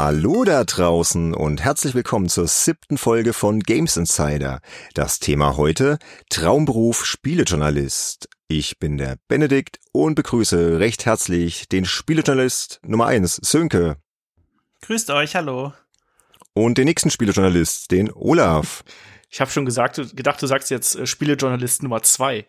Hallo da draußen und herzlich willkommen zur siebten Folge von Games Insider. Das Thema heute Traumberuf Spielejournalist. Ich bin der Benedikt und begrüße recht herzlich den Spielejournalist Nummer eins, Sönke. Grüßt euch, hallo. Und den nächsten Spielejournalist, den Olaf. Ich habe schon gesagt, gedacht, du sagst jetzt äh, Spielejournalist Nummer zwei.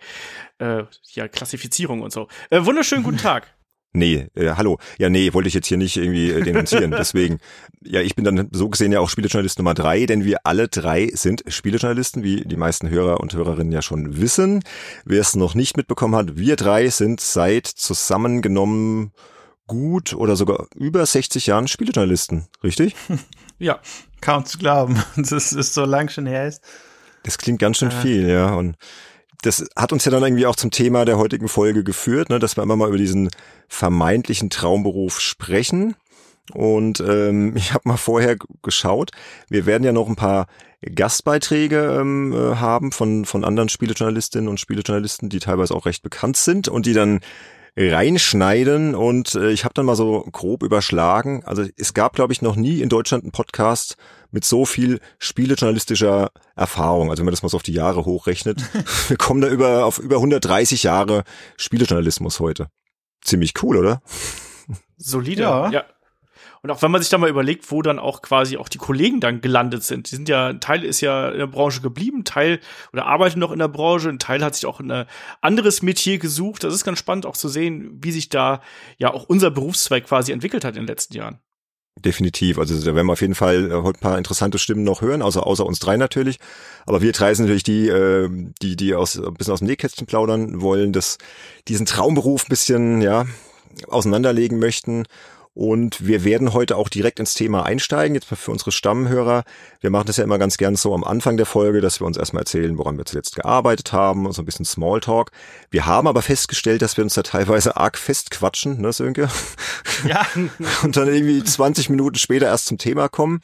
Äh, ja, Klassifizierung und so. Äh, wunderschönen guten Tag. Nee, äh, hallo. Ja, nee, wollte ich jetzt hier nicht irgendwie äh, denunzieren. Deswegen, ja, ich bin dann so gesehen ja auch Spielejournalist Nummer drei, denn wir alle drei sind Spielejournalisten, wie die meisten Hörer und Hörerinnen ja schon wissen. Wer es noch nicht mitbekommen hat, wir drei sind seit zusammengenommen gut oder sogar über 60 Jahren Spielejournalisten, richtig? Ja, kaum zu glauben, dass es so lang schon her ist. Das klingt ganz schön äh. viel, ja. Und das hat uns ja dann irgendwie auch zum Thema der heutigen Folge geführt, ne, dass wir immer mal über diesen vermeintlichen Traumberuf sprechen. Und ähm, ich habe mal vorher geschaut. Wir werden ja noch ein paar Gastbeiträge ähm, äh, haben von, von anderen Spielejournalistinnen und Spielejournalisten, die teilweise auch recht bekannt sind und die dann reinschneiden. Und äh, ich habe dann mal so grob überschlagen. Also es gab, glaube ich, noch nie in Deutschland einen Podcast mit so viel spielejournalistischer Erfahrung. Also wenn man das mal so auf die Jahre hochrechnet, wir kommen da über auf über 130 Jahre Spielejournalismus heute. Ziemlich cool, oder? Solide, ja. ja. Und auch wenn man sich da mal überlegt, wo dann auch quasi auch die Kollegen dann gelandet sind. Die sind ja, ein Teil ist ja in der Branche geblieben, Teil oder arbeitet noch in der Branche, ein Teil hat sich auch in ein anderes Metier gesucht. Das ist ganz spannend auch zu sehen, wie sich da ja auch unser Berufszweig quasi entwickelt hat in den letzten Jahren. Definitiv. Also da werden wir auf jeden Fall äh, heute ein paar interessante Stimmen noch hören, außer, außer uns drei natürlich. Aber wir drei sind natürlich die, äh, die, die aus, ein bisschen aus dem Nähkästchen plaudern wollen, dass diesen Traumberuf ein bisschen, ja, auseinanderlegen möchten und wir werden heute auch direkt ins Thema einsteigen, jetzt mal für unsere Stammhörer. Wir machen das ja immer ganz gern so am Anfang der Folge, dass wir uns erstmal erzählen, woran wir zuletzt gearbeitet haben und so ein bisschen Smalltalk. Wir haben aber festgestellt, dass wir uns da teilweise arg festquatschen, ne, Sönke? Ja. und dann irgendwie 20 Minuten später erst zum Thema kommen.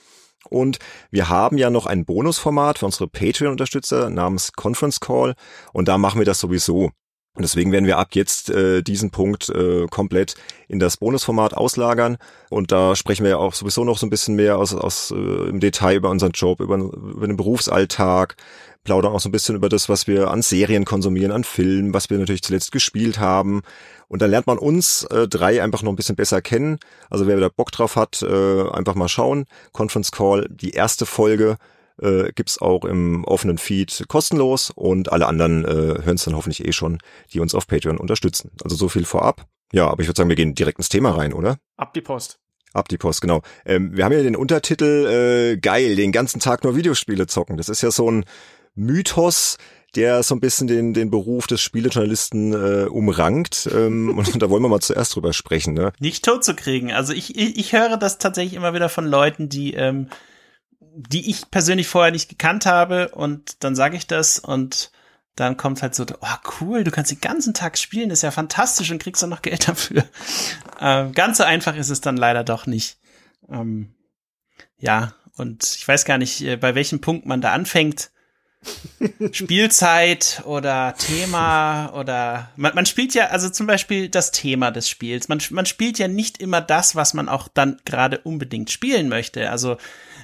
Und wir haben ja noch ein Bonusformat für unsere Patreon-Unterstützer namens Conference Call. Und da machen wir das sowieso. Und deswegen werden wir ab jetzt äh, diesen Punkt äh, komplett in das Bonusformat auslagern. Und da sprechen wir ja auch sowieso noch so ein bisschen mehr aus, aus äh, im Detail über unseren Job, über, über den Berufsalltag, plaudern auch so ein bisschen über das, was wir an Serien konsumieren, an Filmen, was wir natürlich zuletzt gespielt haben. Und dann lernt man uns äh, drei einfach noch ein bisschen besser kennen. Also wer da Bock drauf hat, äh, einfach mal schauen. Conference Call, die erste Folge äh, gibt's auch im offenen Feed kostenlos und alle anderen äh, hören es dann hoffentlich eh schon, die uns auf Patreon unterstützen. Also so viel vorab. Ja, aber ich würde sagen, wir gehen direkt ins Thema rein, oder? Ab die Post. Ab die Post, genau. Ähm, wir haben ja den Untertitel äh, geil, den ganzen Tag nur Videospiele zocken. Das ist ja so ein Mythos, der so ein bisschen den, den Beruf des Spielejournalisten äh, umrankt. Ähm, und da wollen wir mal zuerst drüber sprechen. Ne? Nicht tot zu kriegen. Also ich, ich, ich höre das tatsächlich immer wieder von Leuten, die ähm, die ich persönlich vorher nicht gekannt habe und dann sage ich das und dann kommt halt so, oh cool, du kannst den ganzen Tag spielen, ist ja fantastisch und kriegst dann noch Geld dafür. Ähm, ganz so einfach ist es dann leider doch nicht. Ähm, ja, und ich weiß gar nicht, äh, bei welchem Punkt man da anfängt. Spielzeit oder Thema oder man, man spielt ja, also zum Beispiel das Thema des Spiels. Man, man spielt ja nicht immer das, was man auch dann gerade unbedingt spielen möchte. Also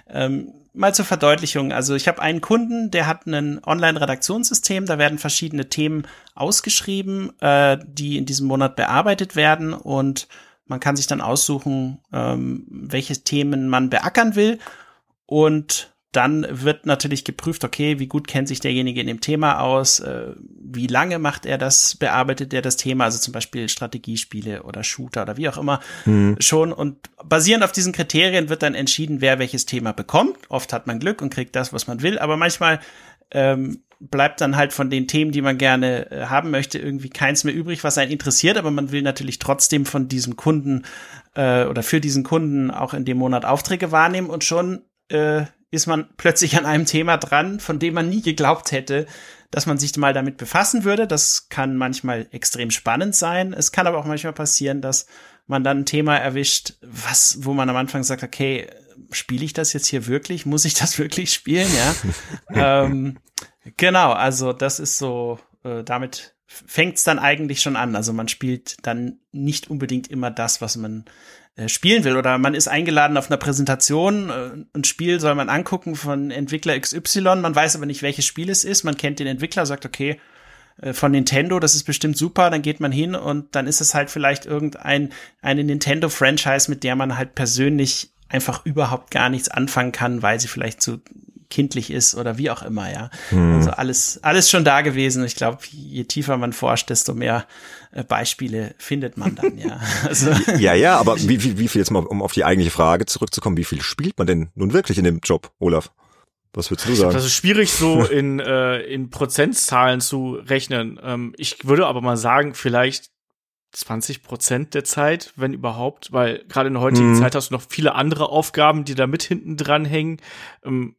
ähm, mal zur Verdeutlichung. Also ich habe einen Kunden, der hat ein Online-Redaktionssystem. Da werden verschiedene Themen ausgeschrieben, äh, die in diesem Monat bearbeitet werden und man kann sich dann aussuchen, ähm, welche Themen man beackern will. Und dann wird natürlich geprüft, okay, wie gut kennt sich derjenige in dem Thema aus, äh, wie lange macht er das, bearbeitet er das Thema, also zum Beispiel Strategiespiele oder Shooter oder wie auch immer mhm. schon. Und basierend auf diesen Kriterien wird dann entschieden, wer welches Thema bekommt. Oft hat man Glück und kriegt das, was man will, aber manchmal ähm, bleibt dann halt von den Themen, die man gerne äh, haben möchte, irgendwie keins mehr übrig, was einen interessiert, aber man will natürlich trotzdem von diesem Kunden äh, oder für diesen Kunden auch in dem Monat Aufträge wahrnehmen und schon äh, ist man plötzlich an einem Thema dran, von dem man nie geglaubt hätte, dass man sich mal damit befassen würde. Das kann manchmal extrem spannend sein. Es kann aber auch manchmal passieren, dass man dann ein Thema erwischt, was, wo man am Anfang sagt, okay, spiele ich das jetzt hier wirklich? Muss ich das wirklich spielen? Ja. ähm, genau, also das ist so, äh, damit fängt es dann eigentlich schon an. Also man spielt dann nicht unbedingt immer das, was man äh, spielen will. Oder man ist eingeladen auf einer Präsentation, äh, ein Spiel soll man angucken von Entwickler XY, man weiß aber nicht, welches Spiel es ist. Man kennt den Entwickler, sagt, okay, äh, von Nintendo, das ist bestimmt super, dann geht man hin und dann ist es halt vielleicht irgendein eine Nintendo-Franchise, mit der man halt persönlich einfach überhaupt gar nichts anfangen kann, weil sie vielleicht zu kindlich ist oder wie auch immer, ja. Hm. Also alles, alles schon da gewesen. Ich glaube, je tiefer man forscht, desto mehr Beispiele findet man dann, ja. Also. Ja, ja, aber wie, wie, wie viel jetzt mal, um auf die eigentliche Frage zurückzukommen, wie viel spielt man denn nun wirklich in dem Job, Olaf? Was würdest du sagen? Das ist schwierig so in, äh, in Prozentzahlen zu rechnen. Ähm, ich würde aber mal sagen, vielleicht 20 Prozent der Zeit, wenn überhaupt, weil gerade in der heutigen mhm. Zeit hast du noch viele andere Aufgaben, die da mit hinten dran hängen. Ähm,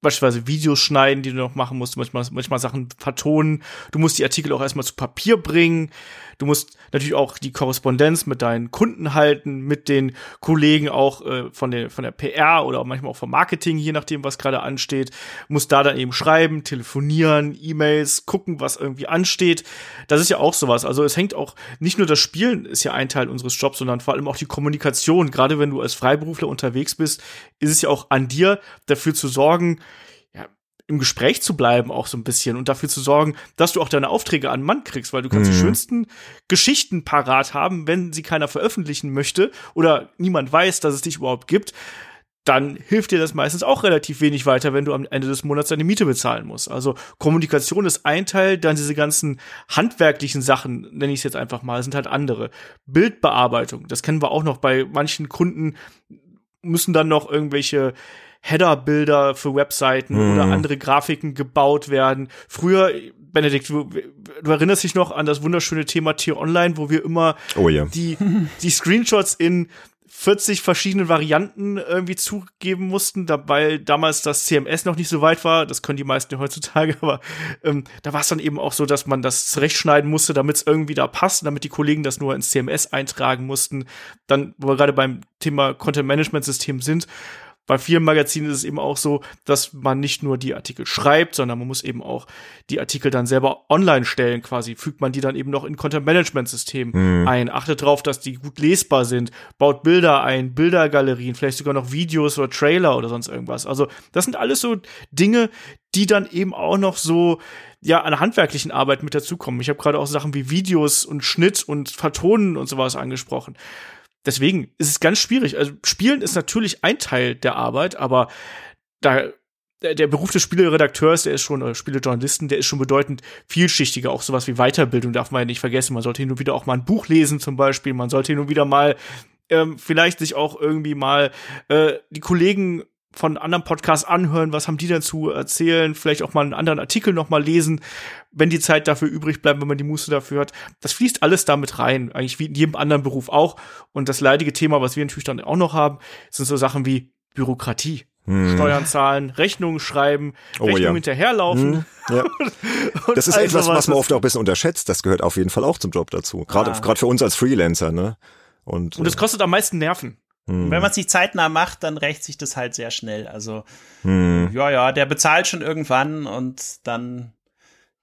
beispielsweise Videos schneiden, die du noch machen musst, manchmal, manchmal Sachen vertonen. Du musst die Artikel auch erstmal zu Papier bringen. Du musst natürlich auch die Korrespondenz mit deinen Kunden halten, mit den Kollegen auch äh, von, der, von der PR oder manchmal auch vom Marketing, je nachdem, was gerade ansteht. Musst da dann eben schreiben, telefonieren, E-Mails, gucken, was irgendwie ansteht. Das ist ja auch sowas. Also es hängt auch, nicht nur das Spielen ist ja ein Teil unseres Jobs, sondern vor allem auch die Kommunikation. Gerade wenn du als Freiberufler unterwegs bist, ist es ja auch an dir, dafür zu sorgen, im Gespräch zu bleiben auch so ein bisschen und dafür zu sorgen, dass du auch deine Aufträge an Mann kriegst, weil du kannst mhm. die schönsten Geschichten parat haben, wenn sie keiner veröffentlichen möchte oder niemand weiß, dass es dich überhaupt gibt, dann hilft dir das meistens auch relativ wenig weiter, wenn du am Ende des Monats deine Miete bezahlen musst. Also Kommunikation ist ein Teil, dann diese ganzen handwerklichen Sachen, nenne ich es jetzt einfach mal, sind halt andere. Bildbearbeitung, das kennen wir auch noch bei manchen Kunden, müssen dann noch irgendwelche Header-Bilder für Webseiten mhm. oder andere Grafiken gebaut werden. Früher, Benedikt, du, du, erinnerst dich noch an das wunderschöne Thema Tier Online, wo wir immer oh, ja. die, die Screenshots in 40 verschiedenen Varianten irgendwie zugeben mussten, da, weil damals das CMS noch nicht so weit war. Das können die meisten heutzutage, aber ähm, da war es dann eben auch so, dass man das zurechtschneiden musste, damit es irgendwie da passt, damit die Kollegen das nur ins CMS eintragen mussten. Dann, wo wir gerade beim Thema Content Management System sind, bei vielen Magazinen ist es eben auch so, dass man nicht nur die Artikel schreibt, sondern man muss eben auch die Artikel dann selber online stellen quasi. Fügt man die dann eben noch in Content-Management-System mhm. ein, achtet darauf, dass die gut lesbar sind, baut Bilder ein, Bildergalerien, vielleicht sogar noch Videos oder Trailer oder sonst irgendwas. Also das sind alles so Dinge, die dann eben auch noch so ja an handwerklichen Arbeit mit dazukommen. Ich habe gerade auch Sachen wie Videos und Schnitt und Vertonen und sowas angesprochen deswegen ist es ganz schwierig. Also Spielen ist natürlich ein Teil der Arbeit, aber da der Beruf des Spieleredakteurs, der ist schon, oder Spielejournalisten, der ist schon bedeutend vielschichtiger. Auch sowas wie Weiterbildung darf man ja nicht vergessen. Man sollte hin und wieder auch mal ein Buch lesen zum Beispiel. Man sollte hin und wieder mal ähm, vielleicht sich auch irgendwie mal äh, die Kollegen von anderen Podcasts anhören, was haben die dazu erzählen, vielleicht auch mal einen anderen Artikel noch mal lesen, wenn die Zeit dafür übrig bleibt, wenn man die Muße dafür hat. Das fließt alles damit rein, eigentlich wie in jedem anderen Beruf auch. Und das leidige Thema, was wir natürlich dann auch noch haben, sind so Sachen wie Bürokratie. Hm. Steuern zahlen, Rechnungen schreiben, oh, Rechnungen ja. hinterherlaufen. Hm, ja. das ist etwas, was man oft auch ein bisschen unterschätzt. Das gehört auf jeden Fall auch zum Job dazu. Gerade ah. gerade für uns als Freelancer, ne? Und, und es kostet am meisten Nerven. Hm. Wenn man es nicht zeitnah macht, dann rächt sich das halt sehr schnell. Also, hm. ja, ja, der bezahlt schon irgendwann und dann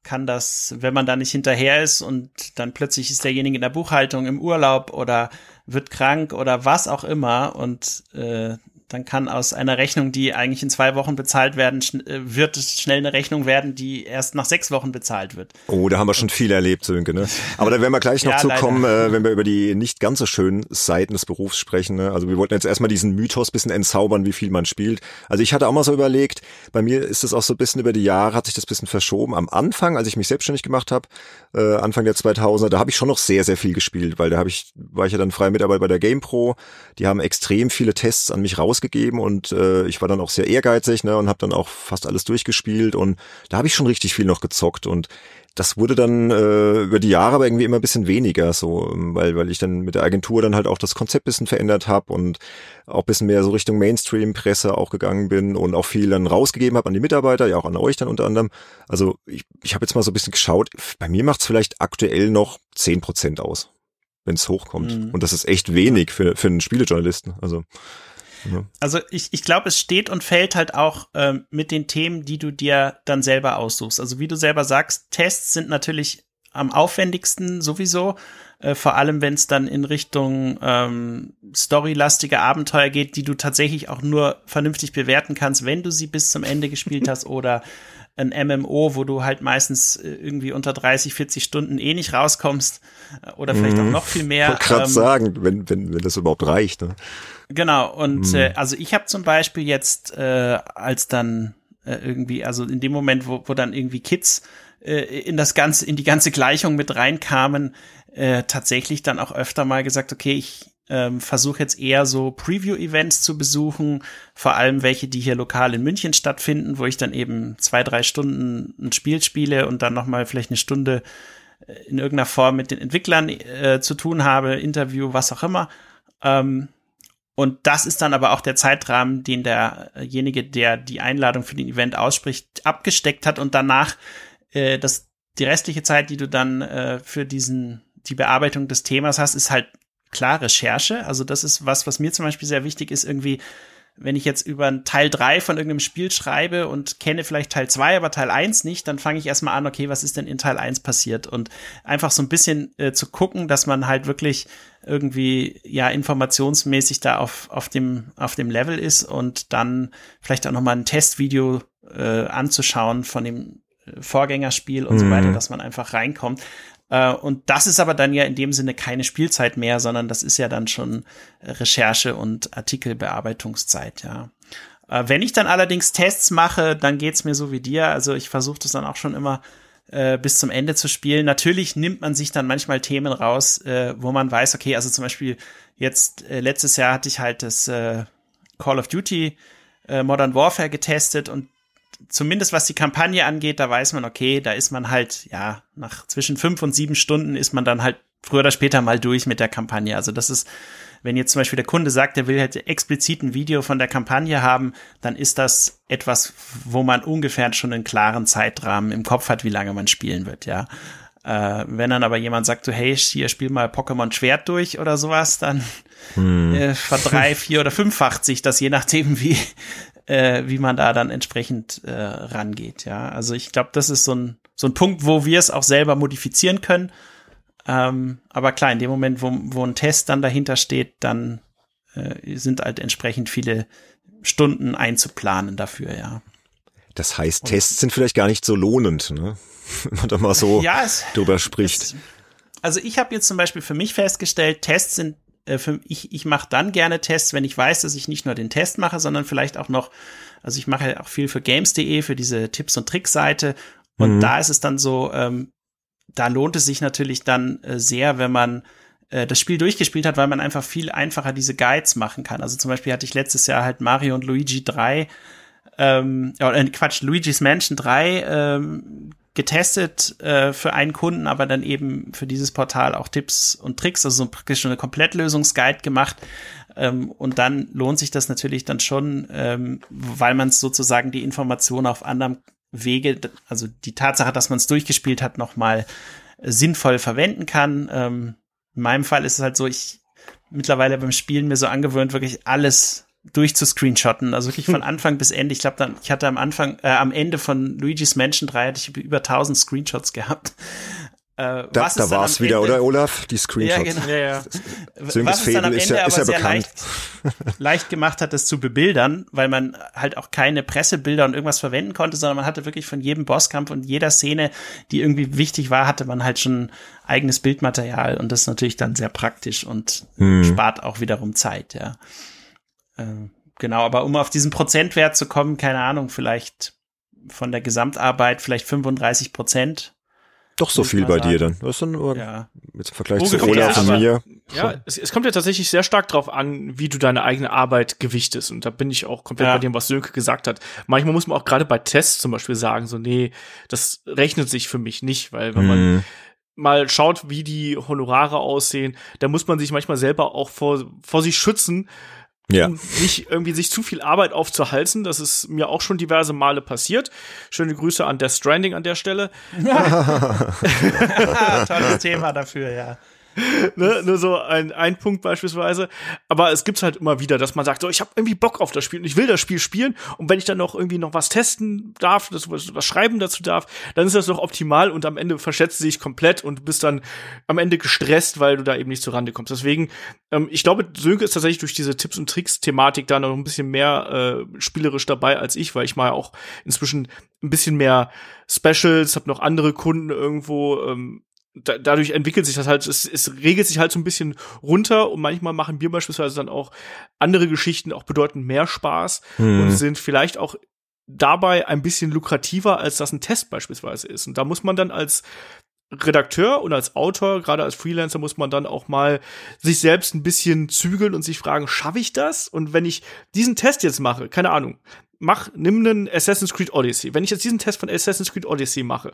kann das, wenn man da nicht hinterher ist und dann plötzlich ist derjenige in der Buchhaltung im Urlaub oder wird krank oder was auch immer und äh, dann kann aus einer Rechnung, die eigentlich in zwei Wochen bezahlt werden, äh, wird schnell eine Rechnung werden, die erst nach sechs Wochen bezahlt wird. Oh, da haben wir schon viel erlebt, Sönke, ne? Aber da werden wir gleich noch ja, zukommen, äh, wenn wir über die nicht ganz so schönen Seiten des Berufs sprechen. Ne? Also wir wollten jetzt erstmal diesen Mythos bisschen entzaubern, wie viel man spielt. Also ich hatte auch mal so überlegt, bei mir ist es auch so ein bisschen über die Jahre, hat sich das bisschen verschoben. Am Anfang, als ich mich selbstständig gemacht habe, äh, Anfang der 2000er, da habe ich schon noch sehr, sehr viel gespielt, weil da habe ich, war ich ja dann freie Mitarbeiter bei der GamePro. Die haben extrem viele Tests an mich rausgegeben und äh, ich war dann auch sehr ehrgeizig ne, und habe dann auch fast alles durchgespielt und da habe ich schon richtig viel noch gezockt und das wurde dann äh, über die Jahre aber irgendwie immer ein bisschen weniger so, weil weil ich dann mit der Agentur dann halt auch das Konzept bisschen verändert habe und auch bisschen mehr so Richtung Mainstream-Presse auch gegangen bin und auch viel dann rausgegeben habe an die Mitarbeiter, ja auch an euch dann unter anderem. Also ich, ich habe jetzt mal so ein bisschen geschaut, bei mir macht's vielleicht aktuell noch zehn Prozent aus, wenn es hochkommt. Mhm. Und das ist echt wenig für, für einen Spielejournalisten. Also also ich, ich glaube, es steht und fällt halt auch ähm, mit den Themen, die du dir dann selber aussuchst. Also wie du selber sagst, Tests sind natürlich am aufwendigsten sowieso. Äh, vor allem, wenn es dann in Richtung ähm, storylastige Abenteuer geht, die du tatsächlich auch nur vernünftig bewerten kannst, wenn du sie bis zum Ende gespielt hast oder ein MMO, wo du halt meistens äh, irgendwie unter 30, 40 Stunden eh nicht rauskommst äh, oder vielleicht mhm. auch noch viel mehr. Ich gerade ähm, sagen, wenn, wenn, wenn das überhaupt reicht. Ne? Genau, und mhm. äh, also ich habe zum Beispiel jetzt, äh, als dann äh, irgendwie, also in dem Moment, wo, wo dann irgendwie Kids äh, in das ganze, in die ganze Gleichung mit reinkamen, äh, tatsächlich dann auch öfter mal gesagt, okay, ich ähm, versuche jetzt eher so Preview-Events zu besuchen, vor allem welche, die hier lokal in München stattfinden, wo ich dann eben zwei, drei Stunden ein Spiel spiele und dann nochmal vielleicht eine Stunde äh, in irgendeiner Form mit den Entwicklern äh, zu tun habe, Interview, was auch immer. Ähm, und das ist dann aber auch der Zeitrahmen, den derjenige, der die Einladung für den Event ausspricht, abgesteckt hat und danach äh, das die restliche Zeit, die du dann äh, für diesen die Bearbeitung des Themas hast, ist halt klar Recherche. Also das ist was, was mir zum Beispiel sehr wichtig ist, irgendwie, wenn ich jetzt über ein Teil 3 von irgendeinem Spiel schreibe und kenne vielleicht Teil 2, aber Teil 1 nicht, dann fange ich erstmal an, okay, was ist denn in Teil 1 passiert? Und einfach so ein bisschen äh, zu gucken, dass man halt wirklich irgendwie ja informationsmäßig da auf, auf, dem, auf dem Level ist und dann vielleicht auch nochmal ein Testvideo äh, anzuschauen von dem äh, Vorgängerspiel und mhm. so weiter, dass man einfach reinkommt. Äh, und das ist aber dann ja in dem Sinne keine Spielzeit mehr, sondern das ist ja dann schon Recherche und Artikelbearbeitungszeit, ja. Äh, wenn ich dann allerdings Tests mache, dann geht's mir so wie dir. Also ich versuche das dann auch schon immer äh, bis zum Ende zu spielen. Natürlich nimmt man sich dann manchmal Themen raus, äh, wo man weiß, okay, also zum Beispiel jetzt äh, letztes Jahr hatte ich halt das äh, Call of Duty äh, Modern Warfare getestet und zumindest was die Kampagne angeht, da weiß man, okay, da ist man halt, ja, nach zwischen fünf und sieben Stunden ist man dann halt früher oder später mal durch mit der Kampagne. Also das ist, wenn jetzt zum Beispiel der Kunde sagt, er will halt explizit ein Video von der Kampagne haben, dann ist das etwas, wo man ungefähr schon einen klaren Zeitrahmen im Kopf hat, wie lange man spielen wird, ja. Äh, wenn dann aber jemand sagt, so, hey, hier spiel mal Pokémon Schwert durch oder sowas, dann hm. äh, verdrei, vier oder fünffacht sich das, je nachdem, wie, äh, wie man da dann entsprechend äh, rangeht. Ja, also ich glaube, das ist so ein, so ein Punkt, wo wir es auch selber modifizieren können. Ähm, aber klar, in dem Moment, wo, wo ein Test dann dahinter steht, dann äh, sind halt entsprechend viele Stunden einzuplanen dafür, ja. Das heißt, Tests sind vielleicht gar nicht so lohnend, ne? wenn man da mal so ja, es, drüber spricht. Es, also ich habe jetzt zum Beispiel für mich festgestellt, Tests sind äh, für, ich, ich mache dann gerne Tests, wenn ich weiß, dass ich nicht nur den Test mache, sondern vielleicht auch noch, also ich mache auch viel für games.de, für diese Tipps und Tricks Seite. Und mhm. da ist es dann so, ähm, da lohnt es sich natürlich dann äh, sehr, wenn man äh, das Spiel durchgespielt hat, weil man einfach viel einfacher diese Guides machen kann. Also zum Beispiel hatte ich letztes Jahr halt Mario und Luigi 3, ähm, äh, Quatsch, Luigi's Mansion 3 ähm, getestet äh, für einen Kunden, aber dann eben für dieses Portal auch Tipps und Tricks, also so praktisch eine Komplettlösungsguide gemacht. Ähm, und dann lohnt sich das natürlich dann schon, ähm, weil man sozusagen die Information auf anderem Wege, also die Tatsache, dass man es durchgespielt hat, nochmal sinnvoll verwenden kann. Ähm, in meinem Fall ist es halt so, ich mittlerweile beim Spielen mir so angewöhnt, wirklich alles durchzuscreenshotten, also wirklich von Anfang bis Ende. Ich glaube, dann ich hatte am Anfang, äh, am Ende von Luigi's Mansion 3 hatte ich über 1000 Screenshots gehabt. Äh, da da war es wieder, oder Olaf? Die Screenshots. Ja, genau. Ja, ja. Was es dann am Ende ist ja, ist aber sehr leicht, leicht gemacht hat, das zu bebildern, weil man halt auch keine Pressebilder und irgendwas verwenden konnte, sondern man hatte wirklich von jedem Bosskampf und jeder Szene, die irgendwie wichtig war, hatte man halt schon eigenes Bildmaterial und das ist natürlich dann sehr praktisch und hm. spart auch wiederum Zeit, ja. Äh, genau, aber um auf diesen Prozentwert zu kommen, keine Ahnung, vielleicht von der Gesamtarbeit vielleicht 35 Prozent. Doch so viel bei sagen. dir dann. Das ist dann ja. mit dem Vergleich zu Olaf und mir. Ja, es, es, kommt ja tatsächlich sehr stark drauf an, wie du deine eigene Arbeit gewichtest. Und da bin ich auch komplett ja. bei dem, was Sönke gesagt hat. Manchmal muss man auch gerade bei Tests zum Beispiel sagen, so, nee, das rechnet sich für mich nicht, weil wenn man mhm. mal schaut, wie die Honorare aussehen, da muss man sich manchmal selber auch vor, vor sich schützen, ja. um nicht irgendwie sich zu viel Arbeit aufzuhalsen. Das ist mir auch schon diverse Male passiert. Schöne Grüße an Death Stranding an der Stelle. Tolles Thema dafür, ja. ne? Nur so ein, ein Punkt beispielsweise. Aber es gibt's halt immer wieder, dass man sagt, so, ich habe irgendwie Bock auf das Spiel und ich will das Spiel spielen. Und wenn ich dann noch irgendwie noch was testen darf, das, was, was schreiben dazu darf, dann ist das doch optimal und am Ende verschätzt du dich komplett und bist dann am Ende gestresst, weil du da eben nicht zur Rande kommst. Deswegen, ähm, ich glaube, Sönke ist tatsächlich durch diese Tipps und Tricks-Thematik da noch ein bisschen mehr äh, spielerisch dabei als ich, weil ich mal auch inzwischen ein bisschen mehr Specials, habe noch andere Kunden irgendwo ähm, da, dadurch entwickelt sich das halt, es, es regelt sich halt so ein bisschen runter und manchmal machen wir beispielsweise dann auch andere Geschichten auch bedeutend mehr Spaß hm. und sind vielleicht auch dabei ein bisschen lukrativer, als das ein Test beispielsweise ist. Und da muss man dann als Redakteur und als Autor, gerade als Freelancer, muss man dann auch mal sich selbst ein bisschen zügeln und sich fragen, schaffe ich das? Und wenn ich diesen Test jetzt mache, keine Ahnung, mach, nimm einen Assassin's Creed Odyssey. Wenn ich jetzt diesen Test von Assassin's Creed Odyssey mache,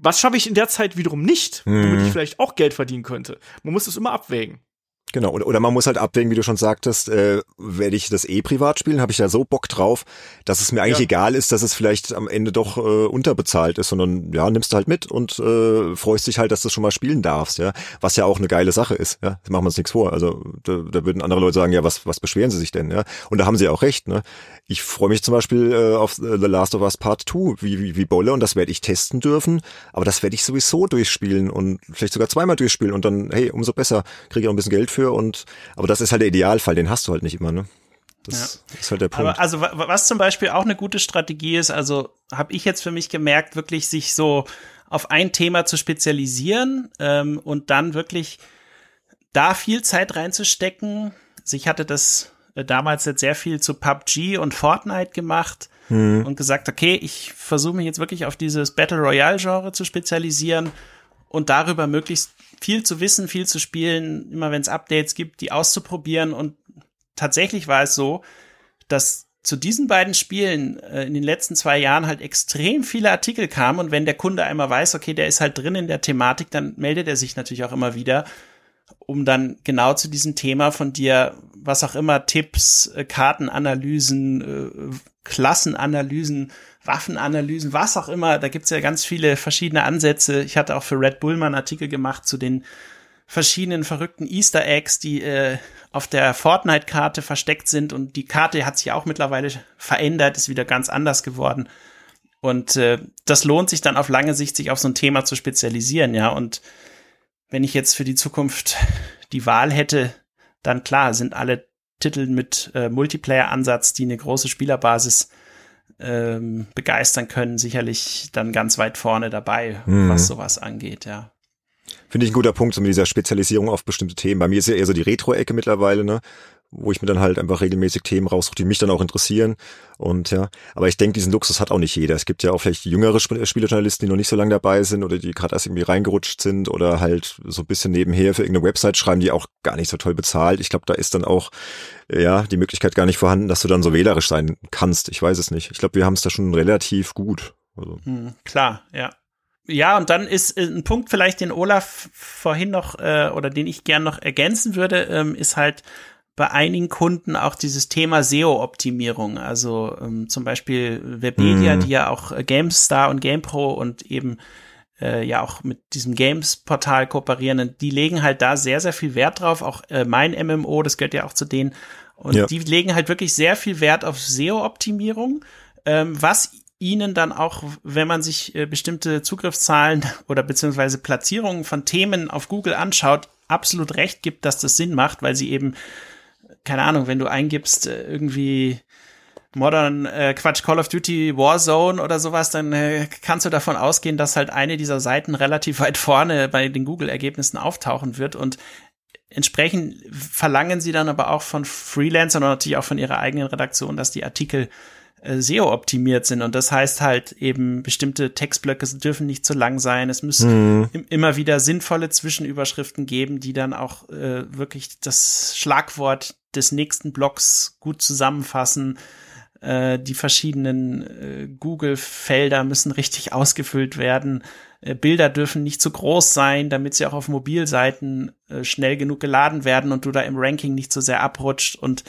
was schaffe ich in der Zeit wiederum nicht, womit ich mhm. vielleicht auch Geld verdienen könnte? Man muss es immer abwägen. Genau, oder, oder man muss halt abwägen, wie du schon sagtest, äh, werde ich das eh privat spielen, habe ich da so Bock drauf, dass es mir eigentlich ja. egal ist, dass es vielleicht am Ende doch äh, unterbezahlt ist, sondern ja, nimmst du halt mit und äh, freust dich halt, dass du schon mal spielen darfst, ja, was ja auch eine geile Sache ist, ja, das machen wir uns nichts vor, also da, da würden andere Leute sagen, ja, was, was beschweren sie sich denn, ja, und da haben sie auch recht, ne, ich freue mich zum Beispiel äh, auf The Last of Us Part 2 wie, wie, wie Bolle und das werde ich testen dürfen, aber das werde ich sowieso durchspielen und vielleicht sogar zweimal durchspielen und dann, hey, umso besser, kriege ich auch ein bisschen Geld für und, aber das ist halt der Idealfall, den hast du halt nicht immer, ne? Das ja. ist halt der Punkt. Aber also was zum Beispiel auch eine gute Strategie ist, also habe ich jetzt für mich gemerkt, wirklich sich so auf ein Thema zu spezialisieren ähm, und dann wirklich da viel Zeit reinzustecken. Also ich hatte das äh, damals jetzt sehr viel zu PUBG und Fortnite gemacht mhm. und gesagt, okay, ich versuche mich jetzt wirklich auf dieses Battle Royale Genre zu spezialisieren und darüber möglichst viel zu wissen, viel zu spielen, immer wenn es Updates gibt, die auszuprobieren. Und tatsächlich war es so, dass zu diesen beiden Spielen äh, in den letzten zwei Jahren halt extrem viele Artikel kamen. Und wenn der Kunde einmal weiß, okay, der ist halt drin in der Thematik, dann meldet er sich natürlich auch immer wieder um dann genau zu diesem Thema von dir, was auch immer, Tipps, äh, Kartenanalysen, äh, Klassenanalysen, Waffenanalysen, was auch immer, da gibt's ja ganz viele verschiedene Ansätze. Ich hatte auch für Red Bull mal einen Artikel gemacht zu den verschiedenen verrückten Easter Eggs, die äh, auf der Fortnite-Karte versteckt sind und die Karte hat sich auch mittlerweile verändert, ist wieder ganz anders geworden. Und äh, das lohnt sich dann auf lange Sicht, sich auf so ein Thema zu spezialisieren, ja. Und wenn ich jetzt für die Zukunft die Wahl hätte, dann klar, sind alle Titel mit äh, Multiplayer-Ansatz, die eine große Spielerbasis ähm, begeistern können, sicherlich dann ganz weit vorne dabei, mhm. was sowas angeht, ja. Finde ich ein guter Punkt, so mit dieser Spezialisierung auf bestimmte Themen. Bei mir ist ja eher so die Retro-Ecke mittlerweile, ne? Wo ich mir dann halt einfach regelmäßig Themen raussuche, die mich dann auch interessieren. Und ja, aber ich denke, diesen Luxus hat auch nicht jeder. Es gibt ja auch vielleicht jüngere Spielejournalisten, die noch nicht so lange dabei sind oder die gerade erst irgendwie reingerutscht sind oder halt so ein bisschen nebenher für irgendeine Website schreiben, die auch gar nicht so toll bezahlt. Ich glaube, da ist dann auch ja die Möglichkeit gar nicht vorhanden, dass du dann so wählerisch sein kannst. Ich weiß es nicht. Ich glaube, wir haben es da schon relativ gut. Also. Hm, klar, ja. Ja, und dann ist äh, ein Punkt vielleicht, den Olaf vorhin noch äh, oder den ich gern noch ergänzen würde, ähm, ist halt bei einigen Kunden auch dieses Thema SEO-Optimierung. Also ähm, zum Beispiel Webedia, mhm. die ja auch äh, GameStar und GamePro und eben äh, ja auch mit diesem Games-Portal kooperieren. Die legen halt da sehr, sehr viel Wert drauf. Auch äh, mein MMO, das gehört ja auch zu denen. Und ja. die legen halt wirklich sehr viel Wert auf SEO-Optimierung, ähm, was ihnen dann auch, wenn man sich äh, bestimmte Zugriffszahlen oder beziehungsweise Platzierungen von Themen auf Google anschaut, absolut recht gibt, dass das Sinn macht, weil sie eben keine Ahnung, wenn du eingibst, äh, irgendwie Modern, äh, Quatsch, Call of Duty Warzone oder sowas, dann äh, kannst du davon ausgehen, dass halt eine dieser Seiten relativ weit vorne bei den Google-Ergebnissen auftauchen wird und entsprechend verlangen sie dann aber auch von Freelancern und natürlich auch von ihrer eigenen Redaktion, dass die Artikel äh, SEO-optimiert sind. Und das heißt halt eben, bestimmte Textblöcke dürfen nicht zu lang sein. Es müssen mhm. immer wieder sinnvolle Zwischenüberschriften geben, die dann auch äh, wirklich das Schlagwort des nächsten Blocks gut zusammenfassen. Äh, die verschiedenen äh, Google-Felder müssen richtig ausgefüllt werden. Äh, Bilder dürfen nicht zu groß sein, damit sie auch auf Mobilseiten äh, schnell genug geladen werden und du da im Ranking nicht so sehr abrutscht und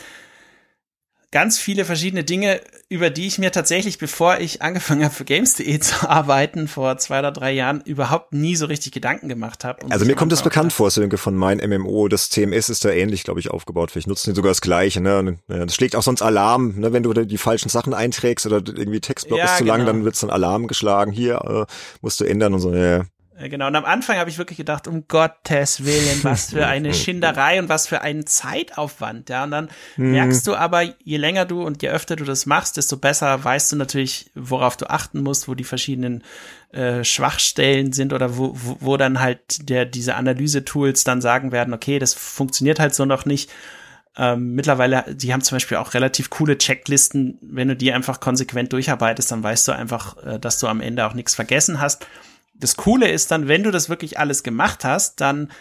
ganz viele verschiedene Dinge, über die ich mir tatsächlich, bevor ich angefangen habe für Games.de zu arbeiten, vor zwei oder drei Jahren, überhaupt nie so richtig Gedanken gemacht habe. Also mir kommt das bekannt vor, Sönke, von mein MMO. Das CMS ist da ähnlich, glaube ich, aufgebaut. Vielleicht nutzen die sogar das Gleiche. Ne? Das schlägt auch sonst Alarm, ne? wenn du die falschen Sachen einträgst oder irgendwie Textblock ja, ist zu genau. lang, dann wird dann Alarm geschlagen. Hier äh, musst du ändern und so. Ja. Genau, und am Anfang habe ich wirklich gedacht, um Gottes Willen, was für eine Schinderei und was für ein Zeitaufwand, ja. Und dann mhm. merkst du aber, je länger du und je öfter du das machst, desto besser weißt du natürlich, worauf du achten musst, wo die verschiedenen äh, Schwachstellen sind oder wo, wo, wo dann halt der, diese Analyse-Tools dann sagen werden, okay, das funktioniert halt so noch nicht. Ähm, mittlerweile, die haben zum Beispiel auch relativ coole Checklisten. Wenn du die einfach konsequent durcharbeitest, dann weißt du einfach, äh, dass du am Ende auch nichts vergessen hast das Coole ist dann, wenn du das wirklich alles gemacht hast, dann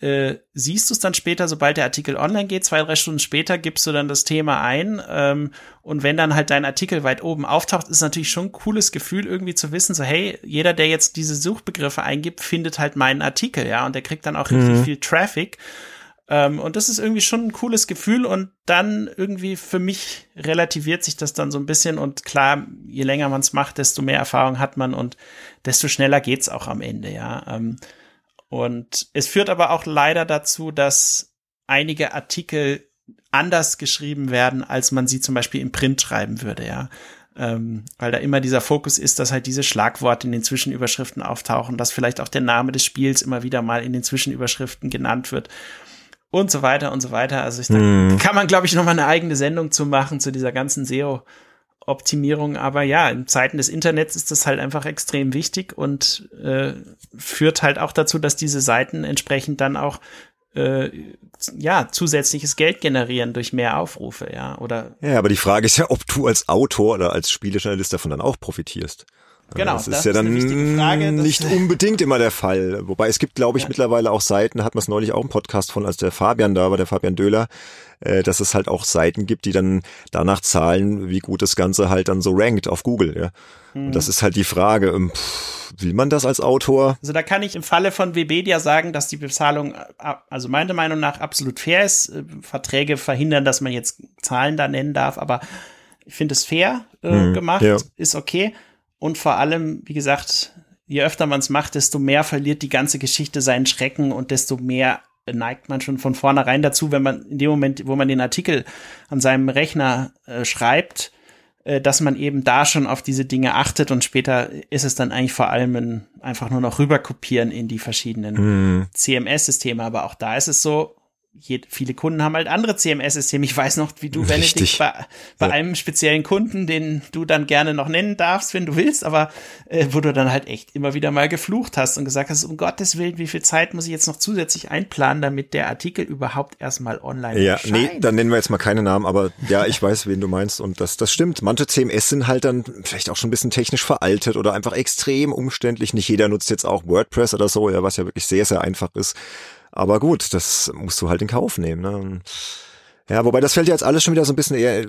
äh, siehst du es dann später, sobald der Artikel online geht, zwei, drei Stunden später gibst du dann das Thema ein ähm, und wenn dann halt dein Artikel weit oben auftaucht, ist natürlich schon ein cooles Gefühl irgendwie zu wissen, so hey, jeder, der jetzt diese Suchbegriffe eingibt, findet halt meinen Artikel, ja, und der kriegt dann auch mhm. richtig viel Traffic ähm, und das ist irgendwie schon ein cooles Gefühl und dann irgendwie für mich relativiert sich das dann so ein bisschen und klar, je länger man es macht, desto mehr Erfahrung hat man und desto schneller geht's auch am Ende, ja. Ähm, und es führt aber auch leider dazu, dass einige Artikel anders geschrieben werden, als man sie zum Beispiel im Print schreiben würde, ja. Ähm, weil da immer dieser Fokus ist, dass halt diese Schlagworte in den Zwischenüberschriften auftauchen, dass vielleicht auch der Name des Spiels immer wieder mal in den Zwischenüberschriften genannt wird und so weiter und so weiter. Also ich da mm. kann man, glaube ich, noch mal eine eigene Sendung zu machen zu dieser ganzen SEO. Optimierung, aber ja, in Zeiten des Internets ist das halt einfach extrem wichtig und äh, führt halt auch dazu, dass diese Seiten entsprechend dann auch äh, ja zusätzliches Geld generieren durch mehr Aufrufe, ja oder ja, aber die Frage ist ja, ob du als Autor oder als Spielejournalist davon dann auch profitierst. Genau, das ist das ja dann ist Frage, nicht unbedingt immer der Fall. Wobei es gibt, glaube ich, ja. mittlerweile auch Seiten, da hat man es neulich auch im Podcast von, als der Fabian da war, der Fabian Döhler, äh, dass es halt auch Seiten gibt, die dann danach zahlen, wie gut das Ganze halt dann so rankt auf Google. Ja. Mhm. Und das ist halt die Frage, ähm, pff, will man das als Autor? Also da kann ich im Falle von Webedia sagen, dass die Bezahlung, äh, also meiner Meinung nach, absolut fair ist. Äh, Verträge verhindern, dass man jetzt Zahlen da nennen darf, aber ich finde es fair äh, mhm, gemacht, ja. ist okay. Und vor allem, wie gesagt, je öfter man es macht, desto mehr verliert die ganze Geschichte seinen Schrecken und desto mehr neigt man schon von vornherein dazu, wenn man in dem Moment, wo man den Artikel an seinem Rechner äh, schreibt, äh, dass man eben da schon auf diese Dinge achtet und später ist es dann eigentlich vor allem ein, einfach nur noch rüberkopieren in die verschiedenen mhm. CMS-Systeme. Aber auch da ist es so, viele Kunden haben halt andere CMS-Systeme. Ich weiß noch, wie du, Benedikt, bei, bei ja. einem speziellen Kunden, den du dann gerne noch nennen darfst, wenn du willst, aber äh, wo du dann halt echt immer wieder mal geflucht hast und gesagt hast, um Gottes Willen, wie viel Zeit muss ich jetzt noch zusätzlich einplanen, damit der Artikel überhaupt erstmal online ja, erscheint? Ja, nee, dann nennen wir jetzt mal keine Namen, aber ja, ich weiß, wen du meinst und das, das stimmt. Manche CMS sind halt dann vielleicht auch schon ein bisschen technisch veraltet oder einfach extrem umständlich. Nicht jeder nutzt jetzt auch WordPress oder so, ja, was ja wirklich sehr, sehr einfach ist. Aber gut, das musst du halt in Kauf nehmen. Ne? Ja, wobei das fällt ja jetzt alles schon wieder so ein bisschen eher äh,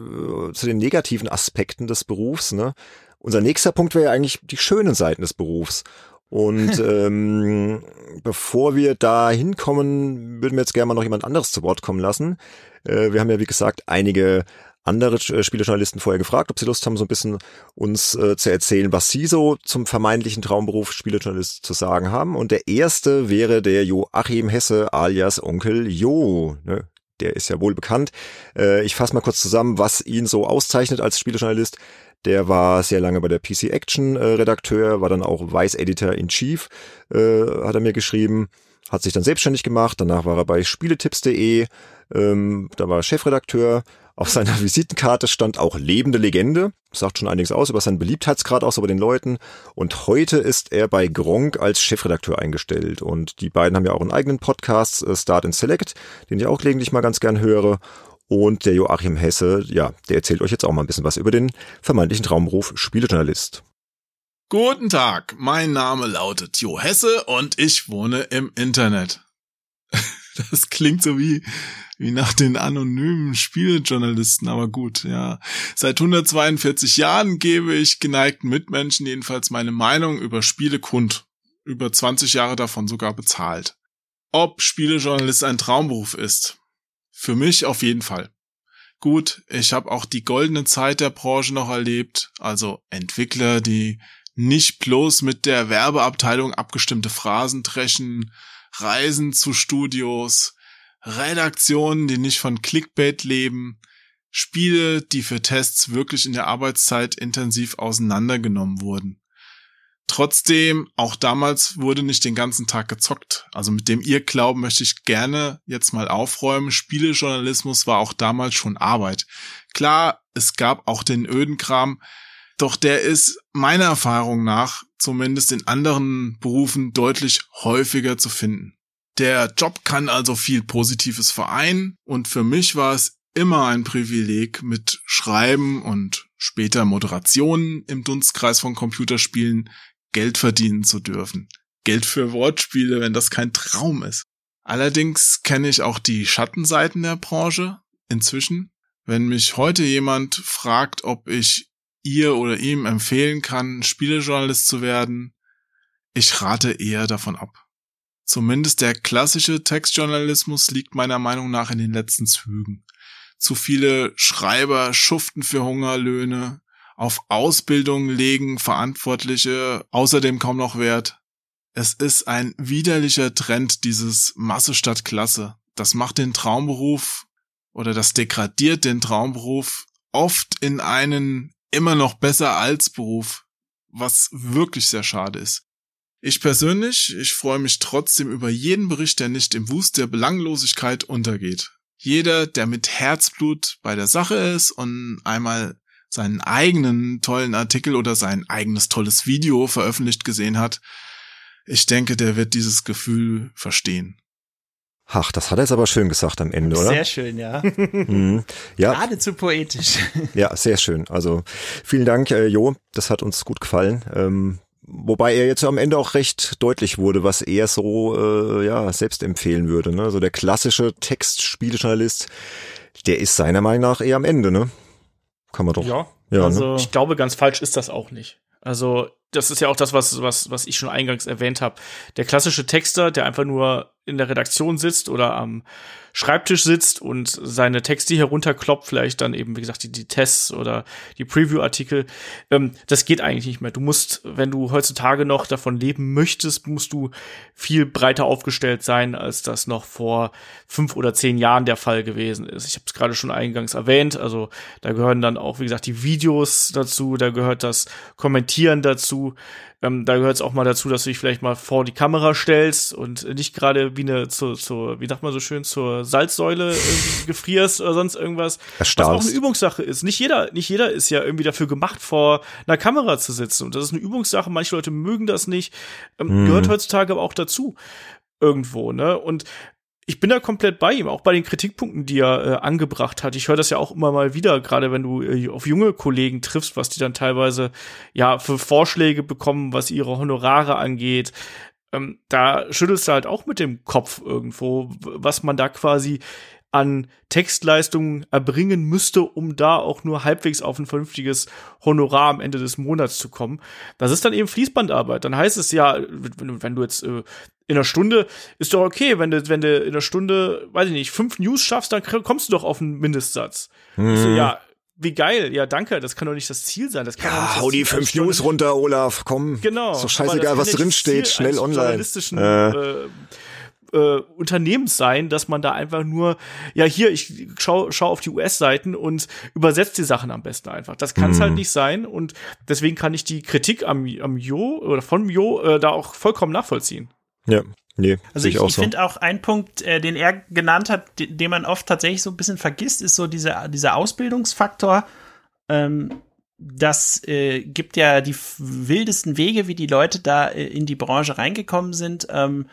zu den negativen Aspekten des Berufs. Ne? Unser nächster Punkt wäre ja eigentlich die schönen Seiten des Berufs. Und ähm, bevor wir da hinkommen, würden wir jetzt gerne mal noch jemand anderes zu Wort kommen lassen. Äh, wir haben ja, wie gesagt, einige andere äh, Spielejournalisten vorher gefragt, ob sie Lust haben, so ein bisschen uns äh, zu erzählen, was sie so zum vermeintlichen Traumberuf Spielejournalist zu sagen haben. Und der erste wäre der Joachim Hesse alias Onkel Jo. Ne? Der ist ja wohl bekannt. Äh, ich fasse mal kurz zusammen, was ihn so auszeichnet als Spielejournalist. Der war sehr lange bei der PC Action äh, Redakteur, war dann auch Vice Editor in Chief, äh, hat er mir geschrieben hat sich dann selbstständig gemacht, danach war er bei spieletipps.de, ähm, da war er Chefredakteur, auf seiner Visitenkarte stand auch lebende Legende, sagt schon einiges aus über seinen Beliebtheitsgrad auch so bei den Leuten. Und heute ist er bei Gronk als Chefredakteur eingestellt. Und die beiden haben ja auch einen eigenen Podcast, äh, Start and Select, den ich auch gelegentlich mal ganz gern höre. Und der Joachim Hesse, ja, der erzählt euch jetzt auch mal ein bisschen was über den vermeintlichen Traumberuf Spielejournalist. Guten Tag, mein Name lautet Jo Hesse und ich wohne im Internet. Das klingt so wie, wie nach den anonymen Spieljournalisten, aber gut, ja. Seit 142 Jahren gebe ich geneigten Mitmenschen jedenfalls meine Meinung über Spiele kund. Über 20 Jahre davon sogar bezahlt. Ob Spielejournalist ein Traumberuf ist? Für mich auf jeden Fall. Gut, ich habe auch die goldene Zeit der Branche noch erlebt, also Entwickler, die nicht bloß mit der Werbeabteilung abgestimmte Phrasen dreschen, Reisen zu Studios, Redaktionen, die nicht von Clickbait leben, Spiele, die für Tests wirklich in der Arbeitszeit intensiv auseinandergenommen wurden. Trotzdem, auch damals wurde nicht den ganzen Tag gezockt. Also mit dem Irrglauben möchte ich gerne jetzt mal aufräumen. Spielejournalismus war auch damals schon Arbeit. Klar, es gab auch den öden Kram, doch der ist meiner Erfahrung nach zumindest in anderen Berufen deutlich häufiger zu finden. Der Job kann also viel Positives vereinen und für mich war es immer ein Privileg, mit Schreiben und später Moderationen im Dunstkreis von Computerspielen Geld verdienen zu dürfen. Geld für Wortspiele, wenn das kein Traum ist. Allerdings kenne ich auch die Schattenseiten der Branche inzwischen. Wenn mich heute jemand fragt, ob ich ihr oder ihm empfehlen kann, Spielejournalist zu werden, ich rate eher davon ab. Zumindest der klassische Textjournalismus liegt meiner Meinung nach in den letzten Zügen. Zu viele Schreiber schuften für Hungerlöhne, auf Ausbildung legen Verantwortliche außerdem kaum noch Wert. Es ist ein widerlicher Trend, dieses Masse statt Klasse. Das macht den Traumberuf oder das degradiert den Traumberuf oft in einen immer noch besser als Beruf, was wirklich sehr schade ist. Ich persönlich, ich freue mich trotzdem über jeden Bericht, der nicht im Wust der Belanglosigkeit untergeht. Jeder, der mit Herzblut bei der Sache ist und einmal seinen eigenen tollen Artikel oder sein eigenes tolles Video veröffentlicht gesehen hat, ich denke, der wird dieses Gefühl verstehen. Ach, das hat er jetzt aber schön gesagt am Ende, oder? Sehr schön, ja. mhm. ja. Geradezu poetisch. ja, sehr schön. Also vielen Dank, äh, Jo. Das hat uns gut gefallen. Ähm, wobei er jetzt am Ende auch recht deutlich wurde, was er so äh, ja selbst empfehlen würde. Ne? Also der klassische Textspielejournalist, der ist seiner Meinung nach eher am Ende, ne? Kann man doch. Ja, ja ne? also ne? ich glaube, ganz falsch ist das auch nicht. Also das ist ja auch das, was, was, was ich schon eingangs erwähnt habe. Der klassische Texter, der einfach nur in der Redaktion sitzt oder am Schreibtisch sitzt und seine Texte herunterkloppt, vielleicht dann eben, wie gesagt, die, die Tests oder die Preview-Artikel. Ähm, das geht eigentlich nicht mehr. Du musst, wenn du heutzutage noch davon leben möchtest, musst du viel breiter aufgestellt sein, als das noch vor fünf oder zehn Jahren der Fall gewesen ist. Ich habe es gerade schon eingangs erwähnt. Also da gehören dann auch, wie gesagt, die Videos dazu, da gehört das Kommentieren dazu. Ähm, da gehört es auch mal dazu, dass du dich vielleicht mal vor die Kamera stellst und nicht gerade wie eine zur, zur, wie sagt man so schön, zur Salzsäule gefrierst oder sonst irgendwas. Was auch eine Übungssache ist. Nicht jeder, nicht jeder ist ja irgendwie dafür gemacht, vor einer Kamera zu sitzen. Und das ist eine Übungssache. Manche Leute mögen das nicht. Ähm, mhm. Gehört heutzutage aber auch dazu irgendwo, ne? Und ich bin da komplett bei ihm, auch bei den Kritikpunkten, die er äh, angebracht hat. Ich höre das ja auch immer mal wieder, gerade wenn du äh, auf junge Kollegen triffst, was die dann teilweise ja für Vorschläge bekommen, was ihre Honorare angeht. Ähm, da schüttelst du halt auch mit dem Kopf irgendwo, was man da quasi an Textleistungen erbringen müsste, um da auch nur halbwegs auf ein vernünftiges Honorar am Ende des Monats zu kommen. Das ist dann eben Fließbandarbeit. Dann heißt es ja, wenn, du jetzt äh, in einer Stunde ist doch okay, wenn du, wenn du in einer Stunde, weiß ich nicht, fünf News schaffst, dann kommst du doch auf einen Mindestsatz. Mhm. So, ja, wie geil, ja, danke, das kann doch nicht das Ziel sein. Das kann ja, nicht hau die fünf News runter, Olaf, komm. Genau. Ist doch scheißegal, was drin steht, schnell online. Äh. Äh, äh, Unternehmens sein, dass man da einfach nur, ja, hier, ich schau, schau auf die US-Seiten und übersetzt die Sachen am besten einfach. Das kann es halt mhm. halt nicht sein und deswegen kann ich die Kritik am, am Jo oder von Jo äh, da auch vollkommen nachvollziehen. Ja, Nee, also ich, ich, ich finde auch ein Punkt, äh, den er genannt hat, den, den man oft tatsächlich so ein bisschen vergisst, ist so dieser, dieser Ausbildungsfaktor. Ähm, das äh, gibt ja die wildesten Wege, wie die Leute da äh, in die Branche reingekommen sind. Ähm,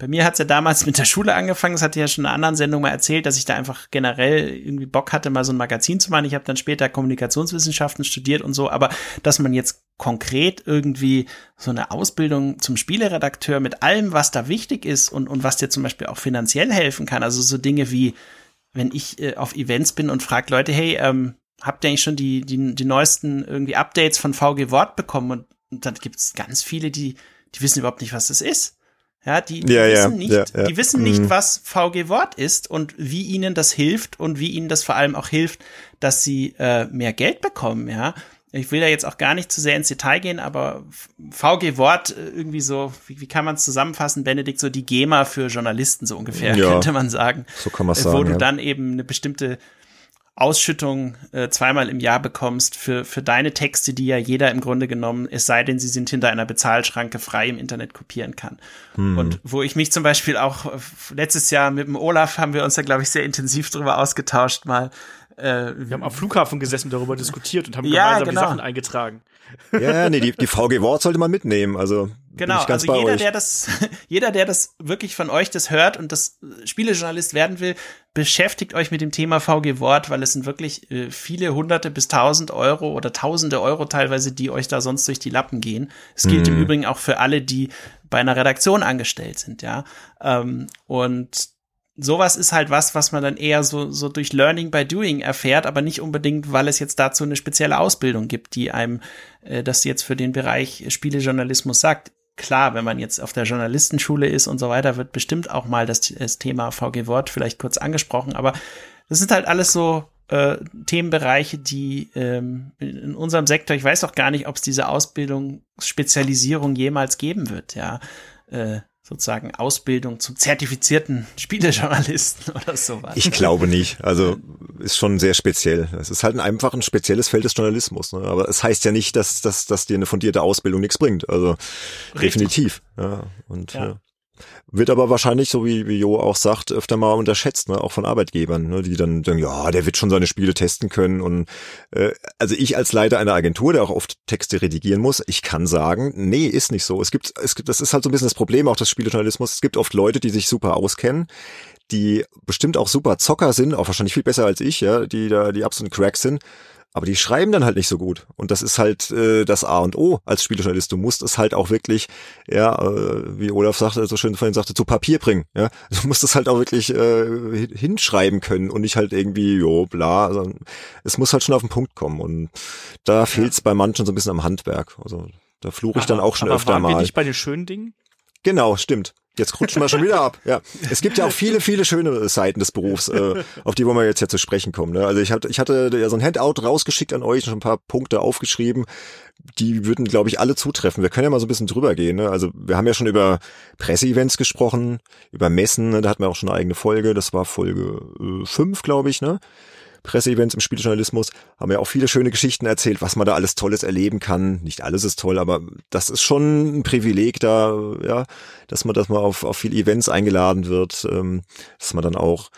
bei mir hat's ja damals mit der Schule angefangen, das hatte ich ja schon in einer anderen Sendung mal erzählt, dass ich da einfach generell irgendwie Bock hatte, mal so ein Magazin zu machen. Ich habe dann später Kommunikationswissenschaften studiert und so, aber dass man jetzt konkret irgendwie so eine Ausbildung zum Spieleredakteur mit allem, was da wichtig ist und, und was dir zum Beispiel auch finanziell helfen kann, also so Dinge wie, wenn ich äh, auf Events bin und frage Leute, hey, ähm, habt ihr eigentlich schon die, die, die neuesten irgendwie Updates von VG Wort bekommen? Und, und dann gibt's ganz viele, die, die wissen überhaupt nicht, was das ist. Ja, die, die Ja, ja, wissen nicht, ja, die wissen nicht, Mhm. was VG Wort ist und wie ihnen das hilft und wie ihnen das vor allem auch hilft, dass sie äh, mehr Geld bekommen, ja. Ich will da jetzt auch gar nicht zu sehr ins Detail gehen, aber VG Wort äh, irgendwie so, wie, wie kann man es zusammenfassen, Benedikt, so die GEMA für Journalisten so ungefähr, könnte man sagen. So kann man sagen. Wo du dann eben eine bestimmte Ausschüttung äh, zweimal im Jahr bekommst für, für deine Texte, die ja jeder im Grunde genommen, es sei denn, sie sind hinter einer Bezahlschranke frei im Internet kopieren kann. Hm. Und wo ich mich zum Beispiel auch äh, letztes Jahr mit dem Olaf haben wir uns da, glaube ich, sehr intensiv drüber ausgetauscht mal. Äh, Wir haben am Flughafen gesessen, darüber diskutiert und haben Ja, gemeinsam genau. die Sachen eingetragen. Ja, nee, die, die VG Wort sollte man mitnehmen. Also Genau, also jeder, euch. der das, jeder, der das wirklich von euch das hört und das Spielejournalist werden will, beschäftigt euch mit dem Thema VG Wort, weil es sind wirklich äh, viele hunderte bis tausend Euro oder tausende Euro teilweise, die euch da sonst durch die Lappen gehen. Es gilt im Übrigen auch für alle, die bei einer Redaktion angestellt sind, ja. Ähm, und sowas ist halt was, was man dann eher so, so durch Learning by Doing erfährt, aber nicht unbedingt, weil es jetzt dazu eine spezielle Ausbildung gibt, die einem äh, das jetzt für den Bereich Spielejournalismus sagt. Klar, wenn man jetzt auf der Journalistenschule ist und so weiter, wird bestimmt auch mal das, das Thema VG Wort vielleicht kurz angesprochen, aber das sind halt alles so äh, Themenbereiche, die ähm, in unserem Sektor, ich weiß auch gar nicht, ob es diese Ausbildungsspezialisierung jemals geben wird, ja. Äh, sozusagen Ausbildung zum zertifizierten Spielejournalisten oder sowas. Ich glaube nicht. Also ist schon sehr speziell. Es ist halt ein einfach ein spezielles Feld des Journalismus. Ne? Aber es heißt ja nicht, dass, dass, dass dir eine fundierte Ausbildung nichts bringt. Also definitiv. Ja. Und Ja. ja. Wird aber wahrscheinlich, so wie, wie Jo auch sagt, öfter mal unterschätzt, ne? auch von Arbeitgebern, ne? die dann sagen, ja, der wird schon seine Spiele testen können. Und äh, also ich als Leiter einer Agentur, der auch oft Texte redigieren muss, ich kann sagen, nee, ist nicht so. Es gibt, es gibt, das ist halt so ein bisschen das Problem auch des Spielejournalismus. Es gibt oft Leute, die sich super auskennen, die bestimmt auch super Zocker sind, auch wahrscheinlich viel besser als ich, ja, die da die absoluten Cracks sind. Aber die schreiben dann halt nicht so gut. Und das ist halt äh, das A und O als Spielejournalist. Du musst es halt auch wirklich, ja, äh, wie Olaf sagte, so schön vorhin sagte, zu Papier bringen. Ja, du musst es halt auch wirklich äh, hin- hinschreiben können und nicht halt irgendwie, jo, bla. Also, es muss halt schon auf den Punkt kommen. Und da fehlt's bei manchen so ein bisschen am Handwerk. Also da fluche ich dann auch schon aber öfter waren wir mal. nicht bei den schönen Dingen? Genau, stimmt. Jetzt rutschen wir schon wieder ab. Ja, es gibt ja auch viele, viele schöne Seiten des Berufs, äh, auf die wollen wir jetzt ja zu sprechen kommen. Ne? Also ich hatte, ich hatte ja so ein Handout rausgeschickt an euch, schon ein paar Punkte aufgeschrieben. Die würden, glaube ich, alle zutreffen. Wir können ja mal so ein bisschen drüber gehen. Ne? Also wir haben ja schon über Presseevents gesprochen, über Messen. Ne? Da hatten wir auch schon eine eigene Folge. Das war Folge äh, fünf, glaube ich. Ne? Presseevents im Spieljournalismus, haben ja auch viele schöne Geschichten erzählt, was man da alles Tolles erleben kann. Nicht alles ist toll, aber das ist schon ein Privileg da, ja, dass man, dass man auf, auf viele Events eingeladen wird, ähm, dass man dann auch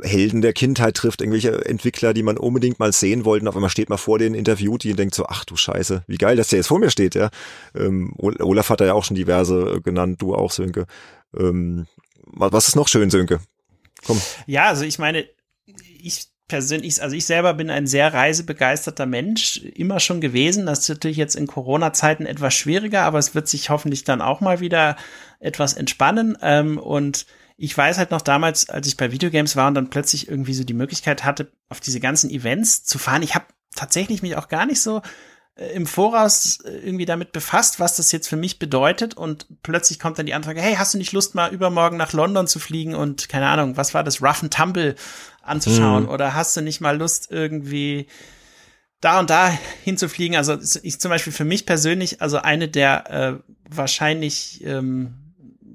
Helden der Kindheit trifft, irgendwelche Entwickler, die man unbedingt mal sehen wollte. Auf einmal steht man vor den interviewt, die und denkt so, ach du Scheiße, wie geil, dass der jetzt vor mir steht, ja. Ähm, Olaf hat da ja auch schon diverse äh, genannt, du auch, Sönke. Ähm, was ist noch schön, Sönke? Komm. Ja, also ich meine, ich persönlich, also ich selber bin ein sehr reisebegeisterter Mensch, immer schon gewesen. Das ist natürlich jetzt in Corona-Zeiten etwas schwieriger, aber es wird sich hoffentlich dann auch mal wieder etwas entspannen. Ähm, und ich weiß halt noch damals, als ich bei Videogames war und dann plötzlich irgendwie so die Möglichkeit hatte, auf diese ganzen Events zu fahren. Ich habe tatsächlich mich auch gar nicht so äh, im Voraus äh, irgendwie damit befasst, was das jetzt für mich bedeutet und plötzlich kommt dann die Anfrage, hey, hast du nicht Lust mal übermorgen nach London zu fliegen und keine Ahnung, was war das, Rough and Tumble anzuschauen Mhm. oder hast du nicht mal Lust irgendwie da und da hinzufliegen? Also ich zum Beispiel für mich persönlich, also eine der äh, wahrscheinlich ähm,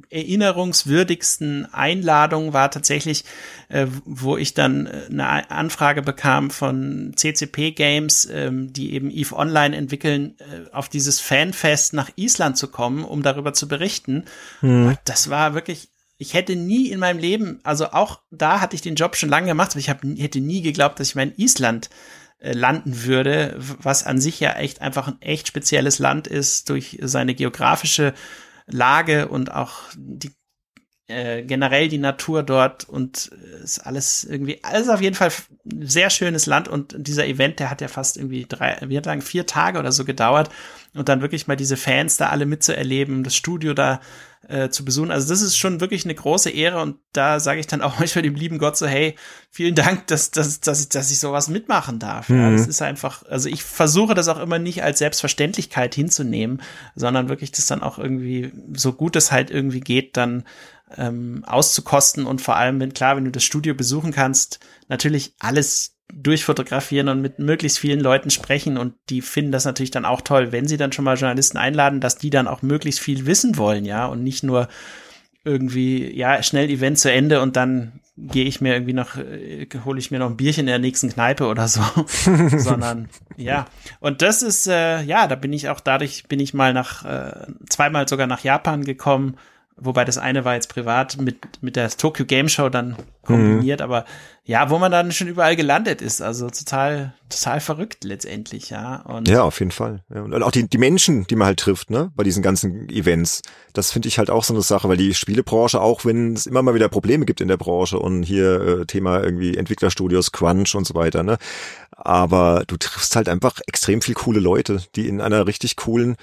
erinnerungswürdigsten Einladungen war tatsächlich, äh, wo ich dann äh, eine Anfrage bekam von CCP Games, ähm, die eben EVE Online entwickeln, äh, auf dieses Fanfest nach Island zu kommen, um darüber zu berichten. Hm. Das war wirklich ich hätte nie in meinem Leben, also auch da hatte ich den Job schon lange gemacht, aber ich hab, hätte nie geglaubt, dass ich mal in Island äh, landen würde, was an sich ja echt einfach ein echt spezielles Land ist durch seine geografische Lage und auch die äh, generell die Natur dort und äh, ist alles irgendwie, alles auf jeden Fall ein sehr schönes Land und dieser Event, der hat ja fast irgendwie drei, wie lang, vier Tage oder so gedauert und dann wirklich mal diese Fans da alle mitzuerleben, das Studio da äh, zu besuchen. Also das ist schon wirklich eine große Ehre und da sage ich dann auch manchmal dem lieben Gott so, hey, vielen Dank, dass, dass, dass, ich, dass ich sowas mitmachen darf. Mhm. Ja, das ist einfach, also ich versuche das auch immer nicht als Selbstverständlichkeit hinzunehmen, sondern wirklich das dann auch irgendwie, so gut es halt irgendwie geht, dann ähm, auszukosten und vor allem, wenn klar, wenn du das Studio besuchen kannst, natürlich alles durchfotografieren und mit möglichst vielen Leuten sprechen und die finden das natürlich dann auch toll, wenn sie dann schon mal Journalisten einladen, dass die dann auch möglichst viel wissen wollen, ja, und nicht nur irgendwie, ja, schnell Event zu Ende und dann gehe ich mir irgendwie noch, äh, hole ich mir noch ein Bierchen in der nächsten Kneipe oder so, sondern ja. Und das ist, äh, ja, da bin ich auch dadurch, bin ich mal nach, äh, zweimal sogar nach Japan gekommen, Wobei das eine war jetzt privat mit, mit der Tokyo Game Show dann kombiniert, mhm. aber ja, wo man dann schon überall gelandet ist, also total, total verrückt letztendlich, ja. Und ja, auf jeden Fall. Ja, und auch die, die Menschen, die man halt trifft, ne, bei diesen ganzen Events, das finde ich halt auch so eine Sache, weil die Spielebranche, auch wenn es immer mal wieder Probleme gibt in der Branche und hier äh, Thema irgendwie Entwicklerstudios, Crunch und so weiter, ne, aber du triffst halt einfach extrem viel coole Leute, die in einer richtig coolen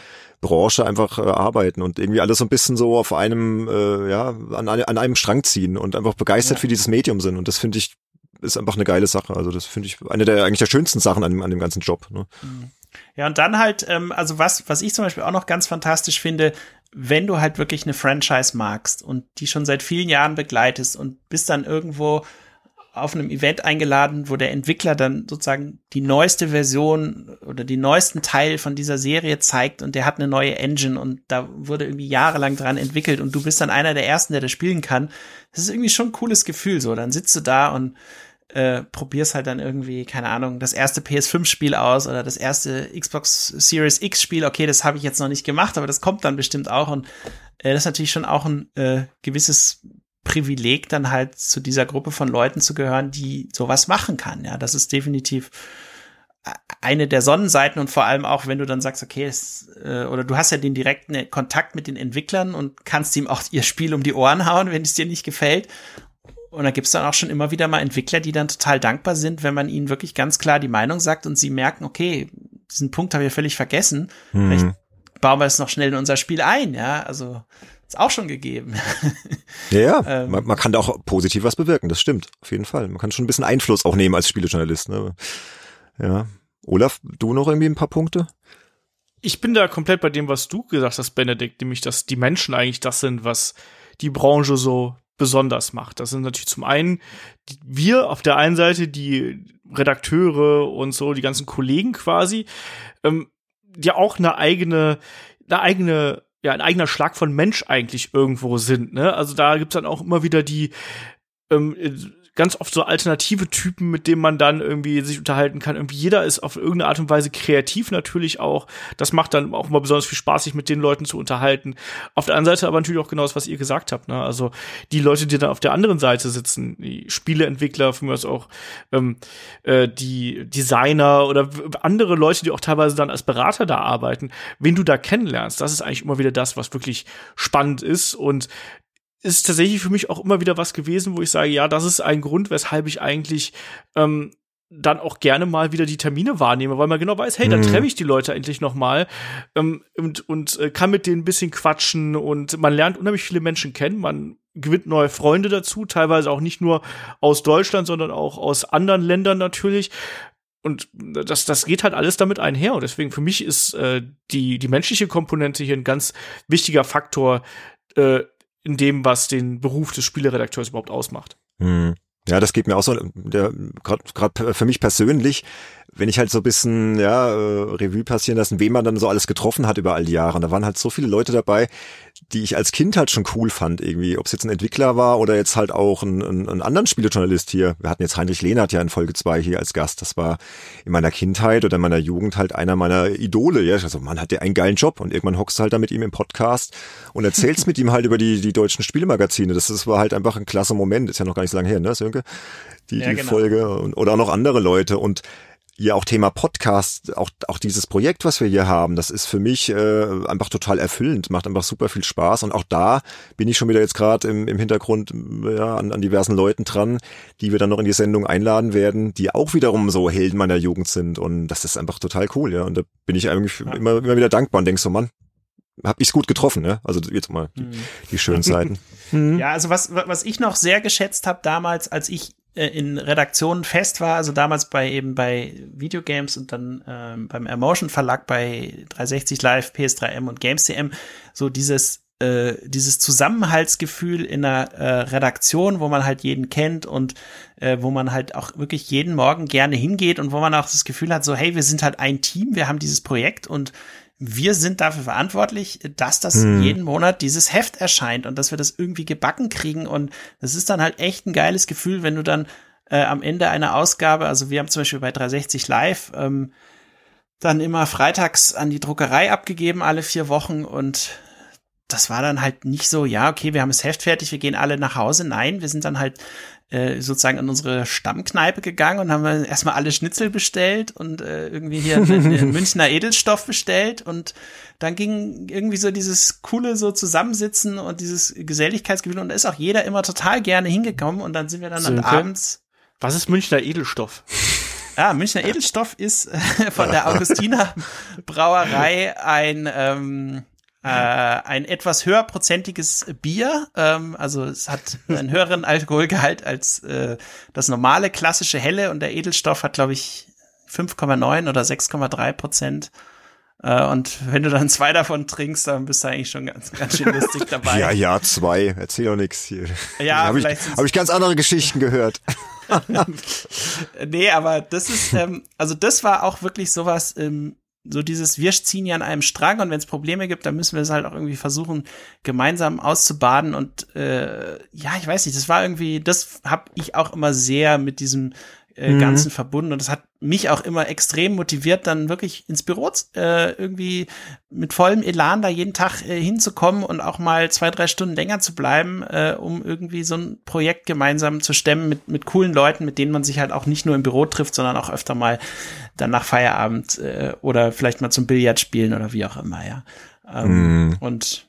Branche einfach äh, arbeiten und irgendwie alles so ein bisschen so auf einem, äh, ja, an, an einem Strang ziehen und einfach begeistert ja. für dieses Medium sind. Und das finde ich, ist einfach eine geile Sache. Also das finde ich eine der eigentlich der schönsten Sachen an dem, an dem ganzen Job. Ne? Mhm. Ja, und dann halt, ähm, also was, was ich zum Beispiel auch noch ganz fantastisch finde, wenn du halt wirklich eine Franchise magst und die schon seit vielen Jahren begleitest und bist dann irgendwo auf einem Event eingeladen, wo der Entwickler dann sozusagen die neueste Version oder die neuesten Teil von dieser Serie zeigt und der hat eine neue Engine und da wurde irgendwie jahrelang dran entwickelt und du bist dann einer der ersten, der das spielen kann. Das ist irgendwie schon ein cooles Gefühl so. Dann sitzt du da und äh, probierst halt dann irgendwie, keine Ahnung, das erste PS5-Spiel aus oder das erste Xbox Series X-Spiel. Okay, das habe ich jetzt noch nicht gemacht, aber das kommt dann bestimmt auch. Und äh, das ist natürlich schon auch ein äh, gewisses Privileg, dann halt zu dieser Gruppe von Leuten zu gehören, die sowas machen kann. Ja, das ist definitiv eine der Sonnenseiten und vor allem auch, wenn du dann sagst, okay, es, äh, oder du hast ja den direkten Kontakt mit den Entwicklern und kannst ihm auch ihr Spiel um die Ohren hauen, wenn es dir nicht gefällt. Und da gibt's dann auch schon immer wieder mal Entwickler, die dann total dankbar sind, wenn man ihnen wirklich ganz klar die Meinung sagt und sie merken, okay, diesen Punkt habe ich völlig vergessen. Mhm. Vielleicht bauen wir es noch schnell in unser Spiel ein, ja. Also ist auch schon gegeben. Ja, ja. ähm, man, man, kann da auch positiv was bewirken, das stimmt, auf jeden Fall. Man kann schon ein bisschen Einfluss auch nehmen als Spielejournalist. Ne? Ja. Olaf, du noch irgendwie ein paar Punkte? Ich bin da komplett bei dem, was du gesagt hast, Benedikt, nämlich, dass die Menschen eigentlich das sind, was die Branche so besonders macht. Das sind natürlich zum einen wir auf der einen Seite, die Redakteure und so, die ganzen Kollegen quasi, ähm, die auch eine eigene, eine eigene ja ein eigener Schlag von Mensch eigentlich irgendwo sind. Ne? Also da gibt's dann auch immer wieder die ähm, ganz oft so alternative Typen, mit denen man dann irgendwie sich unterhalten kann. Irgendwie jeder ist auf irgendeine Art und Weise kreativ natürlich auch. Das macht dann auch immer besonders viel Spaß, sich mit den Leuten zu unterhalten. Auf der anderen Seite aber natürlich auch genau das, was ihr gesagt habt. Ne? Also die Leute, die dann auf der anderen Seite sitzen, die Spieleentwickler, von mir aus auch ähm, äh, die Designer oder andere Leute, die auch teilweise dann als Berater da arbeiten, wen du da kennenlernst, das ist eigentlich immer wieder das, was wirklich spannend ist und ist tatsächlich für mich auch immer wieder was gewesen, wo ich sage, ja, das ist ein Grund, weshalb ich eigentlich ähm, dann auch gerne mal wieder die Termine wahrnehme, weil man genau weiß, hey, mhm. dann treffe ich die Leute endlich noch mal ähm, und, und äh, kann mit denen ein bisschen quatschen und man lernt unheimlich viele Menschen kennen, man gewinnt neue Freunde dazu, teilweise auch nicht nur aus Deutschland, sondern auch aus anderen Ländern natürlich. Und das, das geht halt alles damit einher. Und deswegen für mich ist äh, die, die menschliche Komponente hier ein ganz wichtiger Faktor, äh, in dem, was den Beruf des Spieleredakteurs überhaupt ausmacht. Hm. Ja, das geht mir auch so, gerade für mich persönlich, wenn ich halt so ein bisschen, ja, äh, Revue passieren lassen, wen man dann so alles getroffen hat über all die Jahre. Und da waren halt so viele Leute dabei, die ich als Kind halt schon cool fand, irgendwie. Ob es jetzt ein Entwickler war oder jetzt halt auch ein, ein, ein anderen Spielejournalist hier. Wir hatten jetzt Heinrich Lehnert ja in Folge zwei hier als Gast. Das war in meiner Kindheit oder in meiner Jugend halt einer meiner Idole. Ja, also man hat ja einen geilen Job und irgendwann hockst du halt da mit ihm im Podcast und erzählst mit ihm halt über die, die deutschen Spielemagazine. Das, das war halt einfach ein klasse Moment. Ist ja noch gar nicht so lange her, ne, Sönke? Die, ja, die genau. Folge und, oder auch noch andere Leute und Ja, auch Thema Podcast, auch, auch dieses Projekt, was wir hier haben, das ist für mich äh, einfach total erfüllend, macht einfach super viel Spaß und auch da bin ich schon wieder jetzt gerade im, im Hintergrund ja, an, an diversen Leuten dran, die wir dann noch in die Sendung einladen werden, die auch wiederum so Helden meiner Jugend sind und das ist einfach total cool, ja und da bin ich eigentlich ja. immer, immer wieder dankbar und denk so, Mann, hab ich's gut getroffen, ne? Also jetzt mal die, hm. die schönen Seiten. Ja, also was, was ich noch sehr geschätzt habe damals, als ich äh, in Redaktionen fest war, also damals bei eben bei Videogames und dann ähm, beim Emotion Verlag bei 360 Live, PS3M und GamesCM, so dieses äh, dieses Zusammenhaltsgefühl in einer äh, Redaktion, wo man halt jeden kennt und äh, wo man halt auch wirklich jeden Morgen gerne hingeht und wo man auch das Gefühl hat, so hey, wir sind halt ein Team, wir haben dieses Projekt und wir sind dafür verantwortlich, dass das hm. jeden Monat dieses Heft erscheint und dass wir das irgendwie gebacken kriegen. Und das ist dann halt echt ein geiles Gefühl, wenn du dann äh, am Ende einer Ausgabe, also wir haben zum Beispiel bei 360 Live ähm, dann immer freitags an die Druckerei abgegeben, alle vier Wochen und das war dann halt nicht so, ja, okay, wir haben das Heft fertig, wir gehen alle nach Hause. Nein, wir sind dann halt äh, sozusagen in unsere Stammkneipe gegangen und haben erstmal alle Schnitzel bestellt und äh, irgendwie hier einen, Münchner Edelstoff bestellt und dann ging irgendwie so dieses coole so Zusammensitzen und dieses Geselligkeitsgefühl und da ist auch jeder immer total gerne hingekommen und dann sind wir dann Sönke. abends. Was ist Münchner Edelstoff? Ja, Münchner Edelstoff ist äh, von der Augustiner Brauerei ein ähm, äh, ein etwas höherprozentiges Bier. Ähm, also es hat einen höheren Alkoholgehalt als äh, das normale klassische Helle und der Edelstoff hat, glaube ich, 5,9 oder 6,3 Prozent. Äh, und wenn du dann zwei davon trinkst, dann bist du eigentlich schon ganz, ganz schön lustig dabei. ja, ja, zwei. Erzähl doch nichts hier. Ja, habe ich, hab ich ganz andere Geschichten gehört. nee, aber das ist, ähm, also das war auch wirklich sowas, ähm, so dieses, wir ziehen ja an einem Strang und wenn es Probleme gibt, dann müssen wir es halt auch irgendwie versuchen, gemeinsam auszubaden. Und äh, ja, ich weiß nicht, das war irgendwie, das habe ich auch immer sehr mit diesem äh, mhm. Ganzen verbunden. Und das hat mich auch immer extrem motiviert, dann wirklich ins Büro äh, irgendwie mit vollem Elan da jeden Tag äh, hinzukommen und auch mal zwei, drei Stunden länger zu bleiben, äh, um irgendwie so ein Projekt gemeinsam zu stemmen mit, mit coolen Leuten, mit denen man sich halt auch nicht nur im Büro trifft, sondern auch öfter mal dann nach Feierabend äh, oder vielleicht mal zum Billard spielen oder wie auch immer, ja. Ähm, mhm. Und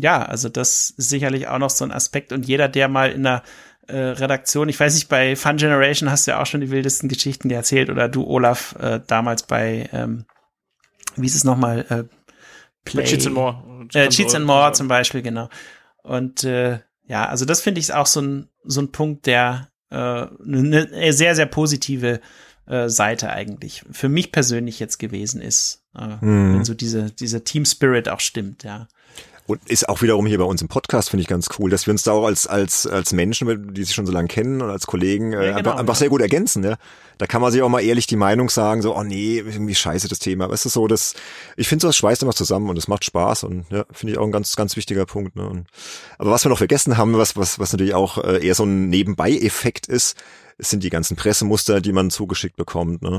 ja, also das ist sicherlich auch noch so ein Aspekt. Und jeder, der mal in der äh, Redaktion. Ich weiß nicht, bei Fun Generation hast du ja auch schon die wildesten Geschichten erzählt oder du, Olaf, äh, damals bei, ähm, wie ist es nochmal? Äh, Play, Cheats and More. Äh, Cheats and More zum Beispiel, genau. Und äh, ja, also das finde ich auch so ein, so ein Punkt, der äh, eine ne sehr, sehr positive äh, Seite eigentlich für mich persönlich jetzt gewesen ist. Äh, hm. Wenn so diese, dieser Team Spirit auch stimmt, ja. Und ist auch wiederum hier bei uns im Podcast, finde ich ganz cool, dass wir uns da auch als, als, als Menschen, die sich schon so lange kennen und als Kollegen äh, ja, genau, einfach, ja. sehr gut ergänzen. Ja? Da kann man sich auch mal ehrlich die Meinung sagen, so, oh nee, irgendwie scheiße das Thema. Weißt du, so, das, ich finde, so das schweißt immer zusammen und es macht Spaß und ja, finde ich auch ein ganz, ganz wichtiger Punkt. Ne? Und, aber was wir noch vergessen haben, was, was, was natürlich auch äh, eher so ein Nebenbei-Effekt ist, sind die ganzen Pressemuster, die man zugeschickt bekommt. Ne?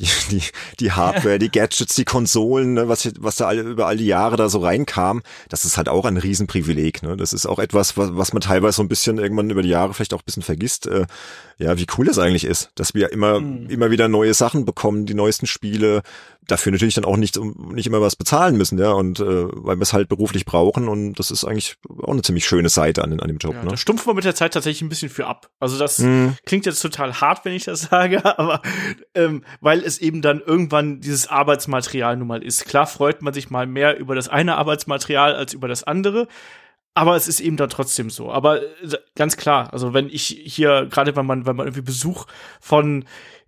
Die, die, die Hardware, die Gadgets, die Konsolen, ne, was, was da alle, über all die Jahre da so reinkam, das ist halt auch ein Riesenprivileg. Ne? Das ist auch etwas, was, was man teilweise so ein bisschen irgendwann über die Jahre vielleicht auch ein bisschen vergisst. Äh, ja, wie cool das eigentlich ist, dass wir immer, mhm. immer wieder neue Sachen bekommen, die neuesten Spiele, dafür natürlich dann auch nicht, nicht immer was bezahlen müssen, ja, und äh, weil wir es halt beruflich brauchen und das ist eigentlich auch eine ziemlich schöne Seite an, an dem Job. Ja, ne? Da stumpft man mit der Zeit tatsächlich ein bisschen für ab. Also das mhm. klingt jetzt total hart, wenn ich das sage, aber ähm, weil es eben dann irgendwann dieses Arbeitsmaterial nun mal ist. Klar freut man sich mal mehr über das eine Arbeitsmaterial als über das andere. Aber es ist eben dann trotzdem so. Aber äh, ganz klar, also wenn ich hier, gerade wenn man, wenn man irgendwie Besuch von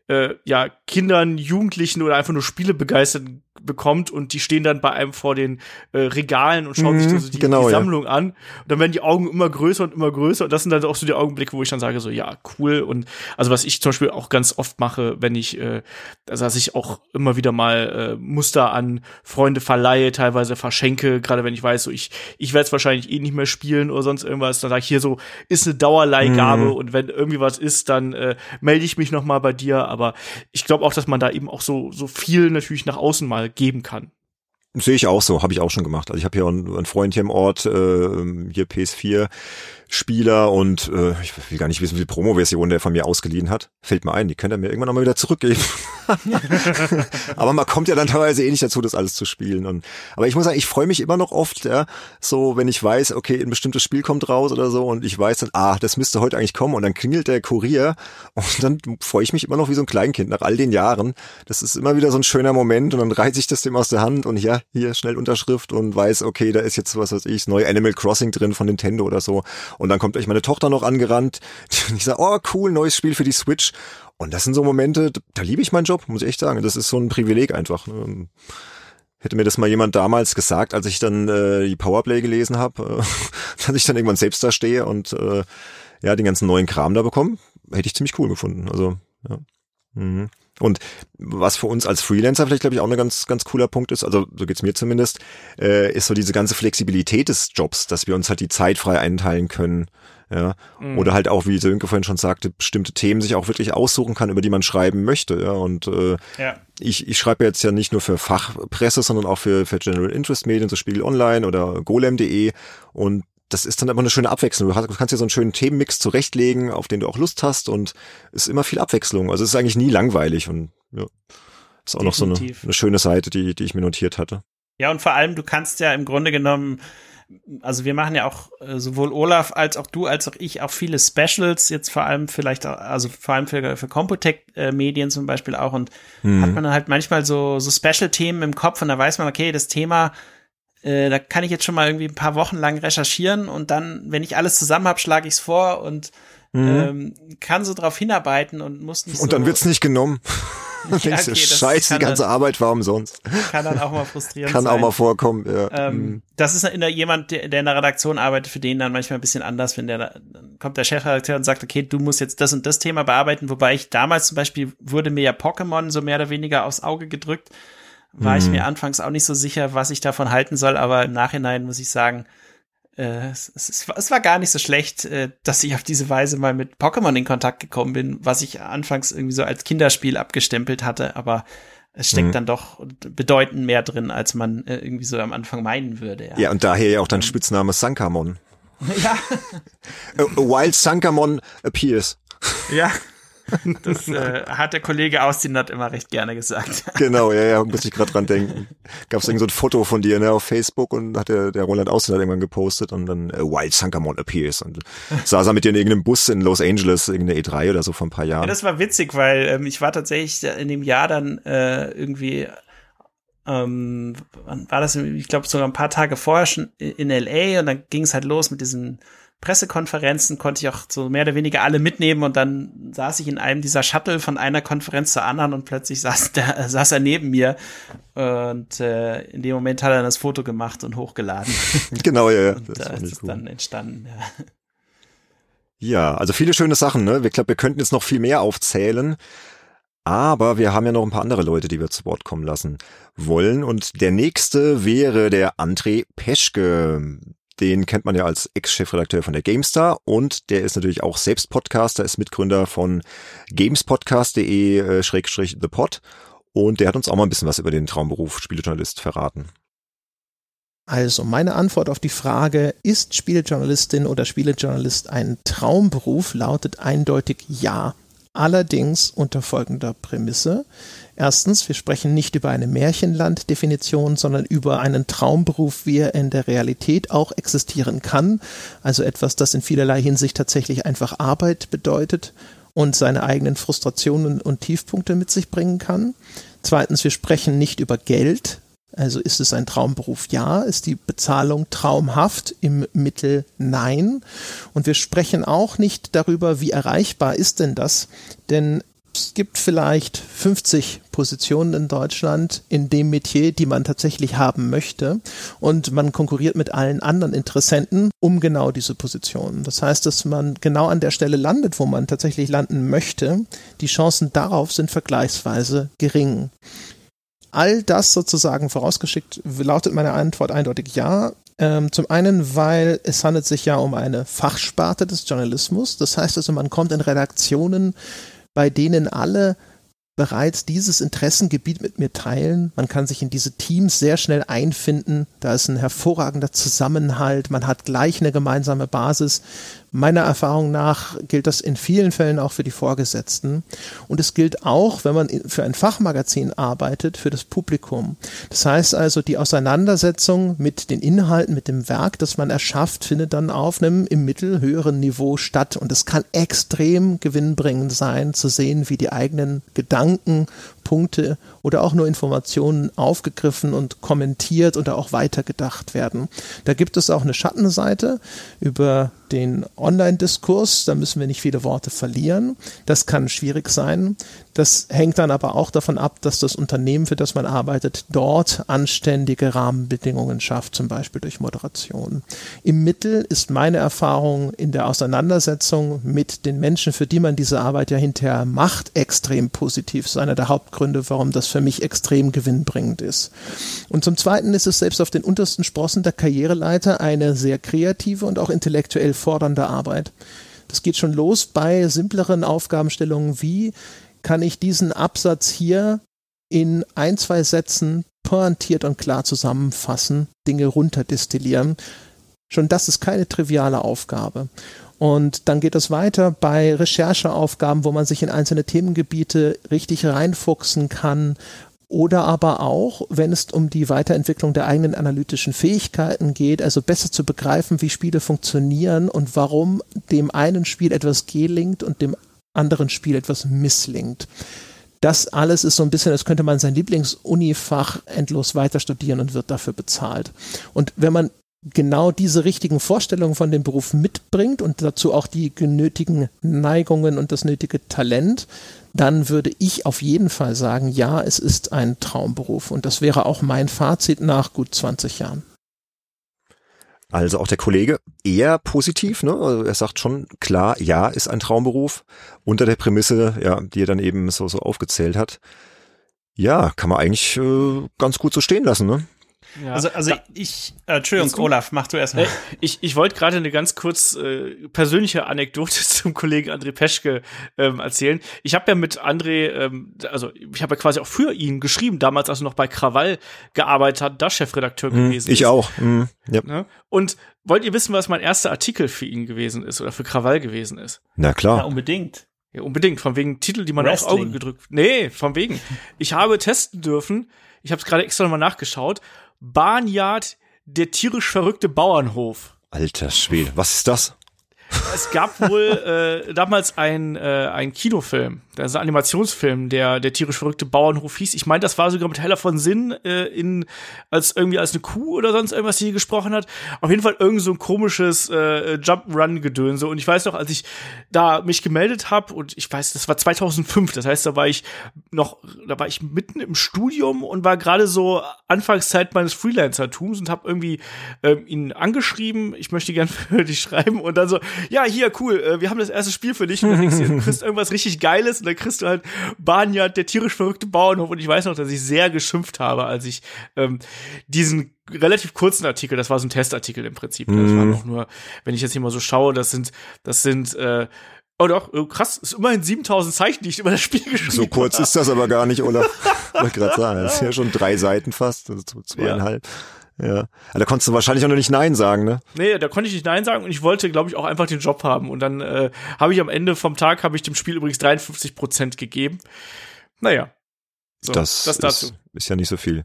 äh, ja, Kindern, Jugendlichen oder einfach nur Spiele begeistert bekommt und die stehen dann bei einem vor den äh, Regalen und schauen mhm, sich so die, genau, die Sammlung ja. an. Und dann werden die Augen immer größer und immer größer und das sind dann auch so die Augenblicke, wo ich dann sage so, ja, cool. Und also was ich zum Beispiel auch ganz oft mache, wenn ich, äh, also dass ich auch immer wieder mal äh, Muster an Freunde verleihe, teilweise verschenke, gerade wenn ich weiß, so ich, ich werde es wahrscheinlich eh nicht mehr spielen oder sonst irgendwas, dann sage ich hier so, ist eine Dauerleihgabe mhm. und wenn irgendwie was ist, dann äh, melde ich mich noch mal bei dir. Aber ich glaube auch, dass man da eben auch so, so viel natürlich nach außen mal geben kann. Sehe ich auch so, habe ich auch schon gemacht. Also ich habe hier einen, einen Freund hier im Ort, äh, hier PS4, Spieler und äh, ich will gar nicht wissen, wie viel Promo-Version der von mir ausgeliehen hat. Fällt mir ein, die könnte er mir irgendwann nochmal wieder zurückgeben. aber man kommt ja dann teilweise eh nicht dazu, das alles zu spielen. Und, aber ich muss sagen, ich freue mich immer noch oft, ja, so wenn ich weiß, okay, ein bestimmtes Spiel kommt raus oder so und ich weiß dann, ah, das müsste heute eigentlich kommen und dann klingelt der Kurier und dann freue ich mich immer noch wie so ein Kleinkind nach all den Jahren. Das ist immer wieder so ein schöner Moment und dann reiße ich das dem aus der Hand und ja, hier schnell Unterschrift und weiß, okay, da ist jetzt was weiß ich, neue Animal Crossing drin von Nintendo oder so und dann kommt euch meine Tochter noch angerannt. Und ich sage, oh cool, neues Spiel für die Switch. Und das sind so Momente, da liebe ich meinen Job, muss ich echt sagen. Das ist so ein Privileg einfach. Ne? Hätte mir das mal jemand damals gesagt, als ich dann äh, die Powerplay gelesen habe, äh, dass ich dann irgendwann selbst da stehe und äh, ja den ganzen neuen Kram da bekomme, hätte ich ziemlich cool gefunden. Also ja. Mhm. Und was für uns als Freelancer vielleicht, glaube ich, auch ein ganz, ganz cooler Punkt ist, also so geht's mir zumindest, äh, ist so diese ganze Flexibilität des Jobs, dass wir uns halt die Zeit frei einteilen können. Ja. Mhm. Oder halt auch, wie Sönke vorhin schon sagte, bestimmte Themen sich auch wirklich aussuchen kann, über die man schreiben möchte. Ja. Und äh, ja. ich, ich schreibe jetzt ja nicht nur für Fachpresse, sondern auch für, für General Interest Medien, so Spiegel Online oder golem.de. Und das ist dann immer eine schöne Abwechslung. Du, hast, du kannst dir so einen schönen Themenmix zurechtlegen, auf den du auch Lust hast und es ist immer viel Abwechslung. Also es ist eigentlich nie langweilig und ja, ist auch Definitiv. noch so eine, eine schöne Seite, die, die ich mir notiert hatte. Ja, und vor allem, du kannst ja im Grunde genommen also wir machen ja auch äh, sowohl Olaf als auch du als auch ich auch viele Specials jetzt vor allem vielleicht auch, also vor allem für, für Computec äh, Medien zum Beispiel auch und mhm. hat man dann halt manchmal so so Special Themen im Kopf und da weiß man okay das Thema äh, da kann ich jetzt schon mal irgendwie ein paar Wochen lang recherchieren und dann, wenn ich alles zusammen habe, schlage ich es vor und mhm. ähm, kann so drauf hinarbeiten und muss nicht Und so dann wird's nicht genommen. ja, okay, Scheiße, die ganze dann, Arbeit war umsonst. Kann dann auch mal frustrierend kann sein. Kann auch mal vorkommen, ja. Ähm, mhm. Das ist in der, jemand, der, der in der Redaktion arbeitet, für den dann manchmal ein bisschen anders, wenn der, dann kommt der Chefredakteur und sagt, okay, du musst jetzt das und das Thema bearbeiten, wobei ich damals zum Beispiel wurde mir ja Pokémon so mehr oder weniger aufs Auge gedrückt war ich mir mhm. anfangs auch nicht so sicher, was ich davon halten soll, aber im Nachhinein muss ich sagen, äh, es, es, es, war gar nicht so schlecht, äh, dass ich auf diese Weise mal mit Pokémon in Kontakt gekommen bin, was ich anfangs irgendwie so als Kinderspiel abgestempelt hatte, aber es steckt mhm. dann doch bedeutend mehr drin, als man äh, irgendwie so am Anfang meinen würde. Ja, ja und daher ja auch dein ähm. Spitzname Sankamon. Ja. a, a wild Sankamon appears. Ja, Das äh, hat der Kollege Austinat immer recht gerne gesagt. Genau, ja, ja, muss ich gerade dran denken. Gab es so ein Foto von dir ne, auf Facebook und hat der, der Roland Austinat irgendwann gepostet und dann äh, Wild Sankamon appears und saß er mit dir in irgendeinem Bus in Los Angeles, irgendeine E3 oder so vor ein paar Jahren. Ja, das war witzig, weil ähm, ich war tatsächlich in dem Jahr dann äh, irgendwie ähm, war das, ich glaube, sogar ein paar Tage vorher schon in LA und dann ging es halt los mit diesen Pressekonferenzen konnte ich auch so mehr oder weniger alle mitnehmen und dann saß ich in einem dieser Shuttle von einer Konferenz zur anderen und plötzlich saß, der, saß er neben mir und äh, in dem Moment hat er das Foto gemacht und hochgeladen. Genau, ja, ja. Und da ist es cool. dann entstanden, ja. Ja, also viele schöne Sachen, ne? Ich glaube, wir könnten jetzt noch viel mehr aufzählen. Aber wir haben ja noch ein paar andere Leute, die wir zu Wort kommen lassen wollen. Und der nächste wäre der André Peschke. Den kennt man ja als Ex-Chefredakteur von der GameStar und der ist natürlich auch selbst Podcaster, ist Mitgründer von gamespodcast.de äh, Schrägstrich The Pod und der hat uns auch mal ein bisschen was über den Traumberuf Spielejournalist verraten. Also meine Antwort auf die Frage, ist Spielejournalistin oder Spielejournalist ein Traumberuf, lautet eindeutig ja. Allerdings unter folgender Prämisse. Erstens, wir sprechen nicht über eine Märchenland-Definition, sondern über einen Traumberuf, wie er in der Realität auch existieren kann. Also etwas, das in vielerlei Hinsicht tatsächlich einfach Arbeit bedeutet und seine eigenen Frustrationen und Tiefpunkte mit sich bringen kann. Zweitens, wir sprechen nicht über Geld, also ist es ein Traumberuf? Ja. Ist die Bezahlung traumhaft? Im Mittel nein. Und wir sprechen auch nicht darüber, wie erreichbar ist denn das? Denn es gibt vielleicht 50 Positionen in Deutschland in dem Metier, die man tatsächlich haben möchte. Und man konkurriert mit allen anderen Interessenten um genau diese Positionen. Das heißt, dass man genau an der Stelle landet, wo man tatsächlich landen möchte. Die Chancen darauf sind vergleichsweise gering. All das sozusagen vorausgeschickt, lautet meine Antwort eindeutig ja. Ähm, zum einen, weil es handelt sich ja um eine Fachsparte des Journalismus. Das heißt also, man kommt in Redaktionen, bei denen alle bereits dieses Interessengebiet mit mir teilen. Man kann sich in diese Teams sehr schnell einfinden. Da ist ein hervorragender Zusammenhalt. Man hat gleich eine gemeinsame Basis. Meiner Erfahrung nach gilt das in vielen Fällen auch für die Vorgesetzten. Und es gilt auch, wenn man für ein Fachmagazin arbeitet, für das Publikum. Das heißt also, die Auseinandersetzung mit den Inhalten, mit dem Werk, das man erschafft, findet dann auf einem im Mittel höheren Niveau statt. Und es kann extrem gewinnbringend sein, zu sehen, wie die eigenen Gedanken, Punkte oder auch nur Informationen aufgegriffen und kommentiert oder auch weitergedacht werden. Da gibt es auch eine Schattenseite über den Online-Diskurs, da müssen wir nicht viele Worte verlieren. Das kann schwierig sein. Das hängt dann aber auch davon ab, dass das Unternehmen, für das man arbeitet, dort anständige Rahmenbedingungen schafft, zum Beispiel durch Moderation. Im Mittel ist meine Erfahrung in der Auseinandersetzung mit den Menschen, für die man diese Arbeit ja hinterher macht, extrem positiv. Das ist einer der Hauptgründe, warum das für mich extrem gewinnbringend ist. Und zum Zweiten ist es selbst auf den untersten Sprossen der Karriereleiter eine sehr kreative und auch intellektuell fordernde Arbeit. Das geht schon los bei simpleren Aufgabenstellungen wie kann ich diesen Absatz hier in ein, zwei Sätzen pointiert und klar zusammenfassen, Dinge runterdestillieren. Schon das ist keine triviale Aufgabe. Und dann geht es weiter bei Rechercheaufgaben, wo man sich in einzelne Themengebiete richtig reinfuchsen kann. Oder aber auch, wenn es um die Weiterentwicklung der eigenen analytischen Fähigkeiten geht, also besser zu begreifen, wie Spiele funktionieren und warum dem einen Spiel etwas gelingt und dem anderen Spiel etwas misslingt. Das alles ist so ein bisschen, als könnte man sein Lieblingsunifach endlos weiter studieren und wird dafür bezahlt. Und wenn man genau diese richtigen Vorstellungen von dem Beruf mitbringt und dazu auch die genötigen Neigungen und das nötige Talent, dann würde ich auf jeden Fall sagen, ja, es ist ein Traumberuf. Und das wäre auch mein Fazit nach gut 20 Jahren. Also auch der Kollege eher positiv, ne? Also er sagt schon klar, ja, ist ein Traumberuf unter der Prämisse, ja, die er dann eben so so aufgezählt hat. Ja, kann man eigentlich äh, ganz gut so stehen lassen, ne? Ja. Also, also da, ich, äh, Entschuldigung, Olaf, mach du erstmal. Ich, ich wollte gerade eine ganz kurz äh, persönliche Anekdote zum Kollegen André Peschke ähm, erzählen. Ich habe ja mit André, ähm, also ich habe ja quasi auch für ihn geschrieben, damals als er noch bei Krawall gearbeitet hat, da Chefredakteur mhm, gewesen ich ist. Ich auch. Mhm, ja. Ne? Und wollt ihr wissen, was mein erster Artikel für ihn gewesen ist oder für Krawall gewesen ist? Na klar. Ja, unbedingt. Ja, unbedingt, von wegen Titel, die man Wrestling. aufs Auge gedrückt. Nee, von wegen. Ich habe testen dürfen, ich habe es gerade extra nochmal nachgeschaut, Barnyard, der tierisch verrückte Bauernhof. Alter Schwede, was ist das? Es gab wohl äh, damals ein, äh, ein Kinofilm, also ein Animationsfilm, der der tierisch verrückte Bauernhof hieß. Ich meine, das war sogar mit Heller von Sinn äh, in als irgendwie als eine Kuh oder sonst irgendwas, die hier gesprochen hat. Auf jeden Fall irgend so ein komisches äh, Jump-Run-Gedönse. Und ich weiß noch, als ich da mich gemeldet habe und ich weiß, das war 2005. Das heißt, da war ich noch, da war ich mitten im Studium und war gerade so Anfangszeit meines Freelancer-Tums und habe irgendwie ähm, ihn angeschrieben. Ich möchte gern für dich schreiben und dann so ja, hier, cool, äh, wir haben das erste Spiel für dich und dann du, kriegst irgendwas richtig Geiles und dann kriegst du halt Barnyard, der tierisch verrückte Bauernhof und ich weiß noch, dass ich sehr geschimpft habe, als ich ähm, diesen relativ kurzen Artikel, das war so ein Testartikel im Prinzip, mhm. das war noch nur, wenn ich jetzt hier mal so schaue, das sind, das sind, äh, Oh doch, oh, krass, ist immerhin 7000 Zeichen, die ich über das Spiel geschrieben habe. So kurz ist das aber gar nicht, Olaf. Wollte gerade sagen, das ist ja schon drei Seiten fast, also zweieinhalb. Ja. Ja. Aber da konntest du wahrscheinlich auch noch nicht Nein sagen, ne? Nee, da konnte ich nicht Nein sagen und ich wollte, glaube ich, auch einfach den Job haben. Und dann äh, habe ich am Ende vom Tag habe ich dem Spiel übrigens 53 Prozent gegeben. Naja. So, das, das dazu. Ist, ist ja nicht so viel.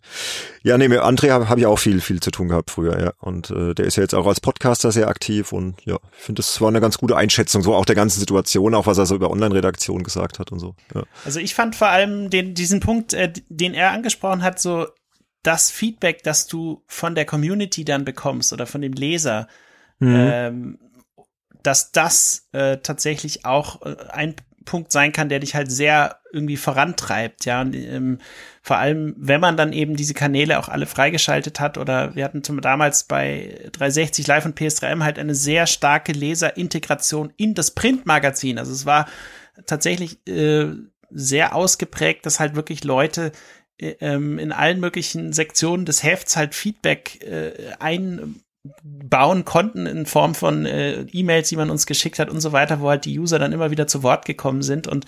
Ja, nee, mit André habe hab ich auch viel, viel zu tun gehabt früher, ja. Und äh, der ist ja jetzt auch als Podcaster sehr aktiv und ja, ich finde, das war eine ganz gute Einschätzung, so auch der ganzen Situation, auch was er so über Online-Redaktion gesagt hat und so. Ja. Also ich fand vor allem den, diesen Punkt, äh, den er angesprochen hat, so das Feedback, das du von der Community dann bekommst oder von dem Leser, mhm. ähm, dass das äh, tatsächlich auch äh, ein Punkt sein kann, der dich halt sehr irgendwie vorantreibt, ja. Und, ähm, vor allem, wenn man dann eben diese Kanäle auch alle freigeschaltet hat oder wir hatten zum, damals bei 360 Live und PS3M halt eine sehr starke Leserintegration in das Printmagazin. Also es war tatsächlich äh, sehr ausgeprägt, dass halt wirklich Leute in allen möglichen Sektionen des Hefts halt Feedback äh, ein bauen konnten in Form von äh, E-Mails, die man uns geschickt hat und so weiter, wo halt die User dann immer wieder zu Wort gekommen sind. Und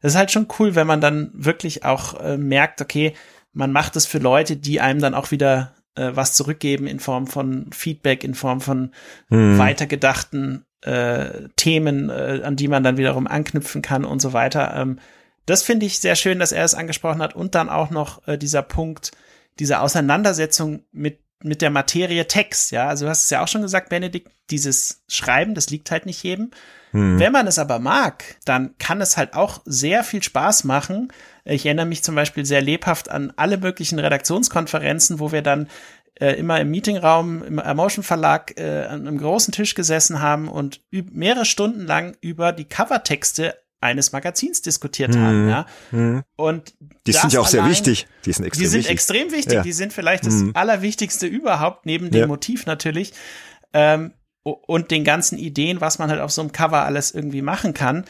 das ist halt schon cool, wenn man dann wirklich auch äh, merkt, okay, man macht es für Leute, die einem dann auch wieder äh, was zurückgeben in Form von Feedback, in Form von hm. weitergedachten äh, Themen, äh, an die man dann wiederum anknüpfen kann und so weiter. Ähm, das finde ich sehr schön, dass er es angesprochen hat und dann auch noch äh, dieser Punkt, diese Auseinandersetzung mit mit der Materie Text, ja. Also du hast es ja auch schon gesagt, Benedikt, dieses Schreiben, das liegt halt nicht jedem. Hm. Wenn man es aber mag, dann kann es halt auch sehr viel Spaß machen. Ich erinnere mich zum Beispiel sehr lebhaft an alle möglichen Redaktionskonferenzen, wo wir dann äh, immer im Meetingraum im Emotion Verlag äh, an einem großen Tisch gesessen haben und mehrere Stunden lang über die Covertexte eines Magazins diskutiert haben, mhm. ja. Mhm. Und die sind ja auch allein, sehr wichtig. Die sind extrem wichtig. Die sind wichtig. extrem wichtig. Ja. Die sind vielleicht das mhm. Allerwichtigste überhaupt, neben dem ja. Motiv natürlich. Ähm, und den ganzen Ideen, was man halt auf so einem Cover alles irgendwie machen kann.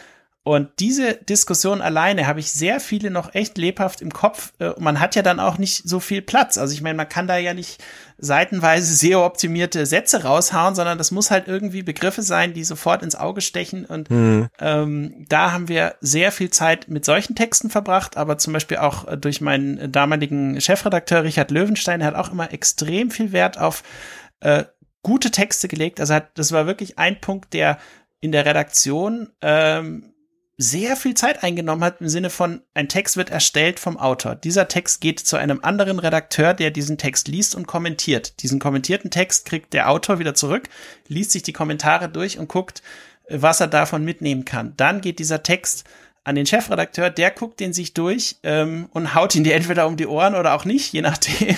Und diese Diskussion alleine habe ich sehr viele noch echt lebhaft im Kopf. Äh, man hat ja dann auch nicht so viel Platz. Also ich meine, man kann da ja nicht seitenweise SEO-optimierte Sätze raushauen, sondern das muss halt irgendwie Begriffe sein, die sofort ins Auge stechen. Und mhm. ähm, da haben wir sehr viel Zeit mit solchen Texten verbracht, aber zum Beispiel auch durch meinen damaligen Chefredakteur Richard Löwenstein, der hat auch immer extrem viel Wert auf äh, gute Texte gelegt. Also hat, das war wirklich ein Punkt, der in der Redaktion ähm, sehr viel Zeit eingenommen hat im Sinne von, ein Text wird erstellt vom Autor. Dieser Text geht zu einem anderen Redakteur, der diesen Text liest und kommentiert. Diesen kommentierten Text kriegt der Autor wieder zurück, liest sich die Kommentare durch und guckt, was er davon mitnehmen kann. Dann geht dieser Text an den Chefredakteur, der guckt den sich durch ähm, und haut ihn dir entweder um die Ohren oder auch nicht, je nachdem.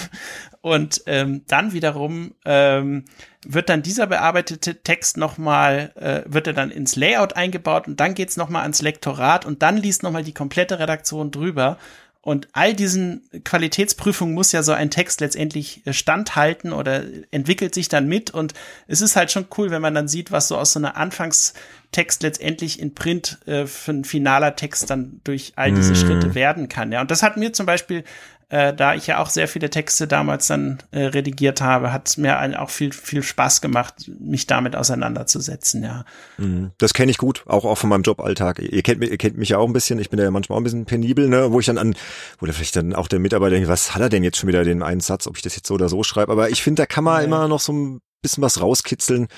Und ähm, dann wiederum ähm, wird dann dieser bearbeitete Text nochmal, äh, wird er dann ins Layout eingebaut und dann geht's nochmal ans Lektorat und dann liest nochmal die komplette Redaktion drüber. Und all diesen Qualitätsprüfungen muss ja so ein Text letztendlich äh, standhalten oder entwickelt sich dann mit. Und es ist halt schon cool, wenn man dann sieht, was so aus so einer Anfangstext letztendlich in Print äh, für ein finaler Text dann durch all diese mm. Schritte werden kann. Ja, und das hat mir zum Beispiel äh, da ich ja auch sehr viele Texte damals dann äh, redigiert habe, hat mir auch viel, viel Spaß gemacht, mich damit auseinanderzusetzen, ja. Mhm. Das kenne ich gut, auch, auch von meinem Joballtag. Ihr kennt, mich, ihr kennt mich ja auch ein bisschen, ich bin ja manchmal auch ein bisschen penibel, ne, wo ich dann an, wo vielleicht dann auch der Mitarbeiter denkt, was hat er denn jetzt schon wieder den einen Satz, ob ich das jetzt so oder so schreibe, aber ich finde, da kann man ja. immer noch so ein bisschen was rauskitzeln.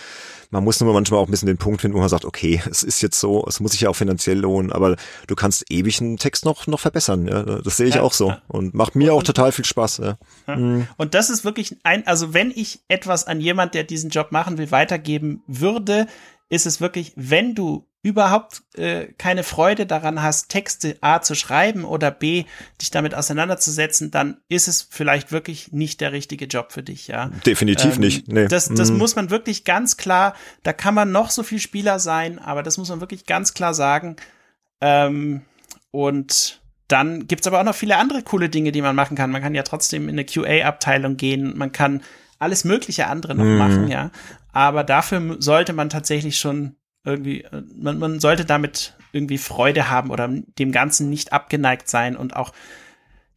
Man muss nur manchmal auch ein bisschen den Punkt finden, wo man sagt, okay, es ist jetzt so, es muss sich ja auch finanziell lohnen, aber du kannst ewig einen Text noch, noch verbessern. Ja? Das sehe ich ja, auch so. Und macht mir und, auch total viel Spaß. Ja. ja. Mhm. Und das ist wirklich ein, also wenn ich etwas an jemand, der diesen Job machen will, weitergeben würde, ist es wirklich, wenn du überhaupt äh, keine Freude daran hast, Texte A zu schreiben oder B dich damit auseinanderzusetzen, dann ist es vielleicht wirklich nicht der richtige Job für dich, ja. Definitiv ähm, nicht. Nee. Das, das mm. muss man wirklich ganz klar, da kann man noch so viel Spieler sein, aber das muss man wirklich ganz klar sagen. Ähm, und dann gibt's aber auch noch viele andere coole Dinge, die man machen kann. Man kann ja trotzdem in eine QA-Abteilung gehen, man kann alles mögliche andere noch mm. machen, ja. Aber dafür sollte man tatsächlich schon irgendwie, äh, man, man sollte damit irgendwie Freude haben oder dem Ganzen nicht abgeneigt sein und auch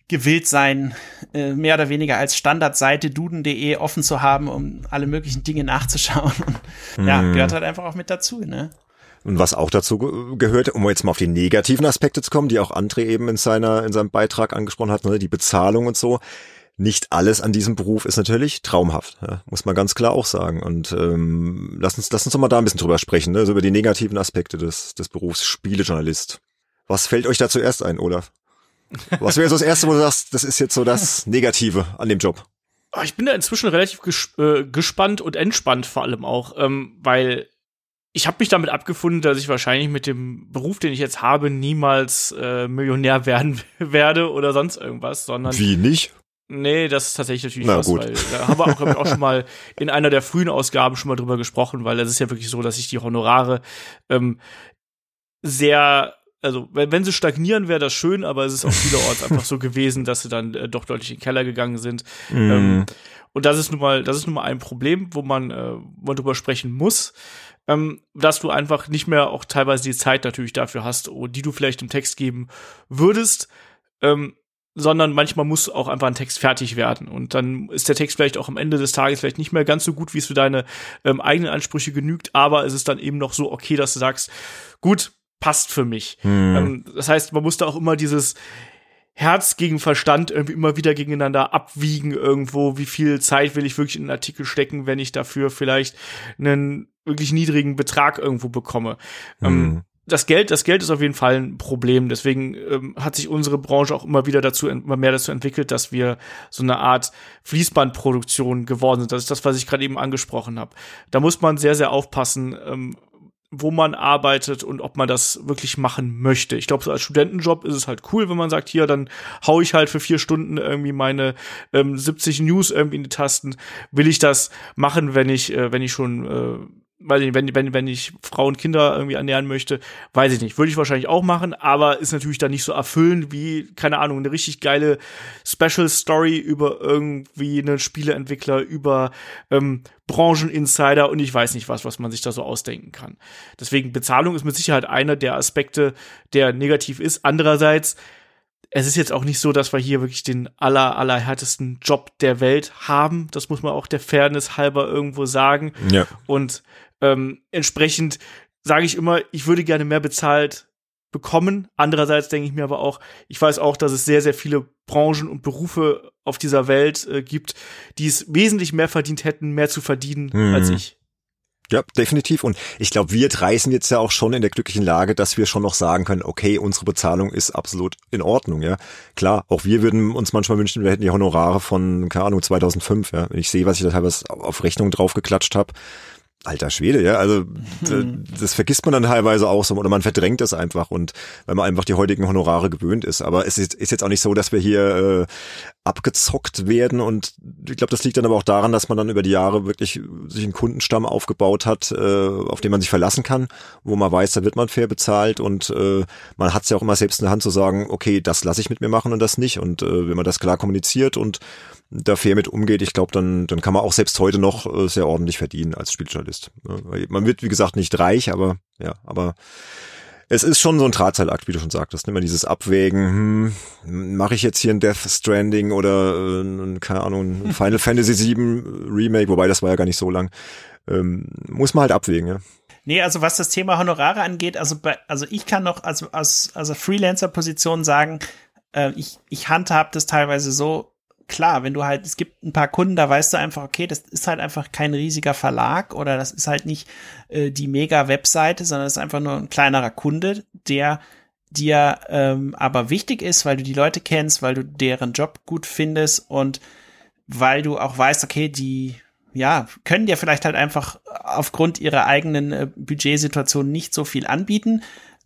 gewillt sein, äh, mehr oder weniger als Standardseite duden.de offen zu haben, um alle möglichen Dinge nachzuschauen. Und, ja, mhm. gehört halt einfach auch mit dazu, ne? Und was auch dazu gehört, um jetzt mal auf die negativen Aspekte zu kommen, die auch André eben in seiner, in seinem Beitrag angesprochen hat, ne, die Bezahlung und so nicht alles an diesem Beruf ist natürlich traumhaft, ja, muss man ganz klar auch sagen. Und ähm, lass uns, lass uns doch mal da ein bisschen drüber sprechen, ne, so über die negativen Aspekte des, des Berufs Spielejournalist. Was fällt euch da zuerst ein, Olaf? Was wäre so das Erste, wo du sagst, das ist jetzt so das Negative an dem Job? Ah, ich bin da inzwischen relativ ges äh, gespannt und entspannt vor allem auch, ähm, weil ich habe mich damit abgefunden, dass ich wahrscheinlich mit dem Beruf, den ich jetzt habe, niemals äh, Millionär werden werde oder sonst irgendwas, sondern wie nicht? Nee, das ist tatsächlich natürlich Na, was, gut. weil da haben wir auch, ich, auch schon mal in einer der frühen Ausgaben schon mal drüber gesprochen, weil es ist ja wirklich so, dass sich die Honorare ähm, sehr, also wenn, wenn sie stagnieren, wäre das schön, aber es ist auch vielerorts einfach so gewesen, dass sie dann äh, doch deutlich in den Keller gegangen sind. Mm. Ähm, und das ist nun mal, das ist nun mal ein Problem, wo man, äh, wo man drüber sprechen muss. Ähm, dass du einfach nicht mehr auch teilweise die Zeit natürlich dafür hast, die du vielleicht im Text geben würdest. Ähm, sondern manchmal muss auch einfach ein Text fertig werden. Und dann ist der Text vielleicht auch am Ende des Tages vielleicht nicht mehr ganz so gut, wie es für deine ähm, eigenen Ansprüche genügt, aber es ist dann eben noch so okay, dass du sagst, gut, passt für mich. Hm. Ähm, das heißt, man muss da auch immer dieses Herz gegen Verstand irgendwie immer wieder gegeneinander abwiegen irgendwo, wie viel Zeit will ich wirklich in einen Artikel stecken, wenn ich dafür vielleicht einen wirklich niedrigen Betrag irgendwo bekomme. Ähm, hm. Ähm, das Geld, das Geld ist auf jeden Fall ein Problem. Deswegen ähm, hat sich unsere Branche auch immer wieder dazu, immer mehr dazu entwickelt, dass wir so eine Art Fließbandproduktion geworden sind. Das ist das, was ich gerade eben angesprochen habe. Da muss man sehr, sehr aufpassen, ähm, wo man arbeitet und ob man das wirklich machen möchte. Ich glaube, so als Studentenjob ist es halt cool, wenn man sagt, hier, dann hau ich halt für vier Stunden irgendwie meine ähm, 70 News irgendwie in die Tasten. Will ich das machen, wenn ich, äh, wenn ich schon äh, weiß ich nicht, wenn, wenn, wenn ich Frauen und Kinder irgendwie ernähren möchte, weiß ich nicht. Würde ich wahrscheinlich auch machen, aber ist natürlich dann nicht so erfüllend wie, keine Ahnung, eine richtig geile Special Story über irgendwie einen Spieleentwickler, über ähm, Brancheninsider und ich weiß nicht was, was man sich da so ausdenken kann. Deswegen Bezahlung ist mit Sicherheit einer der Aspekte, der negativ ist. Andererseits, es ist jetzt auch nicht so, dass wir hier wirklich den aller, allerhärtesten Job der Welt haben. Das muss man auch der Fairness halber irgendwo sagen. Ja. Und ähm, entsprechend sage ich immer, ich würde gerne mehr bezahlt bekommen. Andererseits denke ich mir aber auch, ich weiß auch, dass es sehr, sehr viele Branchen und Berufe auf dieser Welt äh, gibt, die es wesentlich mehr verdient hätten, mehr zu verdienen mhm. als ich. Ja, definitiv. Und ich glaube, wir drei sind jetzt ja auch schon in der glücklichen Lage, dass wir schon noch sagen können, okay, unsere Bezahlung ist absolut in Ordnung, ja. Klar, auch wir würden uns manchmal wünschen, wir hätten die Honorare von, keine Ahnung, 2005, ja. Wenn ich sehe, was ich da teilweise auf Rechnung draufgeklatscht habe, Alter Schwede, ja, also hm. das vergisst man dann teilweise auch so oder man verdrängt es einfach und weil man einfach die heutigen Honorare gewöhnt ist. Aber es ist, ist jetzt auch nicht so, dass wir hier äh, abgezockt werden. Und ich glaube, das liegt dann aber auch daran, dass man dann über die Jahre wirklich sich einen Kundenstamm aufgebaut hat, äh, auf den man sich verlassen kann, wo man weiß, da wird man fair bezahlt. Und äh, man hat es ja auch immer selbst in der Hand zu sagen, okay, das lasse ich mit mir machen und das nicht. Und äh, wenn man das klar kommuniziert und da fair mit umgeht, ich glaube, dann, dann kann man auch selbst heute noch äh, sehr ordentlich verdienen als Spieljournalist. Man wird, wie gesagt, nicht reich, aber ja, aber es ist schon so ein Drahtseilakt, wie du schon sagtest. Immer dieses Abwägen, hm, mache ich jetzt hier ein Death Stranding oder äh, keine Ahnung, ein Final Fantasy VII Remake, wobei das war ja gar nicht so lang. Ähm, muss man halt abwägen, ja. Nee, also was das Thema Honorare angeht, also bei, also ich kann noch also aus also Freelancer-Position sagen, äh, ich, ich handhab das teilweise so, klar, wenn du halt, es gibt ein paar Kunden, da weißt du einfach, okay, das ist halt einfach kein riesiger Verlag oder das ist halt nicht äh, die Mega-Webseite, sondern es ist einfach nur ein kleinerer Kunde, der dir ähm, aber wichtig ist, weil du die Leute kennst, weil du deren Job gut findest und weil du auch weißt, okay, die ja, können dir vielleicht halt einfach aufgrund ihrer eigenen äh, Budgetsituation nicht so viel anbieten,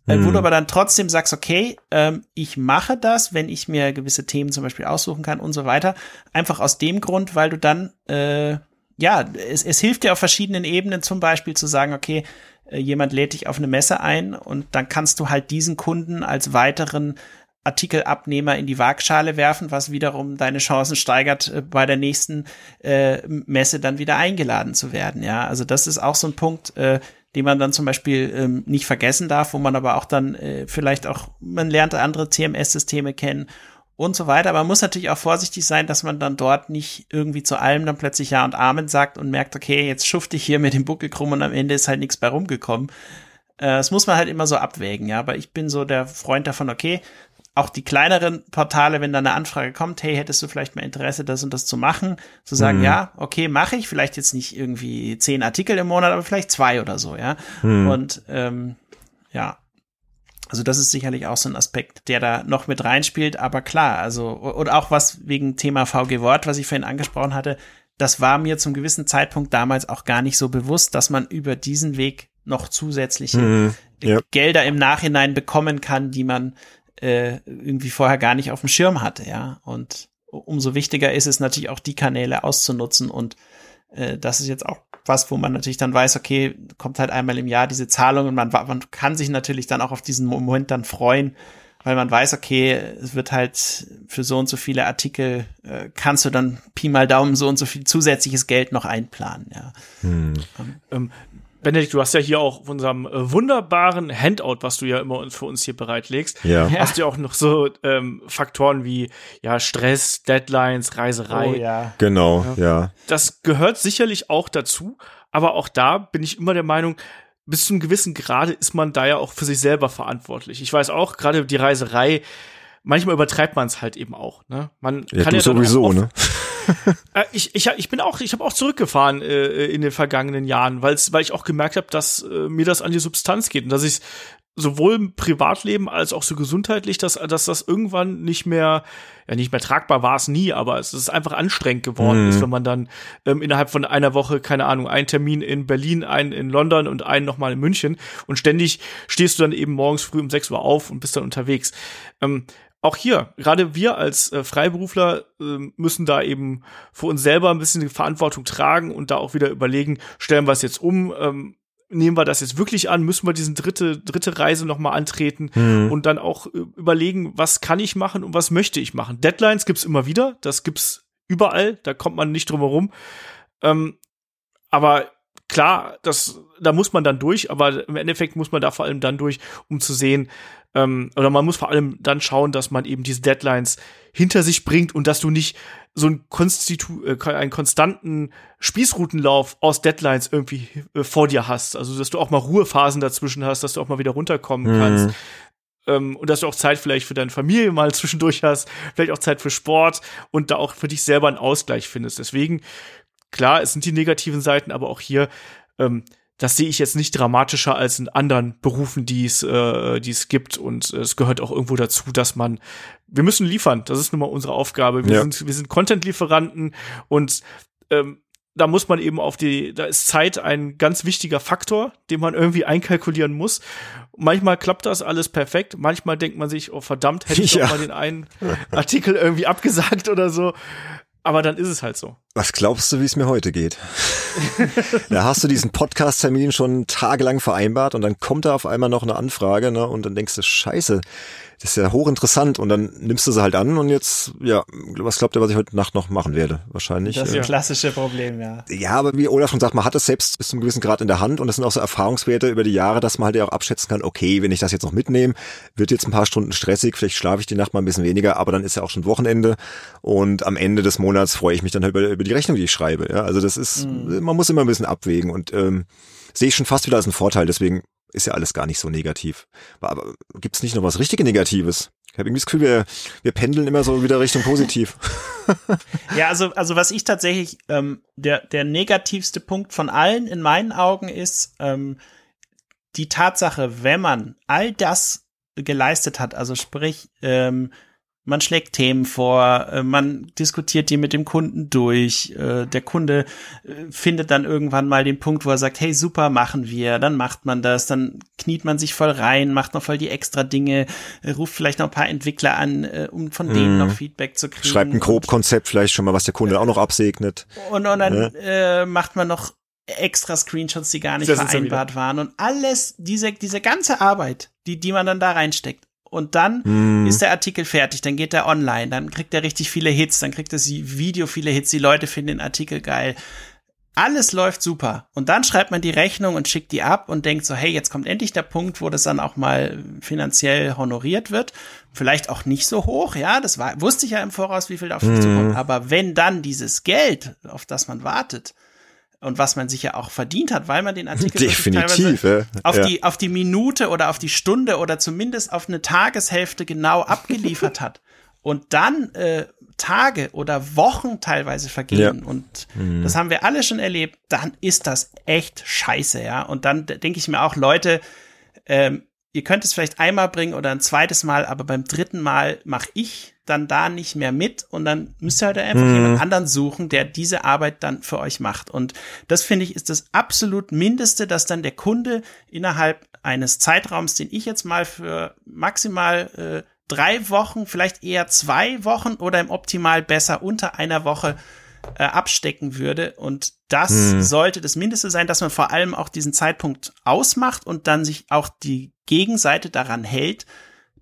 äh, wo du hm. aber dann trotzdem sagst, okay, ähm, ich mache das, wenn ich mir gewisse Themen zum Beispiel aussuchen kann und so weiter. Einfach aus dem Grund, weil du dann, äh, ja, es, es hilft dir auf verschiedenen Ebenen zum Beispiel zu sagen, okay, äh, jemand lädt dich auf eine Messe ein und dann kannst du halt diesen Kunden als weiteren Artikelabnehmer in die Waagschale werfen, was wiederum deine Chancen steigert, äh, bei der nächsten äh, Messe dann wieder eingeladen zu werden. Ja, also das ist auch so ein Punkt, äh, den man dann zum Beispiel ähm, nicht vergessen darf, wo man aber auch dann äh, vielleicht auch, man lernt andere CMS-Systeme kennen und so weiter. Aber man muss natürlich auch vorsichtig sein, dass man dann dort nicht irgendwie zu allem dann plötzlich Ja und Amen sagt und merkt, okay, jetzt schufte ich hier mit dem Buckel krumm und am Ende ist halt nichts bei rumgekommen. Äh, das muss man halt immer so abwägen, ja. Aber ich bin so der Freund davon, okay, auch die kleineren Portale, wenn da eine Anfrage kommt, hey, hättest du vielleicht mal Interesse, das und das zu machen, zu sagen, mhm. ja, okay, mache ich, vielleicht jetzt nicht irgendwie zehn Artikel im Monat, aber vielleicht zwei oder so, ja. Mhm. Und ähm, ja, also das ist sicherlich auch so ein Aspekt, der da noch mit reinspielt, aber klar, also und auch was wegen Thema VG Wort, was ich vorhin angesprochen hatte, das war mir zum gewissen Zeitpunkt damals auch gar nicht so bewusst, dass man über diesen Weg noch zusätzliche mhm, ja. Gelder im Nachhinein bekommen kann, die man äh, irgendwie vorher gar nicht auf dem Schirm hatte, ja. Und umso wichtiger ist es natürlich auch die Kanäle auszunutzen und äh, das ist jetzt auch was, wo man natürlich dann weiß, okay, kommt halt einmal im Jahr diese Zahlung und man, man kann sich natürlich dann auch auf diesen Moment dann freuen, weil man weiß, okay, es wird halt für so und so viele Artikel, äh, kannst du dann Pi mal Daumen so und so viel zusätzliches Geld noch einplanen, ja. Hm. Ähm, Benedikt, du hast ja hier auch auf unserem äh, wunderbaren Handout, was du ja immer für uns hier bereitlegst, ja. hast du ja auch noch so ähm, Faktoren wie ja Stress, Deadlines, Reiserei. Oh, ja. Genau, ja. ja. Das gehört sicherlich auch dazu, aber auch da bin ich immer der Meinung, bis zu einem gewissen Grade ist man da ja auch für sich selber verantwortlich. Ich weiß auch, gerade die Reiserei, manchmal übertreibt man es halt eben auch. Ne? Man ja, kann ja sowieso, ne? äh, ich, ich, ich bin auch, ich habe auch zurückgefahren äh, in den vergangenen Jahren, weil's, weil ich auch gemerkt habe, dass äh, mir das an die Substanz geht und dass ich sowohl im Privatleben als auch so gesundheitlich, dass, dass das irgendwann nicht mehr, ja nicht mehr tragbar war es nie, aber es ist einfach anstrengend geworden mhm. ist, wenn man dann ähm, innerhalb von einer Woche, keine Ahnung, einen Termin in Berlin, einen in London und einen nochmal in München und ständig stehst du dann eben morgens früh um 6 Uhr auf und bist dann unterwegs. Ähm, auch hier, gerade wir als äh, Freiberufler äh, müssen da eben für uns selber ein bisschen die Verantwortung tragen und da auch wieder überlegen, stellen wir es jetzt um, ähm, nehmen wir das jetzt wirklich an, müssen wir diesen dritte, dritte Reise nochmal antreten mhm. und dann auch äh, überlegen, was kann ich machen und was möchte ich machen. Deadlines gibt's immer wieder, das gibt's überall, da kommt man nicht drum herum. Ähm, aber klar, das, da muss man dann durch, aber im Endeffekt muss man da vor allem dann durch, um zu sehen, ähm, oder man muss vor allem dann schauen, dass man eben diese Deadlines hinter sich bringt und dass du nicht so einen, Konstitu äh, einen konstanten Spießrutenlauf aus Deadlines irgendwie äh, vor dir hast. Also, dass du auch mal Ruhephasen dazwischen hast, dass du auch mal wieder runterkommen mhm. kannst. Ähm, und dass du auch Zeit vielleicht für deine Familie mal zwischendurch hast, vielleicht auch Zeit für Sport und da auch für dich selber einen Ausgleich findest. Deswegen, klar, es sind die negativen Seiten, aber auch hier ähm, das sehe ich jetzt nicht dramatischer als in anderen Berufen, die es, äh, die es gibt. Und es gehört auch irgendwo dazu, dass man, wir müssen liefern. Das ist nun mal unsere Aufgabe. Wir ja. sind, wir sind Content-Lieferanten und ähm, da muss man eben auf die, da ist Zeit ein ganz wichtiger Faktor, den man irgendwie einkalkulieren muss. Manchmal klappt das alles perfekt, manchmal denkt man sich, oh verdammt, hätte ich ja. doch mal den einen Artikel irgendwie abgesagt oder so. Aber dann ist es halt so. Was glaubst du, wie es mir heute geht? da hast du diesen Podcast-Termin schon tagelang vereinbart und dann kommt da auf einmal noch eine Anfrage, ne? Und dann denkst du, scheiße, das ist ja hochinteressant und dann nimmst du sie halt an und jetzt, ja, was glaubt ihr, was ich heute Nacht noch machen werde? Wahrscheinlich. Das ist ein äh, klassische Problem, ja. Ja, aber wie Olaf schon sagt, man hat es selbst bis zum gewissen Grad in der Hand und das sind auch so Erfahrungswerte über die Jahre, dass man halt ja auch abschätzen kann, okay, wenn ich das jetzt noch mitnehme, wird jetzt ein paar Stunden stressig, vielleicht schlafe ich die Nacht mal ein bisschen weniger, aber dann ist ja auch schon Wochenende und am Ende des Monats freue ich mich dann halt über, über die Rechnung, die ich schreibe. Ja, also das ist, mhm. man muss immer ein bisschen abwägen und ähm, sehe ich schon fast wieder als einen Vorteil. Deswegen ist ja alles gar nicht so negativ. Aber, aber gibt es nicht noch was richtige Negatives? Ich habe irgendwie das Gefühl, wir, wir pendeln immer so wieder Richtung positiv. ja, also, also was ich tatsächlich, ähm, der, der negativste Punkt von allen in meinen Augen ist, ähm, die Tatsache, wenn man all das geleistet hat, also sprich, ähm, man schlägt Themen vor, äh, man diskutiert die mit dem Kunden durch. Äh, der Kunde äh, findet dann irgendwann mal den Punkt, wo er sagt, hey, super, machen wir. Dann macht man das, dann kniet man sich voll rein, macht noch voll die extra Dinge, ruft vielleicht noch ein paar Entwickler an, um von denen mhm. noch Feedback zu kriegen. Schreibt ein Grobkonzept vielleicht schon mal, was der Kunde auch noch absegnet. Und, und dann ja. äh, macht man noch extra Screenshots, die gar nicht das vereinbart waren und alles, diese, diese ganze Arbeit, die, die man dann da reinsteckt, und dann mm. ist der Artikel fertig, dann geht er online, dann kriegt er richtig viele Hits, dann kriegt das Video viele Hits, die Leute finden den Artikel geil. Alles läuft super. Und dann schreibt man die Rechnung und schickt die ab und denkt so, hey, jetzt kommt endlich der Punkt, wo das dann auch mal finanziell honoriert wird. Vielleicht auch nicht so hoch, ja, das war, wusste ich ja im Voraus, wie viel da auf mich mm. zukommt. Aber wenn dann dieses Geld, auf das man wartet, und was man sich ja auch verdient hat, weil man den Artikel definitiv ja. auf ja. die auf die Minute oder auf die Stunde oder zumindest auf eine Tageshälfte genau abgeliefert hat und dann äh, Tage oder Wochen teilweise vergehen ja. und mhm. das haben wir alle schon erlebt, dann ist das echt scheiße, ja. Und dann denke ich mir auch, Leute, ähm, ihr könnt es vielleicht einmal bringen oder ein zweites Mal, aber beim dritten Mal mache ich dann da nicht mehr mit und dann müsst ihr halt einfach mhm. jemand anderen suchen, der diese Arbeit dann für euch macht. Und das finde ich ist das absolut Mindeste, dass dann der Kunde innerhalb eines Zeitraums, den ich jetzt mal für maximal äh, drei Wochen, vielleicht eher zwei Wochen oder im Optimal besser unter einer Woche äh, abstecken würde. Und das mhm. sollte das Mindeste sein, dass man vor allem auch diesen Zeitpunkt ausmacht und dann sich auch die Gegenseite daran hält,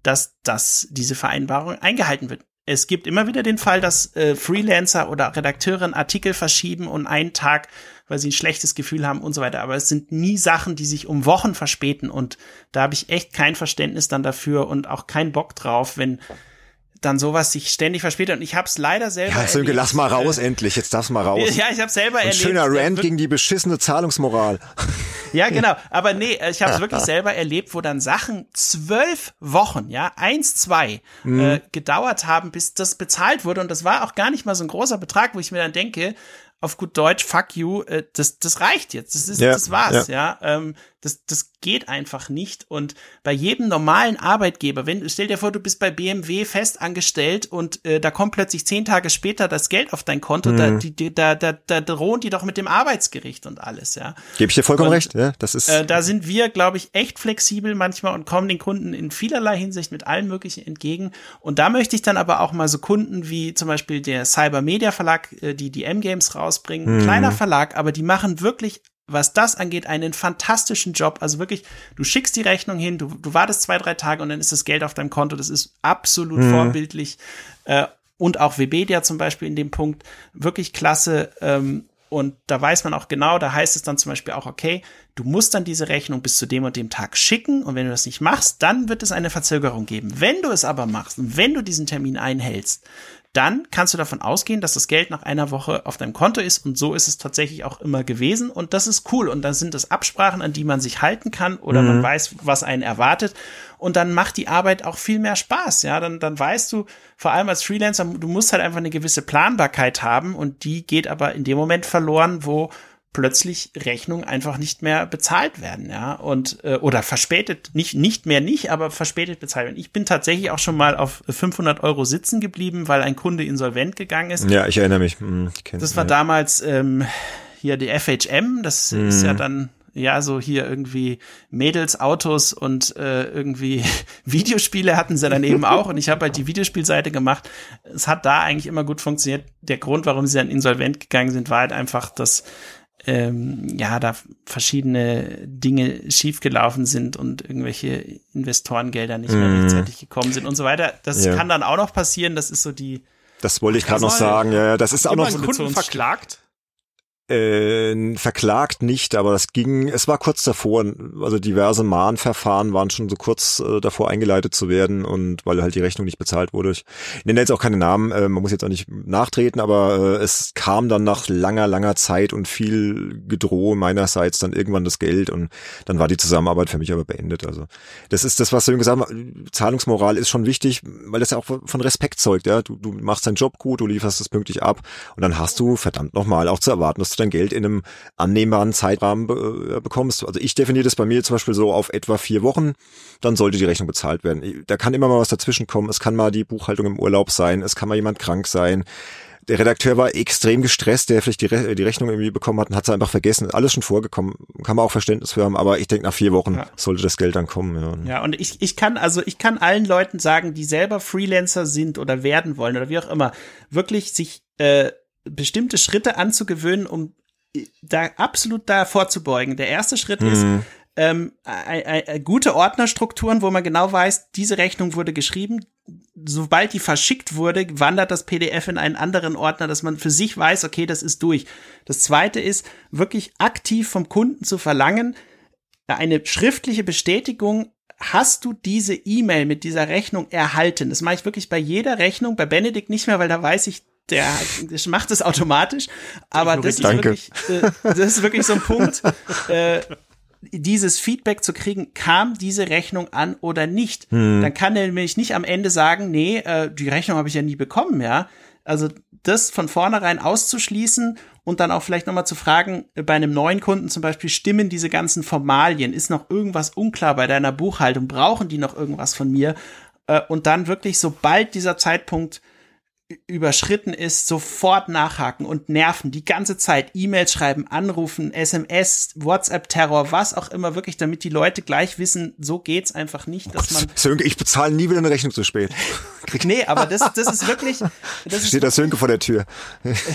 dass, dass diese Vereinbarung eingehalten wird. es gibt immer wieder den Fall, dass äh, Freelancer oder Redakteure Artikel verschieben und einen Tag, weil sie ein schlechtes Gefühl haben und so weiter. Aber es sind nie Sachen, die sich um Wochen verspäten. Und da habe ich echt kein Verständnis dann dafür und auch keinen Bock drauf, wenn dann sowas sich ständig verspätet. Und ich habe es leider selber. Ja, Sönke, lass mal raus äh, endlich. Jetzt darfst du mal raus. Ja, ich habe selber Ein erlebt. schöner Rant gegen die beschissene Zahlungsmoral. Ja, genau. Aber nee, ich habe es wirklich selber erlebt, wo dann Sachen zwölf Wochen, ja, eins, zwei, mhm. äh, gedauert haben, bis das bezahlt wurde. Und das war auch gar nicht mal so ein großer Betrag, wo ich mir dann denke, auf gut Deutsch, fuck you, äh, das, das reicht jetzt. Das ist, ja, das war's, ja. ja. Ähm, das, das geht einfach nicht. Und bei jedem normalen Arbeitgeber, wenn, stell dir vor, du bist bei BMW fest angestellt und äh, da kommt plötzlich zehn Tage später das Geld auf dein Konto, mhm. da, die, da, da, da drohen die doch mit dem Arbeitsgericht und alles, ja. Gebe ich dir vollkommen und, recht, ja. Das ist. Äh, da sind wir, glaube ich, echt flexibel manchmal und kommen den Kunden in vielerlei Hinsicht mit allem Möglichen entgegen. Und da möchte ich dann aber auch mal so Kunden wie zum Beispiel der Cyber Media Verlag, äh, die die M-Games rausbringen, mhm. kleiner Verlag, aber die machen wirklich was das angeht, einen fantastischen Job. Also wirklich, du schickst die Rechnung hin, du, du wartest zwei, drei Tage und dann ist das Geld auf deinem Konto. Das ist absolut mhm. vorbildlich. Äh, und auch Webedia zum Beispiel in dem Punkt wirklich klasse. Ähm, und da weiß man auch genau, da heißt es dann zum Beispiel auch, okay, du musst dann diese Rechnung bis zu dem und dem Tag schicken und wenn du das nicht machst, dann wird es eine Verzögerung geben. Wenn du es aber machst und wenn du diesen Termin einhältst, dann kannst du davon ausgehen, dass das Geld nach einer Woche auf deinem Konto ist. Und so ist es tatsächlich auch immer gewesen. Und das ist cool. Und dann sind es Absprachen, an die man sich halten kann. Oder mhm. man weiß, was einen erwartet. Und dann macht die Arbeit auch viel mehr Spaß, ja, dann, dann weißt du, vor allem als Freelancer, du musst halt einfach eine gewisse Planbarkeit haben. Und die geht aber in dem Moment verloren, wo plötzlich Rechnungen einfach nicht mehr bezahlt werden, ja, und äh, oder verspätet, nicht nicht mehr nicht, aber verspätet bezahlt werden. Ich bin tatsächlich auch schon mal auf 500 Euro sitzen geblieben, weil ein Kunde insolvent gegangen ist. Ja, ich erinnere mich. Hm, ich das war ja. damals ähm, hier die FHM, das hm. ist ja dann ja, so hier irgendwie Mädels, Autos und äh, irgendwie Videospiele hatten sie dann eben auch. Und ich habe halt die Videospielseite gemacht. Es hat da eigentlich immer gut funktioniert. Der Grund, warum sie dann insolvent gegangen sind, war halt einfach, dass ähm, ja, da verschiedene Dinge schiefgelaufen sind und irgendwelche Investorengelder nicht mehr mm. rechtzeitig gekommen sind und so weiter. Das ja. kann dann auch noch passieren. Das ist so die. Das wollte ich gerade noch sagen. Ja, das ist auch noch so Kunden verklagt. Äh, verklagt nicht, aber das ging, es war kurz davor, also diverse Mahnverfahren waren schon so kurz äh, davor eingeleitet zu werden und weil halt die Rechnung nicht bezahlt wurde. Ich nenne jetzt auch keine Namen, äh, man muss jetzt auch nicht nachtreten, aber äh, es kam dann nach langer, langer Zeit und viel Gedrohe meinerseits dann irgendwann das Geld und dann war die Zusammenarbeit für mich aber beendet. Also das ist das, was du gesagt hast, Zahlungsmoral ist schon wichtig, weil das ja auch von Respekt zeugt, ja. Du, du machst deinen Job gut, du lieferst es pünktlich ab und dann hast du verdammt nochmal auch zu erwarten, dass du dein Geld in einem annehmbaren Zeitrahmen be äh, bekommst. Also ich definiere das bei mir zum Beispiel so auf etwa vier Wochen, dann sollte die Rechnung bezahlt werden. Da kann immer mal was dazwischen kommen. Es kann mal die Buchhaltung im Urlaub sein, es kann mal jemand krank sein. Der Redakteur war extrem gestresst, der vielleicht die, Re die Rechnung irgendwie bekommen hat und hat es einfach vergessen. Alles schon vorgekommen. Kann man auch Verständnis für haben, aber ich denke, nach vier Wochen ja. sollte das Geld dann kommen. Ja. ja, und ich, ich kann, also ich kann allen Leuten sagen, die selber Freelancer sind oder werden wollen oder wie auch immer, wirklich sich äh, bestimmte Schritte anzugewöhnen, um da absolut da vorzubeugen. Der erste Schritt mhm. ist, ähm, äh, äh, gute Ordnerstrukturen, wo man genau weiß, diese Rechnung wurde geschrieben. Sobald die verschickt wurde, wandert das PDF in einen anderen Ordner, dass man für sich weiß, okay, das ist durch. Das zweite ist, wirklich aktiv vom Kunden zu verlangen, eine schriftliche Bestätigung, hast du diese E-Mail mit dieser Rechnung erhalten? Das mache ich wirklich bei jeder Rechnung, bei Benedikt nicht mehr, weil da weiß ich, der, der macht es automatisch. Aber das ist, wirklich, äh, das ist wirklich so ein Punkt, äh, dieses Feedback zu kriegen, kam diese Rechnung an oder nicht. Hm. Dann kann er nämlich nicht am Ende sagen, nee, äh, die Rechnung habe ich ja nie bekommen, ja. Also das von vornherein auszuschließen und dann auch vielleicht nochmal zu fragen, bei einem neuen Kunden zum Beispiel, stimmen diese ganzen Formalien? Ist noch irgendwas unklar bei deiner Buchhaltung? Brauchen die noch irgendwas von mir? Äh, und dann wirklich, sobald dieser Zeitpunkt überschritten ist, sofort nachhaken und nerven die ganze Zeit, E-Mails schreiben, anrufen, SMS, WhatsApp-Terror, was auch immer, wirklich, damit die Leute gleich wissen, so geht's einfach nicht, dass man. Sönke, ich bezahle nie wieder eine Rechnung zu spät. nee, aber das, das ist wirklich. Das Steht der Sönke vor der Tür.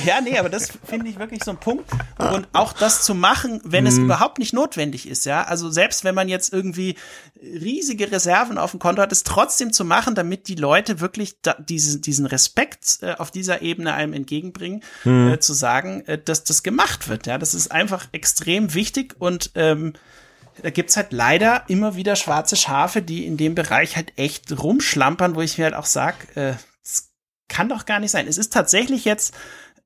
ja, nee, aber das finde ich wirklich so ein Punkt. Und auch das zu machen, wenn hm. es mhm. überhaupt nicht notwendig ist, ja. Also selbst wenn man jetzt irgendwie riesige Reserven auf dem Konto hat, es trotzdem zu machen, damit die Leute wirklich da, diesen, diesen Respekt äh, auf dieser Ebene einem entgegenbringen, hm. äh, zu sagen, äh, dass das gemacht wird. Ja, das ist einfach extrem wichtig und ähm, da gibt's halt leider immer wieder schwarze Schafe, die in dem Bereich halt echt rumschlampern, wo ich mir halt auch sag, äh, das kann doch gar nicht sein. Es ist tatsächlich jetzt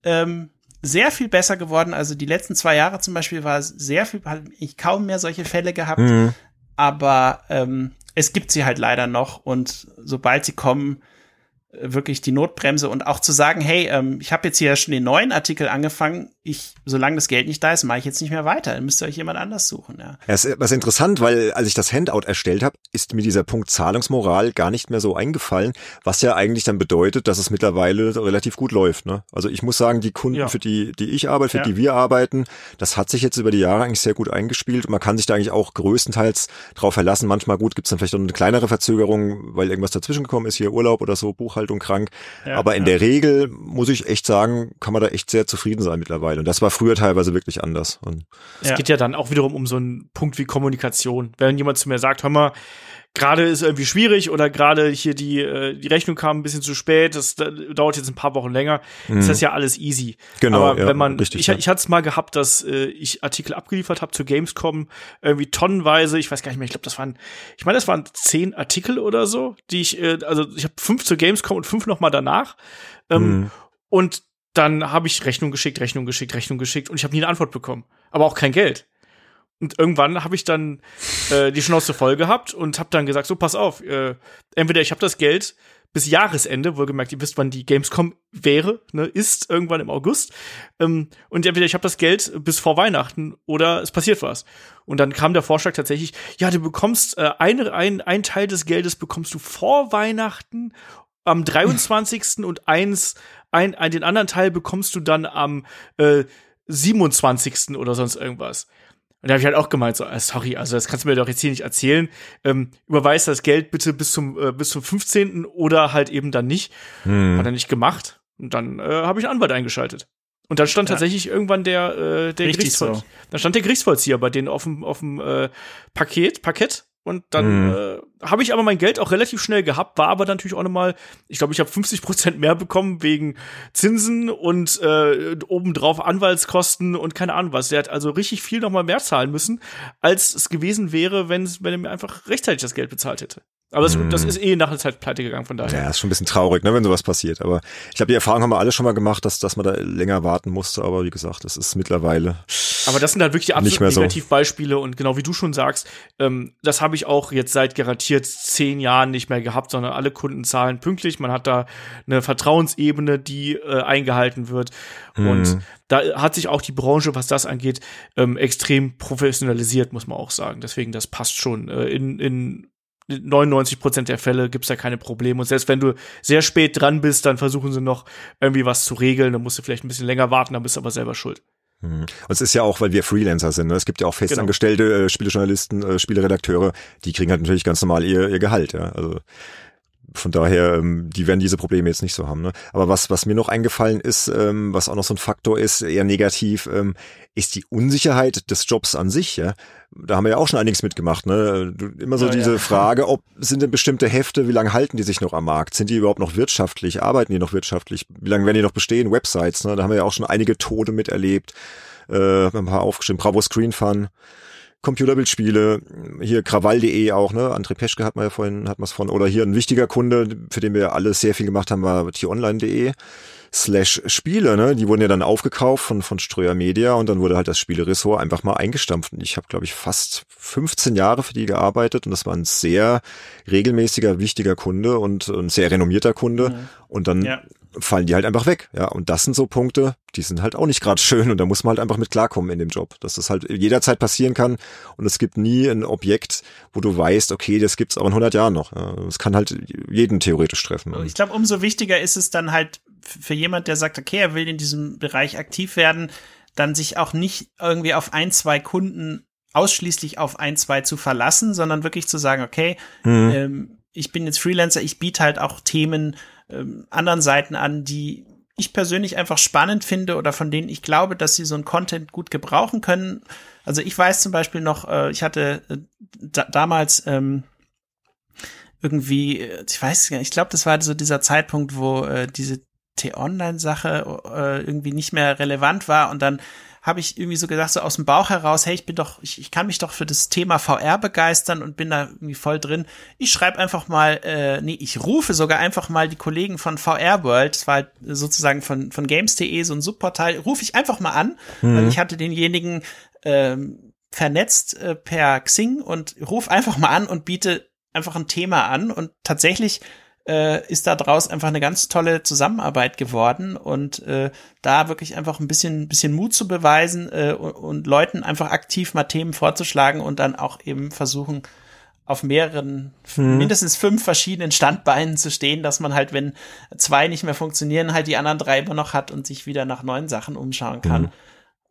ähm, sehr viel besser geworden. Also die letzten zwei Jahre zum Beispiel war sehr viel, ich kaum mehr solche Fälle gehabt. Mhm. Aber ähm, es gibt sie halt leider noch und sobald sie kommen, wirklich die Notbremse und auch zu sagen, hey, ähm, ich habe jetzt hier schon den neuen Artikel angefangen, ich, solange das Geld nicht da ist, mache ich jetzt nicht mehr weiter. Dann müsst ihr euch jemand anders suchen. Ja. Das ist was interessant, weil als ich das Handout erstellt habe, ist mir dieser Punkt Zahlungsmoral gar nicht mehr so eingefallen, was ja eigentlich dann bedeutet, dass es mittlerweile relativ gut läuft. Ne? Also ich muss sagen, die Kunden, ja. für die, die ich arbeite, für ja. die wir arbeiten, das hat sich jetzt über die Jahre eigentlich sehr gut eingespielt. Man kann sich da eigentlich auch größtenteils drauf verlassen. Manchmal gut gibt es dann vielleicht noch eine kleinere Verzögerung, weil irgendwas dazwischen gekommen ist, hier Urlaub oder so, Buchhaltung krank. Ja, Aber in der Regel muss ich echt sagen, kann man da echt sehr zufrieden sein mittlerweile mittlerweile. Und das war früher teilweise wirklich anders. Und es ja. geht ja dann auch wiederum um so einen Punkt wie Kommunikation. Wenn jemand zu mir sagt, hör mal, gerade ist irgendwie schwierig oder gerade hier die äh, die Rechnung kam ein bisschen zu spät, das dauert jetzt ein paar Wochen länger, mhm. ist das ja alles easy. Genau. Aber wenn man, richtig, ich, ja. ich hatte es mal gehabt, dass äh, ich Artikel abgeliefert habe zu Gamescom, irgendwie tonnenweise, ich weiß gar nicht mehr, ich glaube, das waren, ich meine, das waren zehn Artikel oder so, die ich, äh, also ich habe fünf zu Gamescom und fünf noch mal danach. Ähm, mhm. Und dann habe ich Rechnung geschickt, Rechnung geschickt, Rechnung geschickt und ich habe nie eine Antwort bekommen. Aber auch kein Geld. Und irgendwann habe ich dann äh, die Schnauze voll gehabt und habe dann gesagt, so pass auf, äh, entweder ich habe das Geld bis Jahresende, wohlgemerkt, ihr wisst, wann die Gamescom wäre, ne, ist irgendwann im August. Ähm, und entweder ich habe das Geld bis vor Weihnachten oder es passiert was. Und dann kam der Vorschlag tatsächlich, ja, du bekommst äh, eine, ein, ein Teil des Geldes bekommst du vor Weihnachten am 23. und eins ein, ein, den anderen Teil bekommst du dann am äh, 27. oder sonst irgendwas. Und da habe ich halt auch gemeint, so, äh, sorry, also das kannst du mir doch jetzt hier nicht erzählen. Ähm, überweist das Geld bitte bis zum, äh, bis zum 15. oder halt eben dann nicht. Hm. Hat er nicht gemacht. Und dann äh, habe ich einen Anwalt eingeschaltet. Und dann stand ja. tatsächlich irgendwann der, äh, der Gerichtsvollzieher. So. Dann stand der Gerichtsvollzieher bei denen auf dem, auf dem äh, Paket, Parkett und dann mhm. äh, habe ich aber mein Geld auch relativ schnell gehabt, war aber natürlich auch nochmal, ich glaube, ich habe 50 Prozent mehr bekommen wegen Zinsen und äh, obendrauf Anwaltskosten und keine Ahnung was. Der hat also richtig viel nochmal mehr zahlen müssen, als es gewesen wäre, wenn, wenn er mir einfach rechtzeitig das Geld bezahlt hätte. Aber das, das hm. ist eh nach einer Zeit pleite gegangen, von daher. Ja, ist schon ein bisschen traurig, ne, wenn sowas passiert. Aber ich glaube, die Erfahrung haben wir alle schon mal gemacht, dass, dass man da länger warten musste. Aber wie gesagt, das ist mittlerweile. Aber das sind halt wirklich die absoluten Negativbeispiele. So. Und genau wie du schon sagst, ähm, das habe ich auch jetzt seit garantiert zehn Jahren nicht mehr gehabt, sondern alle Kunden zahlen pünktlich. Man hat da eine Vertrauensebene, die äh, eingehalten wird. Mhm. Und da hat sich auch die Branche, was das angeht, ähm, extrem professionalisiert, muss man auch sagen. Deswegen, das passt schon. Äh, in, in 99 Prozent der Fälle gibt's da keine Probleme. Und selbst wenn du sehr spät dran bist, dann versuchen sie noch irgendwie was zu regeln. Dann musst du vielleicht ein bisschen länger warten, dann bist du aber selber schuld. Mhm. Und es ist ja auch, weil wir Freelancer sind. Ne? Es gibt ja auch festangestellte genau. äh, Spielejournalisten, äh, Spieleredakteure, die kriegen halt natürlich ganz normal ihr, ihr Gehalt. Ja? Also von daher, ähm, die werden diese Probleme jetzt nicht so haben. Ne? Aber was, was mir noch eingefallen ist, ähm, was auch noch so ein Faktor ist, eher negativ, ähm, ist die Unsicherheit des Jobs an sich. Ja? Da haben wir ja auch schon einiges mitgemacht. Ne? Immer so ja, diese ja. Frage, ob sind denn bestimmte Hefte, wie lange halten die sich noch am Markt? Sind die überhaupt noch wirtschaftlich? Arbeiten die noch wirtschaftlich? Wie lange werden die noch bestehen? Websites, ne? da haben wir ja auch schon einige Tode miterlebt. Äh, ein paar aufgeschrieben. Bravo Screen Fun. Computerbildspiele, hier krawall.de auch, ne? André Peschke hat man ja vorhin, hat man es von, oder hier ein wichtiger Kunde, für den wir alle sehr viel gemacht haben, war t-online.de slash Spiele, ne? Die wurden ja dann aufgekauft von, von Ströer Media und dann wurde halt das Spieleressort einfach mal eingestampft. Und ich habe, glaube ich, fast 15 Jahre für die gearbeitet und das war ein sehr regelmäßiger, wichtiger Kunde und ein sehr renommierter Kunde. Mhm. Und dann ja fallen die halt einfach weg. Ja, und das sind so Punkte, die sind halt auch nicht gerade schön und da muss man halt einfach mit klarkommen in dem Job, dass das halt jederzeit passieren kann und es gibt nie ein Objekt, wo du weißt, okay, das gibt's auch in 100 Jahren noch. Es kann halt jeden theoretisch treffen. Ich glaube, umso wichtiger ist es dann halt für jemand, der sagt, okay, er will in diesem Bereich aktiv werden, dann sich auch nicht irgendwie auf ein, zwei Kunden ausschließlich auf ein, zwei zu verlassen, sondern wirklich zu sagen, okay, mhm. ähm, ich bin jetzt Freelancer, ich biete halt auch Themen ähm, anderen Seiten an, die ich persönlich einfach spannend finde oder von denen ich glaube, dass sie so ein Content gut gebrauchen können. Also ich weiß zum Beispiel noch, äh, ich hatte äh, da, damals ähm, irgendwie, ich weiß gar nicht, ich glaube, das war so dieser Zeitpunkt, wo äh, diese T-Online-Sache äh, irgendwie nicht mehr relevant war und dann habe ich irgendwie so gesagt, so aus dem Bauch heraus, hey, ich bin doch, ich, ich kann mich doch für das Thema VR begeistern und bin da irgendwie voll drin. Ich schreibe einfach mal, äh, nee, ich rufe sogar einfach mal die Kollegen von VR World, das war halt sozusagen von, von Games.de, so ein Subportal, rufe ich einfach mal an, mhm. weil ich hatte denjenigen ähm, vernetzt äh, per Xing und ruf einfach mal an und biete einfach ein Thema an und tatsächlich äh, ist da draus einfach eine ganz tolle Zusammenarbeit geworden und äh, da wirklich einfach ein bisschen, bisschen Mut zu beweisen äh, und, und Leuten einfach aktiv mal Themen vorzuschlagen und dann auch eben versuchen, auf mehreren, hm. mindestens fünf verschiedenen Standbeinen zu stehen, dass man halt, wenn zwei nicht mehr funktionieren, halt die anderen drei immer noch hat und sich wieder nach neuen Sachen umschauen kann. Hm.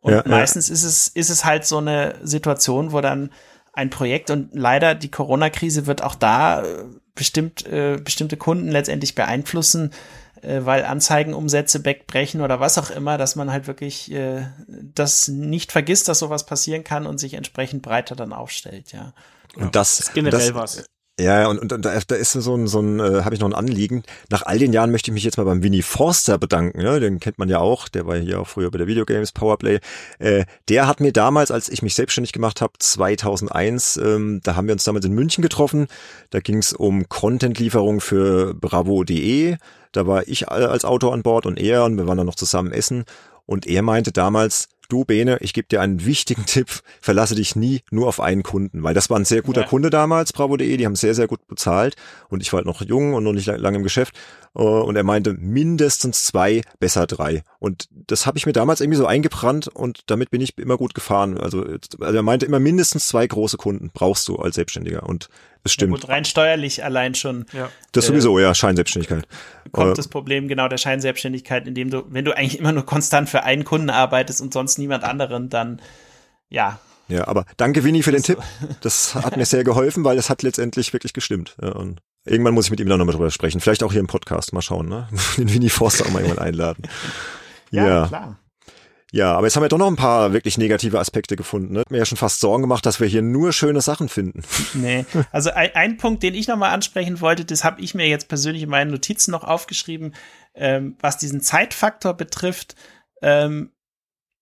Und ja, meistens ja. ist es, ist es halt so eine Situation, wo dann ein Projekt und leider die Corona-Krise wird auch da äh, bestimmt äh, bestimmte Kunden letztendlich beeinflussen, äh, weil Anzeigenumsätze wegbrechen oder was auch immer, dass man halt wirklich äh, das nicht vergisst, dass sowas passieren kann und sich entsprechend breiter dann aufstellt, ja. Und das, das ist generell das, was. Ja, und, und, und da, da ist so ein, so ein äh, habe ich noch ein Anliegen. Nach all den Jahren möchte ich mich jetzt mal beim Winnie Forster bedanken. Ja, den kennt man ja auch, der war hier auch früher bei der Videogames Powerplay. Äh, der hat mir damals, als ich mich selbstständig gemacht habe, 2001, ähm, da haben wir uns damals in München getroffen. Da ging es um Content-Lieferung für Bravo.de. Da war ich als Autor an Bord und er und wir waren dann noch zusammen essen. Und er meinte damals, du Bene, ich gebe dir einen wichtigen Tipp, verlasse dich nie nur auf einen Kunden, weil das war ein sehr guter ja. Kunde damals, bravo.de, die haben sehr, sehr gut bezahlt und ich war halt noch jung und noch nicht lange im Geschäft äh, und er meinte mindestens zwei, besser drei. Und das habe ich mir damals irgendwie so eingebrannt und damit bin ich immer gut gefahren. Also, also er meinte immer mindestens zwei große Kunden brauchst du als Selbstständiger und es stimmt. Ja, gut, rein steuerlich allein schon. Ja. Das sowieso, äh, ja, Scheinselbstständigkeit. Kommt äh, das Problem genau der Scheinselbstständigkeit, indem du, wenn du eigentlich immer nur konstant für einen Kunden arbeitest und sonst niemand anderen, dann ja, ja, aber danke Winnie für den Tipp. Das hat mir sehr geholfen, weil es hat letztendlich wirklich gestimmt. Ja, und irgendwann muss ich mit ihm dann nochmal drüber sprechen. Vielleicht auch hier im Podcast. Mal schauen, ne? Den Winnie Forster auch mal irgendwann einladen. ja, ja, klar. Ja, aber jetzt haben wir doch noch ein paar wirklich negative Aspekte gefunden. Ne? Mir ja schon fast Sorgen gemacht, dass wir hier nur schöne Sachen finden. Nee, also ein, ein Punkt, den ich nochmal ansprechen wollte, das habe ich mir jetzt persönlich in meinen Notizen noch aufgeschrieben, ähm, was diesen Zeitfaktor betrifft. Ähm,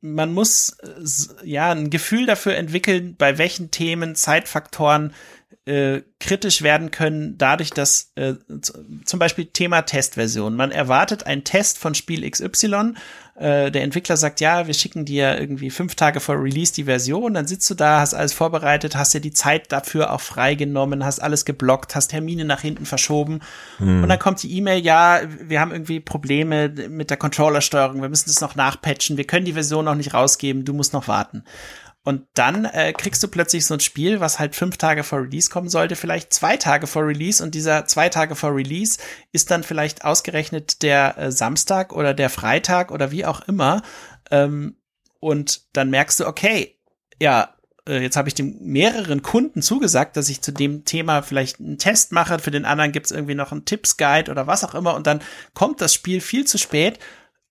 man muss äh, ja ein Gefühl dafür entwickeln, bei welchen Themen Zeitfaktoren äh, kritisch werden können, dadurch, dass äh, zum Beispiel Thema Testversion. Man erwartet einen Test von Spiel XY. Äh, der Entwickler sagt, ja, wir schicken dir irgendwie fünf Tage vor Release die Version. Dann sitzt du da, hast alles vorbereitet, hast dir die Zeit dafür auch freigenommen, hast alles geblockt, hast Termine nach hinten verschoben. Hm. Und dann kommt die E-Mail, ja, wir haben irgendwie Probleme mit der Controllersteuerung, wir müssen das noch nachpatchen, wir können die Version noch nicht rausgeben, du musst noch warten. Und dann äh, kriegst du plötzlich so ein Spiel, was halt fünf Tage vor Release kommen sollte, vielleicht zwei Tage vor Release. Und dieser zwei Tage vor Release ist dann vielleicht ausgerechnet der äh, Samstag oder der Freitag oder wie auch immer. Ähm, und dann merkst du, okay, ja, äh, jetzt habe ich dem mehreren Kunden zugesagt, dass ich zu dem Thema vielleicht einen Test mache. Für den anderen gibt's irgendwie noch einen Tipps-Guide oder was auch immer. Und dann kommt das Spiel viel zu spät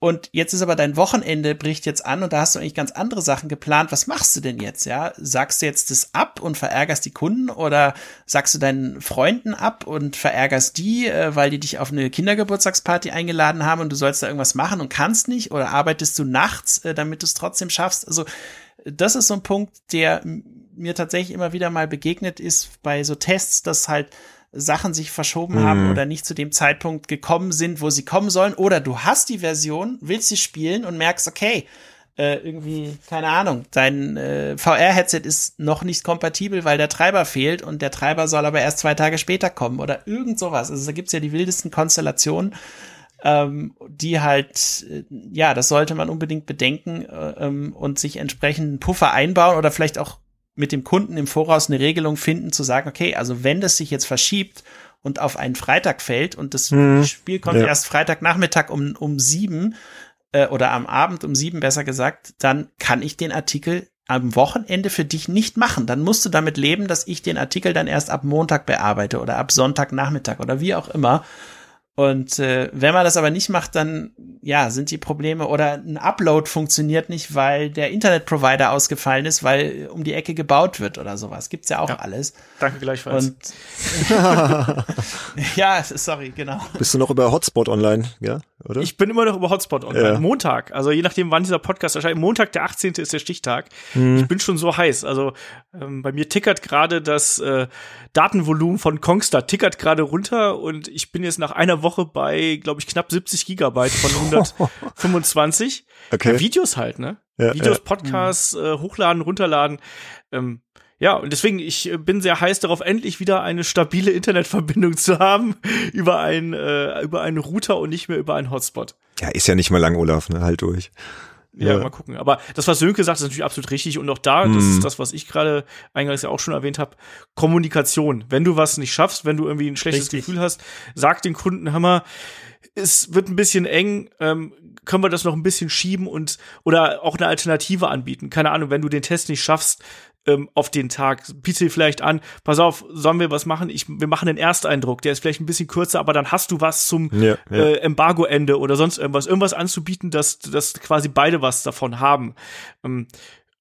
und jetzt ist aber dein Wochenende bricht jetzt an und da hast du eigentlich ganz andere Sachen geplant. Was machst du denn jetzt? Ja, sagst du jetzt das ab und verärgerst die Kunden oder sagst du deinen Freunden ab und verärgerst die, äh, weil die dich auf eine Kindergeburtstagsparty eingeladen haben und du sollst da irgendwas machen und kannst nicht oder arbeitest du nachts, äh, damit du es trotzdem schaffst? Also das ist so ein Punkt, der mir tatsächlich immer wieder mal begegnet ist bei so Tests, dass halt Sachen sich verschoben mhm. haben oder nicht zu dem Zeitpunkt gekommen sind, wo sie kommen sollen. Oder du hast die Version, willst sie spielen und merkst, okay, äh, irgendwie, keine Ahnung, dein äh, VR-Headset ist noch nicht kompatibel, weil der Treiber fehlt und der Treiber soll aber erst zwei Tage später kommen oder irgend sowas. Also da gibt's ja die wildesten Konstellationen, ähm, die halt, äh, ja, das sollte man unbedingt bedenken äh, ähm, und sich entsprechend einen Puffer einbauen oder vielleicht auch mit dem Kunden im Voraus eine Regelung finden, zu sagen, okay, also wenn das sich jetzt verschiebt und auf einen Freitag fällt und das mhm. Spiel kommt ja. erst Freitagnachmittag um, um sieben äh, oder am Abend um sieben besser gesagt, dann kann ich den Artikel am Wochenende für dich nicht machen. Dann musst du damit leben, dass ich den Artikel dann erst ab Montag bearbeite oder ab Sonntagnachmittag oder wie auch immer. Und äh, wenn man das aber nicht macht, dann ja, sind die Probleme oder ein Upload funktioniert nicht, weil der Internetprovider ausgefallen ist, weil um die Ecke gebaut wird oder sowas. Gibt's ja auch ja. alles. Danke gleichfalls. Und ja, sorry, genau. Bist du noch über Hotspot online, ja? Oder? Ich bin immer noch über Hotspot online. Ja. Montag, also je nachdem, wann dieser Podcast erscheint. Montag, der 18. ist der Stichtag. Hm. Ich bin schon so heiß. Also ähm, bei mir tickert gerade das äh, Datenvolumen von Kongstar tickert gerade runter und ich bin jetzt nach einer Woche bei, glaube ich, knapp 70 Gigabyte von 125. okay. Ja, Videos halt, ne? Ja, Videos. Podcasts, äh, hochladen, runterladen. Ähm, ja, und deswegen, ich äh, bin sehr heiß darauf, endlich wieder eine stabile Internetverbindung zu haben über ein, äh, über einen Router und nicht mehr über einen Hotspot. Ja, ist ja nicht mal lang, Olaf, ne? Halt durch. Ja, ja, mal gucken. Aber das, was Sönke sagt, ist natürlich absolut richtig. Und auch da, mm. das ist mhm. das, was ich gerade eingangs ja auch schon erwähnt habe, Kommunikation. Wenn du was nicht schaffst, wenn du irgendwie ein schlechtes richtig. Gefühl hast, sag den Kunden, Hammer, es wird ein bisschen eng, ähm, können wir das noch ein bisschen schieben und oder auch eine Alternative anbieten. Keine Ahnung, wenn du den Test nicht schaffst, ähm, auf den Tag. Biete vielleicht an, pass auf, sollen wir was machen? Ich, wir machen den Ersteindruck, der ist vielleicht ein bisschen kürzer, aber dann hast du was zum ja, ja. Äh, Embargo-Ende oder sonst irgendwas, irgendwas anzubieten, dass, dass quasi beide was davon haben. Ähm,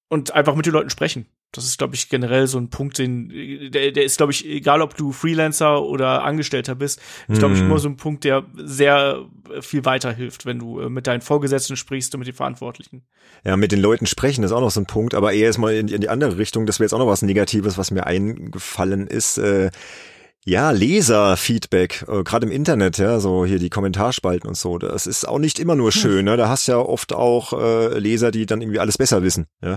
und einfach mit den Leuten sprechen. Das ist, glaube ich, generell so ein Punkt, den, der, der ist, glaube ich, egal ob du Freelancer oder Angestellter bist, ist, glaube ich, mhm. immer so ein Punkt, der sehr viel weiterhilft, wenn du äh, mit deinen Vorgesetzten sprichst und mit den Verantwortlichen. Ja, mit den Leuten sprechen ist auch noch so ein Punkt, aber eher ist mal in, in die andere Richtung. Das wäre jetzt auch noch was Negatives, was mir eingefallen ist. Äh, ja, Leserfeedback, äh, gerade im Internet, ja, so hier die Kommentarspalten und so, das ist auch nicht immer nur schön, ne? Da hast ja oft auch äh, Leser, die dann irgendwie alles besser wissen, ja.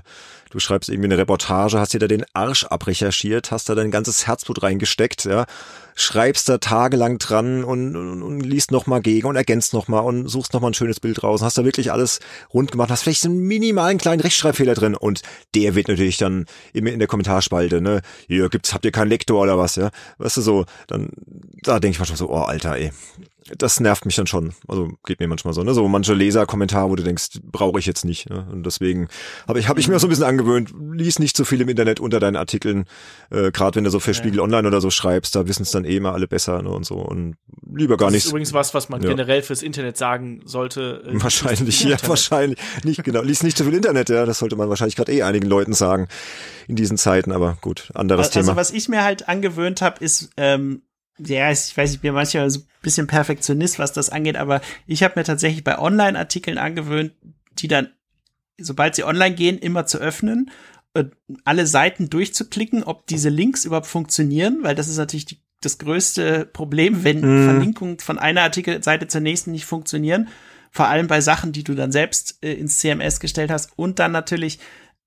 Du schreibst irgendwie eine Reportage, hast dir da den Arsch abrecherchiert, hast da dein ganzes Herzblut reingesteckt, ja, schreibst da tagelang dran und, und, und liest nochmal gegen und ergänzt nochmal und suchst nochmal ein schönes Bild raus, hast da wirklich alles rund gemacht, hast vielleicht einen minimalen kleinen Rechtschreibfehler drin und der wird natürlich dann immer in der Kommentarspalte, ne, hier gibt's, habt ihr keinen Lektor oder was, ja, weißt du so, dann, da denke ich manchmal so, oh Alter, ey, das nervt mich dann schon. Also geht mir manchmal so, ne? So manche Leserkommentare, wo du denkst, brauche ich jetzt nicht. Ne? Und deswegen habe ich, hab ich mir so ein bisschen angewöhnt, lies nicht zu viel im Internet unter deinen Artikeln. Äh, Gerade wenn du so für Spiegel Online oder so schreibst, da wissen es dann eh immer alle besser ne? und so. Und lieber gar nicht. Das ist übrigens was, was man ja. generell fürs Internet sagen sollte. Äh, wahrscheinlich, ja, wahrscheinlich. Nicht genau. Lies nicht zu viel Internet, ja. Das sollte man wahrscheinlich gerade eh einigen Leuten sagen in diesen Zeiten, aber gut, anderes also, Thema. Also was ich mir halt angewöhnt habe, ist ähm, ja, ich weiß, ich bin manchmal so ein bisschen Perfektionist, was das angeht, aber ich habe mir tatsächlich bei Online-Artikeln angewöhnt, die dann, sobald sie online gehen, immer zu öffnen, alle Seiten durchzuklicken, ob diese Links überhaupt funktionieren, weil das ist natürlich die, das größte Problem, wenn mm. Verlinkungen von einer Artikelseite zur nächsten nicht funktionieren. Vor allem bei Sachen, die du dann selbst äh, ins CMS gestellt hast und dann natürlich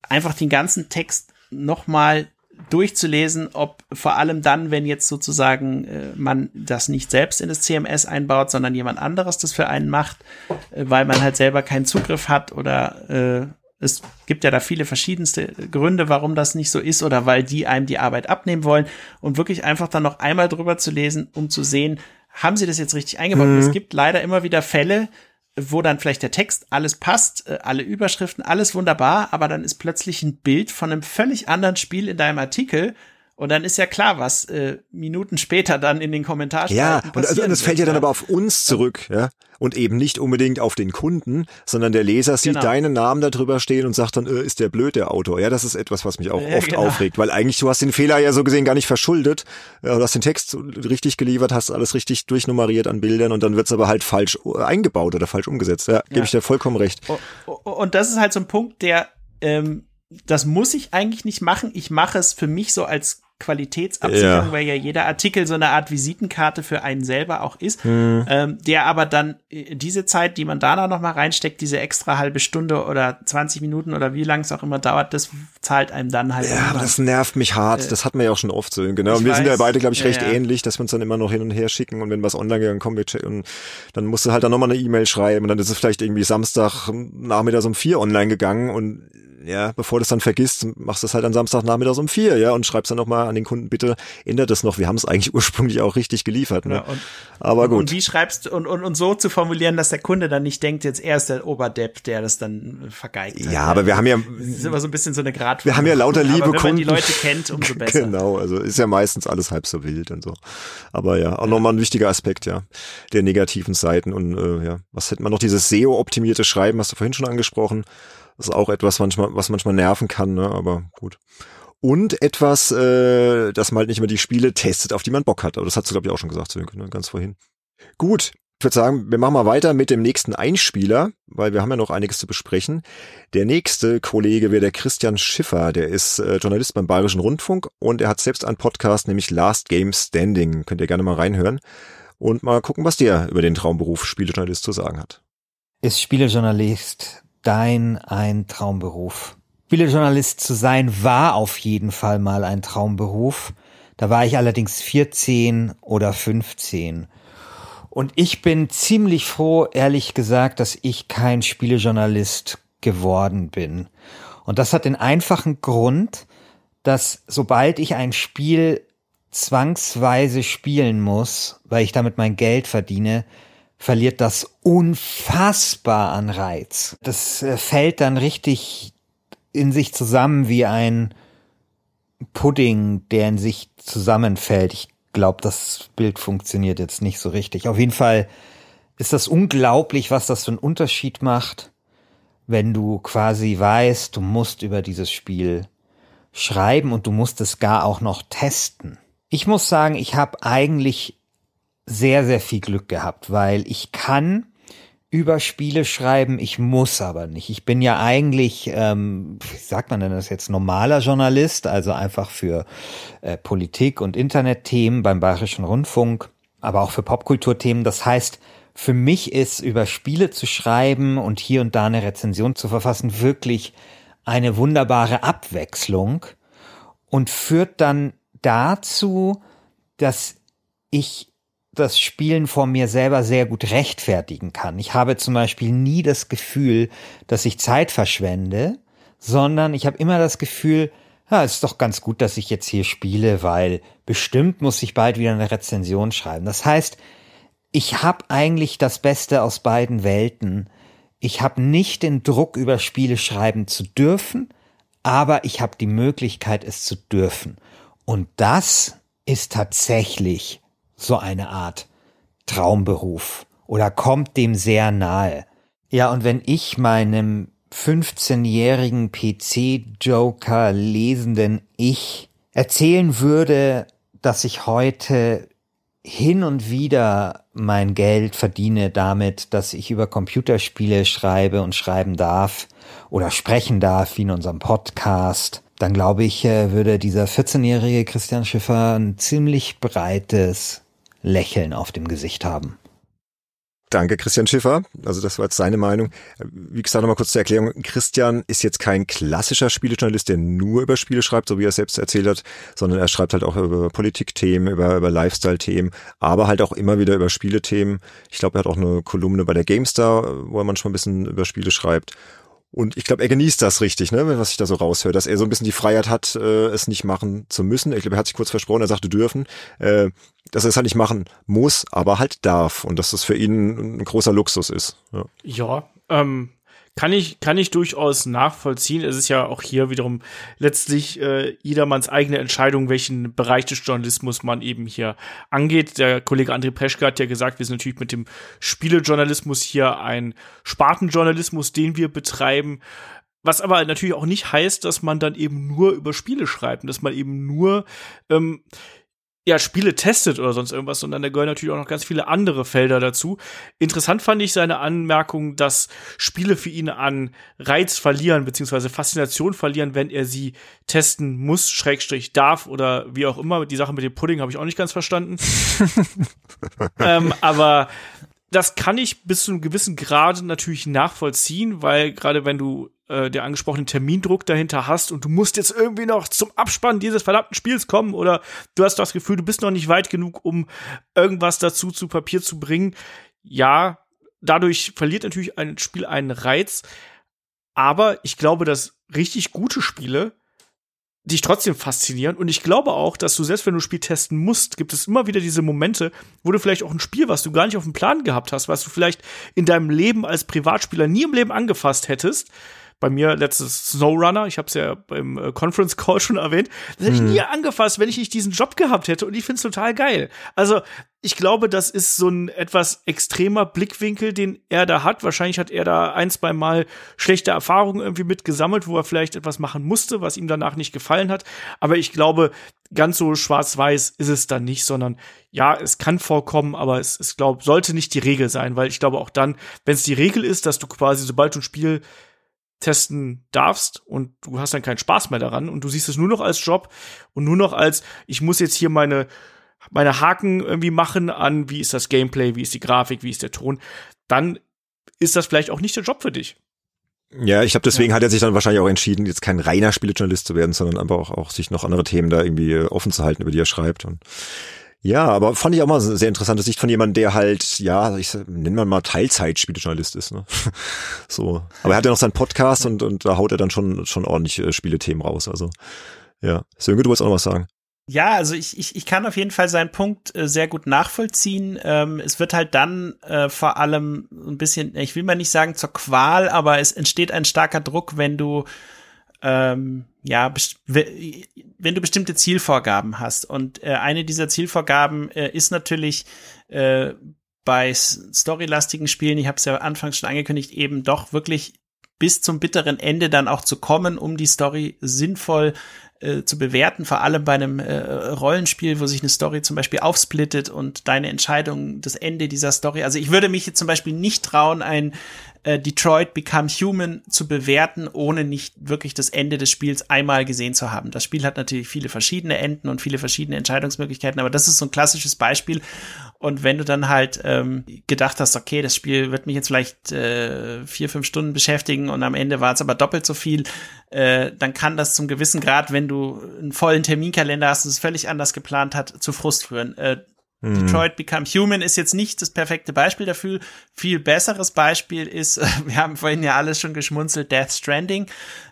einfach den ganzen Text nochmal durchzulesen, ob vor allem dann, wenn jetzt sozusagen äh, man das nicht selbst in das CMS einbaut, sondern jemand anderes das für einen macht, äh, weil man halt selber keinen Zugriff hat oder äh, es gibt ja da viele verschiedenste Gründe, warum das nicht so ist oder weil die einem die Arbeit abnehmen wollen und wirklich einfach dann noch einmal drüber zu lesen, um zu sehen, haben sie das jetzt richtig eingebaut? Mhm. Es gibt leider immer wieder Fälle, wo dann vielleicht der Text, alles passt, äh, alle Überschriften, alles wunderbar, aber dann ist plötzlich ein Bild von einem völlig anderen Spiel in deinem Artikel und dann ist ja klar, was äh, Minuten später dann in den Kommentaren Ja, und, also, und das fällt ja dann aber auf uns zurück, ja. Und eben nicht unbedingt auf den Kunden, sondern der Leser sieht genau. deinen Namen da drüber stehen und sagt dann, äh, ist der blöd, der Autor. Ja, das ist etwas, was mich auch ja, oft genau. aufregt, weil eigentlich du hast den Fehler ja so gesehen gar nicht verschuldet. Ja, du hast den Text richtig geliefert, hast alles richtig durchnummeriert an Bildern und dann wird's aber halt falsch eingebaut oder falsch umgesetzt. Ja, gebe ja. ich dir vollkommen recht. Und das ist halt so ein Punkt, der ähm, das muss ich eigentlich nicht machen. Ich mache es für mich so als Qualitätsabsicherung, ja. weil ja jeder Artikel so eine Art Visitenkarte für einen selber auch ist, mhm. ähm, der aber dann äh, diese Zeit, die man da noch mal reinsteckt, diese extra halbe Stunde oder 20 Minuten oder wie lang es auch immer dauert, das zahlt einem dann halt. Ja, aber das nervt mich hart. Äh, das hatten wir ja auch schon oft so. Genau. Und wir weiß, sind ja beide, glaube ich, recht ja, ja. ähnlich, dass wir uns dann immer noch hin und her schicken und wenn was online gegangen kommt, wir checken, und dann musst du halt dann nochmal eine E-Mail schreiben und dann ist es vielleicht irgendwie Samstag Nachmittag um vier online gegangen und ja, bevor du es dann vergisst, machst du es halt am Samstagnachmittag um vier, ja, und schreibst dann nochmal an den Kunden, bitte ändert das noch, wir haben es eigentlich ursprünglich auch richtig geliefert. Ne? Ja, und, Aber gut. Und wie schreibst und, und, und so zu formulieren, dass der Kunde dann nicht denkt, jetzt er ist der Oberdepp, der das dann vergeigt. Ja, hat. aber wir haben ja. Das ist immer so ein bisschen so eine Grad. Wir haben ja lauter liebe aber wenn Kunden. Man die Leute kennt, umso besser. genau, also ist ja meistens alles halb so wild und so. Aber ja, auch ja. nochmal ein wichtiger Aspekt, ja, der negativen Seiten und äh, ja, was hätte man noch dieses SEO-optimierte Schreiben, hast du vorhin schon angesprochen. Das ist auch etwas, manchmal, was manchmal nerven kann, ne? aber gut. Und etwas, äh, dass man halt nicht immer die Spiele testet, auf die man Bock hat. Aber das hast du, glaube ich, auch schon gesagt, Sönke, ne? ganz vorhin. Gut, ich würde sagen, wir machen mal weiter mit dem nächsten Einspieler, weil wir haben ja noch einiges zu besprechen. Der nächste Kollege wäre der Christian Schiffer, der ist äh, Journalist beim Bayerischen Rundfunk und er hat selbst einen Podcast, nämlich Last Game Standing. Könnt ihr gerne mal reinhören und mal gucken, was der über den Traumberuf Spielejournalist zu sagen hat. Ist Spielejournalist dein ein Traumberuf? Spielejournalist zu sein war auf jeden Fall mal ein Traumberuf. Da war ich allerdings 14 oder 15. Und ich bin ziemlich froh, ehrlich gesagt, dass ich kein Spielejournalist geworden bin. Und das hat den einfachen Grund, dass sobald ich ein Spiel zwangsweise spielen muss, weil ich damit mein Geld verdiene, verliert das unfassbar an Reiz. Das äh, fällt dann richtig in sich zusammen wie ein Pudding, der in sich zusammenfällt. Ich glaube, das Bild funktioniert jetzt nicht so richtig. Auf jeden Fall ist das unglaublich, was das für einen Unterschied macht, wenn du quasi weißt, du musst über dieses Spiel schreiben und du musst es gar auch noch testen. Ich muss sagen, ich habe eigentlich sehr, sehr viel Glück gehabt, weil ich kann über Spiele schreiben, ich muss aber nicht. Ich bin ja eigentlich, ähm, wie sagt man denn das jetzt, normaler Journalist, also einfach für äh, Politik und Internetthemen beim Bayerischen Rundfunk, aber auch für Popkulturthemen. Das heißt, für mich ist über Spiele zu schreiben und hier und da eine Rezension zu verfassen wirklich eine wunderbare Abwechslung und führt dann dazu, dass ich das Spielen vor mir selber sehr gut rechtfertigen kann. Ich habe zum Beispiel nie das Gefühl, dass ich Zeit verschwende, sondern ich habe immer das Gefühl, ja, es ist doch ganz gut, dass ich jetzt hier spiele, weil bestimmt muss ich bald wieder eine Rezension schreiben. Das heißt, ich habe eigentlich das Beste aus beiden Welten. Ich habe nicht den Druck, über Spiele schreiben zu dürfen, aber ich habe die Möglichkeit, es zu dürfen. Und das ist tatsächlich so eine Art Traumberuf oder kommt dem sehr nahe. Ja, und wenn ich meinem 15-jährigen PC-Joker lesenden Ich erzählen würde, dass ich heute hin und wieder mein Geld verdiene damit, dass ich über Computerspiele schreibe und schreiben darf oder sprechen darf, wie in unserem Podcast, dann glaube ich, äh, würde dieser 14-jährige Christian Schiffer ein ziemlich breites Lächeln auf dem Gesicht haben. Danke, Christian Schiffer. Also das war jetzt seine Meinung. Wie gesagt, nochmal kurz zur Erklärung. Christian ist jetzt kein klassischer Spielejournalist, der nur über Spiele schreibt, so wie er selbst erzählt hat, sondern er schreibt halt auch über Politikthemen, über, über Lifestyle-Themen, aber halt auch immer wieder über Spielethemen. Ich glaube, er hat auch eine Kolumne bei der GameStar, wo er manchmal ein bisschen über Spiele schreibt. Und ich glaube, er genießt das richtig, ne, was ich da so raushöre, dass er so ein bisschen die Freiheit hat, äh, es nicht machen zu müssen. Ich glaube, er hat sich kurz versprochen, er sagte dürfen, äh, dass er es halt nicht machen muss, aber halt darf. Und dass das für ihn ein großer Luxus ist. Ja, ja ähm, kann ich, kann ich durchaus nachvollziehen. Es ist ja auch hier wiederum letztlich äh, jedermanns eigene Entscheidung, welchen Bereich des Journalismus man eben hier angeht. Der Kollege André Peschke hat ja gesagt, wir sind natürlich mit dem Spielejournalismus hier ein Spartenjournalismus, den wir betreiben. Was aber natürlich auch nicht heißt, dass man dann eben nur über Spiele schreibt, dass man eben nur ähm, ja, Spiele testet oder sonst irgendwas, sondern da gehören natürlich auch noch ganz viele andere Felder dazu. Interessant fand ich seine Anmerkung, dass Spiele für ihn an Reiz verlieren, beziehungsweise Faszination verlieren, wenn er sie testen muss, Schrägstrich darf oder wie auch immer. Die Sache mit dem Pudding habe ich auch nicht ganz verstanden. ähm, aber das kann ich bis zu einem gewissen Grad natürlich nachvollziehen, weil gerade wenn du äh, der angesprochene Termindruck dahinter hast und du musst jetzt irgendwie noch zum Abspann dieses verdammten Spiels kommen oder du hast das Gefühl, du bist noch nicht weit genug, um irgendwas dazu zu Papier zu bringen. Ja, dadurch verliert natürlich ein Spiel einen Reiz. Aber ich glaube, dass richtig gute Spiele dich trotzdem faszinieren. Und ich glaube auch, dass du selbst wenn du ein Spiel testen musst, gibt es immer wieder diese Momente, wo du vielleicht auch ein Spiel, was du gar nicht auf dem Plan gehabt hast, was du vielleicht in deinem Leben als Privatspieler nie im Leben angefasst hättest, bei mir letztes Snowrunner, ich habe es ja beim äh, Conference Call schon erwähnt, das hätte ich mhm. nie angefasst, wenn ich nicht diesen Job gehabt hätte und ich finde es total geil. Also ich glaube, das ist so ein etwas extremer Blickwinkel, den er da hat. Wahrscheinlich hat er da ein, zwei Mal schlechte Erfahrungen irgendwie mitgesammelt, wo er vielleicht etwas machen musste, was ihm danach nicht gefallen hat. Aber ich glaube, ganz so schwarz-weiß ist es dann nicht, sondern ja, es kann vorkommen, aber es, es glaube, sollte nicht die Regel sein, weil ich glaube auch dann, wenn es die Regel ist, dass du quasi, sobald du ein Spiel testen darfst und du hast dann keinen Spaß mehr daran und du siehst es nur noch als Job und nur noch als, ich muss jetzt hier meine, meine Haken irgendwie machen an, wie ist das Gameplay, wie ist die Grafik, wie ist der Ton, dann ist das vielleicht auch nicht der Job für dich. Ja, ich glaube, deswegen ja. hat er sich dann wahrscheinlich auch entschieden, jetzt kein reiner Spielejournalist zu werden, sondern einfach auch, auch sich noch andere Themen da irgendwie offen zu halten, über die er schreibt. Und ja, aber fand ich auch mal eine sehr interessante Sicht von jemandem, der halt, ja, ich nenne mal mal Teilzeit-Spielejournalist ist, ne? so. Aber er hat ja noch seinen Podcast und, und da haut er dann schon, schon ordentlich äh, Spielethemen raus. Also, ja. Sönke, du wolltest auch noch was sagen. Ja, also ich, ich, ich kann auf jeden Fall seinen Punkt äh, sehr gut nachvollziehen. Ähm, es wird halt dann äh, vor allem ein bisschen, ich will mal nicht sagen zur Qual, aber es entsteht ein starker Druck, wenn du ähm, ja, wenn du bestimmte Zielvorgaben hast. Und äh, eine dieser Zielvorgaben äh, ist natürlich äh, bei storylastigen Spielen, ich habe es ja anfangs schon angekündigt, eben doch wirklich bis zum bitteren Ende dann auch zu kommen, um die Story sinnvoll äh, zu bewerten, vor allem bei einem äh, Rollenspiel, wo sich eine Story zum Beispiel aufsplittet und deine Entscheidung, das Ende dieser Story. Also ich würde mich jetzt zum Beispiel nicht trauen, ein äh, Detroit Become Human zu bewerten, ohne nicht wirklich das Ende des Spiels einmal gesehen zu haben. Das Spiel hat natürlich viele verschiedene Enden und viele verschiedene Entscheidungsmöglichkeiten, aber das ist so ein klassisches Beispiel. Und wenn du dann halt ähm, gedacht hast, okay, das Spiel wird mich jetzt vielleicht äh, vier, fünf Stunden beschäftigen und am Ende war es aber doppelt so viel, äh, dann kann das zum gewissen Grad, wenn du einen vollen Terminkalender hast und es völlig anders geplant hat, zu Frust führen. Äh, Mhm. Detroit Become Human ist jetzt nicht das perfekte Beispiel dafür. Viel besseres Beispiel ist, wir haben vorhin ja alles schon geschmunzelt, Death Stranding.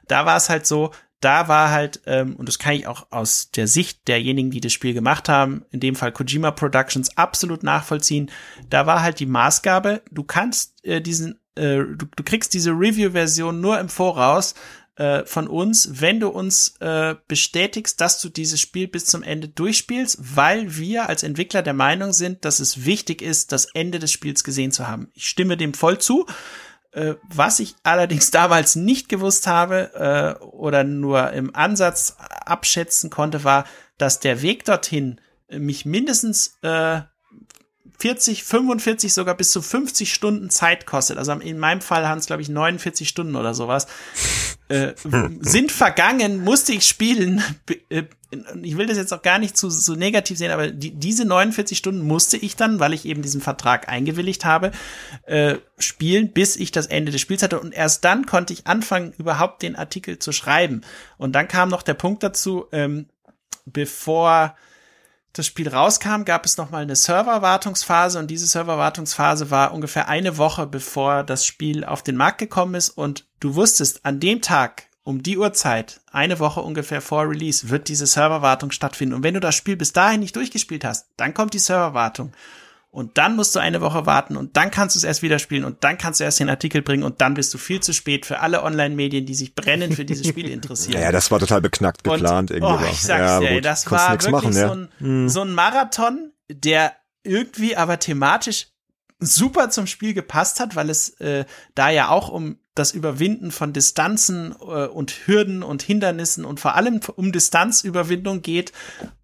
Da war es halt so, da war halt, ähm, und das kann ich auch aus der Sicht derjenigen, die das Spiel gemacht haben, in dem Fall Kojima Productions, absolut nachvollziehen. Da war halt die Maßgabe, du kannst äh, diesen, äh, du, du kriegst diese Review-Version nur im Voraus, äh, von uns, wenn du uns äh, bestätigst, dass du dieses Spiel bis zum Ende durchspielst, weil wir als Entwickler der Meinung sind, dass es wichtig ist, das Ende des Spiels gesehen zu haben. Ich stimme dem voll zu. Äh, was ich allerdings damals nicht gewusst habe äh, oder nur im Ansatz abschätzen konnte, war, dass der Weg dorthin mich mindestens äh, 40, 45, sogar bis zu 50 Stunden Zeit kostet. Also in meinem Fall haben es, glaube ich, 49 Stunden oder sowas. Äh, sind vergangen, musste ich spielen. Äh, ich will das jetzt auch gar nicht zu so negativ sehen, aber die, diese 49 Stunden musste ich dann, weil ich eben diesen Vertrag eingewilligt habe, äh, spielen, bis ich das Ende des Spiels hatte. Und erst dann konnte ich anfangen, überhaupt den Artikel zu schreiben. Und dann kam noch der Punkt dazu, ähm, bevor das Spiel rauskam, gab es nochmal eine Serverwartungsphase und diese Serverwartungsphase war ungefähr eine Woche, bevor das Spiel auf den Markt gekommen ist und du wusstest, an dem Tag um die Uhrzeit, eine Woche ungefähr vor Release, wird diese Serverwartung stattfinden. Und wenn du das Spiel bis dahin nicht durchgespielt hast, dann kommt die Serverwartung und dann musst du eine Woche warten und dann kannst du es erst wieder spielen und dann kannst du erst den Artikel bringen und dann bist du viel zu spät für alle Online-Medien, die sich brennend für diese Spiele interessieren. Ja, das war total beknackt geplant und, irgendwie. Oh, ich sag's ja, dir, gut, das war wirklich machen, ja. so, ein, so ein Marathon, der irgendwie aber thematisch super zum Spiel gepasst hat, weil es äh, da ja auch um das Überwinden von Distanzen äh, und Hürden und Hindernissen und vor allem um Distanzüberwindung geht.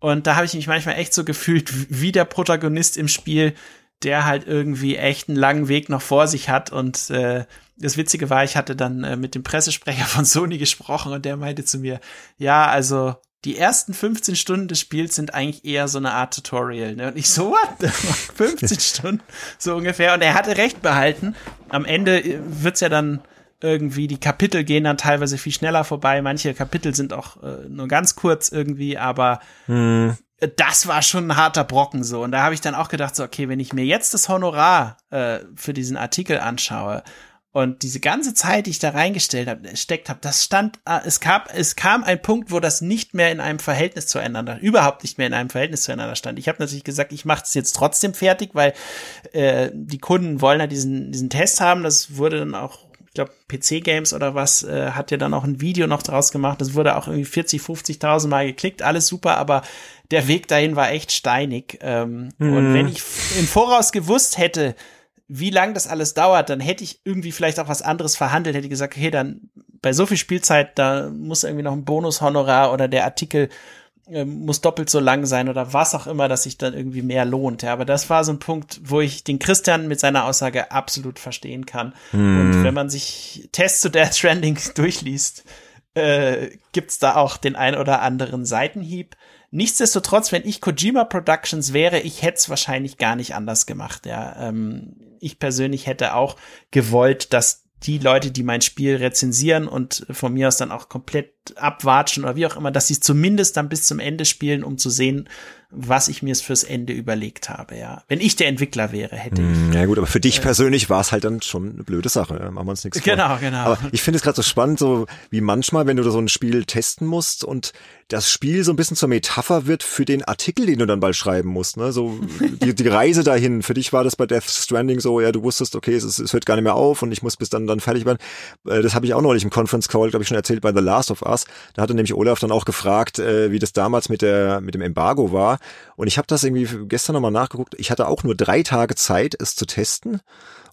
Und da habe ich mich manchmal echt so gefühlt wie der Protagonist im Spiel, der halt irgendwie echt einen langen Weg noch vor sich hat. Und äh, das Witzige war, ich hatte dann äh, mit dem Pressesprecher von Sony gesprochen und der meinte zu mir, ja, also die ersten 15 Stunden des Spiels sind eigentlich eher so eine Art Tutorial. Ne? Und ich so, what? 15 Stunden, so ungefähr. Und er hatte recht behalten. Am Ende äh, wird's ja dann irgendwie, die Kapitel gehen dann teilweise viel schneller vorbei. Manche Kapitel sind auch äh, nur ganz kurz irgendwie, aber hm. das war schon ein harter Brocken so. Und da habe ich dann auch gedacht, so, okay, wenn ich mir jetzt das Honorar äh, für diesen Artikel anschaue Und diese ganze Zeit, die ich da reingestellt habe, steckt habe, das stand, äh, es kam, es kam ein Punkt, wo das nicht mehr in einem Verhältnis zueinander, überhaupt nicht mehr in einem Verhältnis zueinander stand. Ich habe natürlich gesagt, ich mache es jetzt trotzdem fertig, weil äh, die Kunden wollen ja diesen, diesen Test haben. Das wurde dann auch ich glaube, PC Games oder was, äh, hat ja dann auch ein Video noch draus gemacht. Das wurde auch irgendwie 40, 50.000 Mal geklickt, alles super, aber der Weg dahin war echt steinig. Ähm, mhm. Und wenn ich im Voraus gewusst hätte, wie lang das alles dauert, dann hätte ich irgendwie vielleicht auch was anderes verhandelt, hätte ich gesagt, okay, dann bei so viel Spielzeit, da muss irgendwie noch ein Bonushonorar oder der Artikel äh, muss doppelt so lang sein oder was auch immer, dass sich dann irgendwie mehr lohnt. Ja, aber das war so ein Punkt, wo ich den Christian mit seiner Aussage absolut verstehen kann. Mm. Und wenn man sich Tests zu Death Stranding durchliest, äh, gibt's da auch den ein oder anderen Seitenhieb. Nichtsdestotrotz, wenn ich Kojima Productions wäre, ich hätte es wahrscheinlich gar nicht anders gemacht. Ja, ähm, ich persönlich hätte auch gewollt, dass die Leute, die mein Spiel rezensieren und von mir aus dann auch komplett abwatschen oder wie auch immer, dass sie zumindest dann bis zum Ende spielen, um zu sehen, was ich mir fürs Ende überlegt habe, ja. Wenn ich der Entwickler wäre, hätte ich. Hm, ja gut, aber für dich äh, persönlich war es halt dann schon eine blöde Sache, machen wir uns nichts vor. Genau, genau. Aber ich finde es gerade so spannend, so wie manchmal, wenn du so ein Spiel testen musst und das Spiel so ein bisschen zur Metapher wird für den Artikel, den du dann bald schreiben musst, ne? So die, die Reise dahin. Für dich war das bei Death Stranding so, ja, du wusstest, okay, es, es hört gar nicht mehr auf und ich muss bis dann dann fertig werden. Äh, das habe ich auch neulich im Conference Call, glaube ich, schon erzählt bei The Last of Us. Da hatte nämlich Olaf dann auch gefragt, äh, wie das damals mit der mit dem Embargo war. Und ich habe das irgendwie gestern nochmal nachgeguckt. Ich hatte auch nur drei Tage Zeit, es zu testen.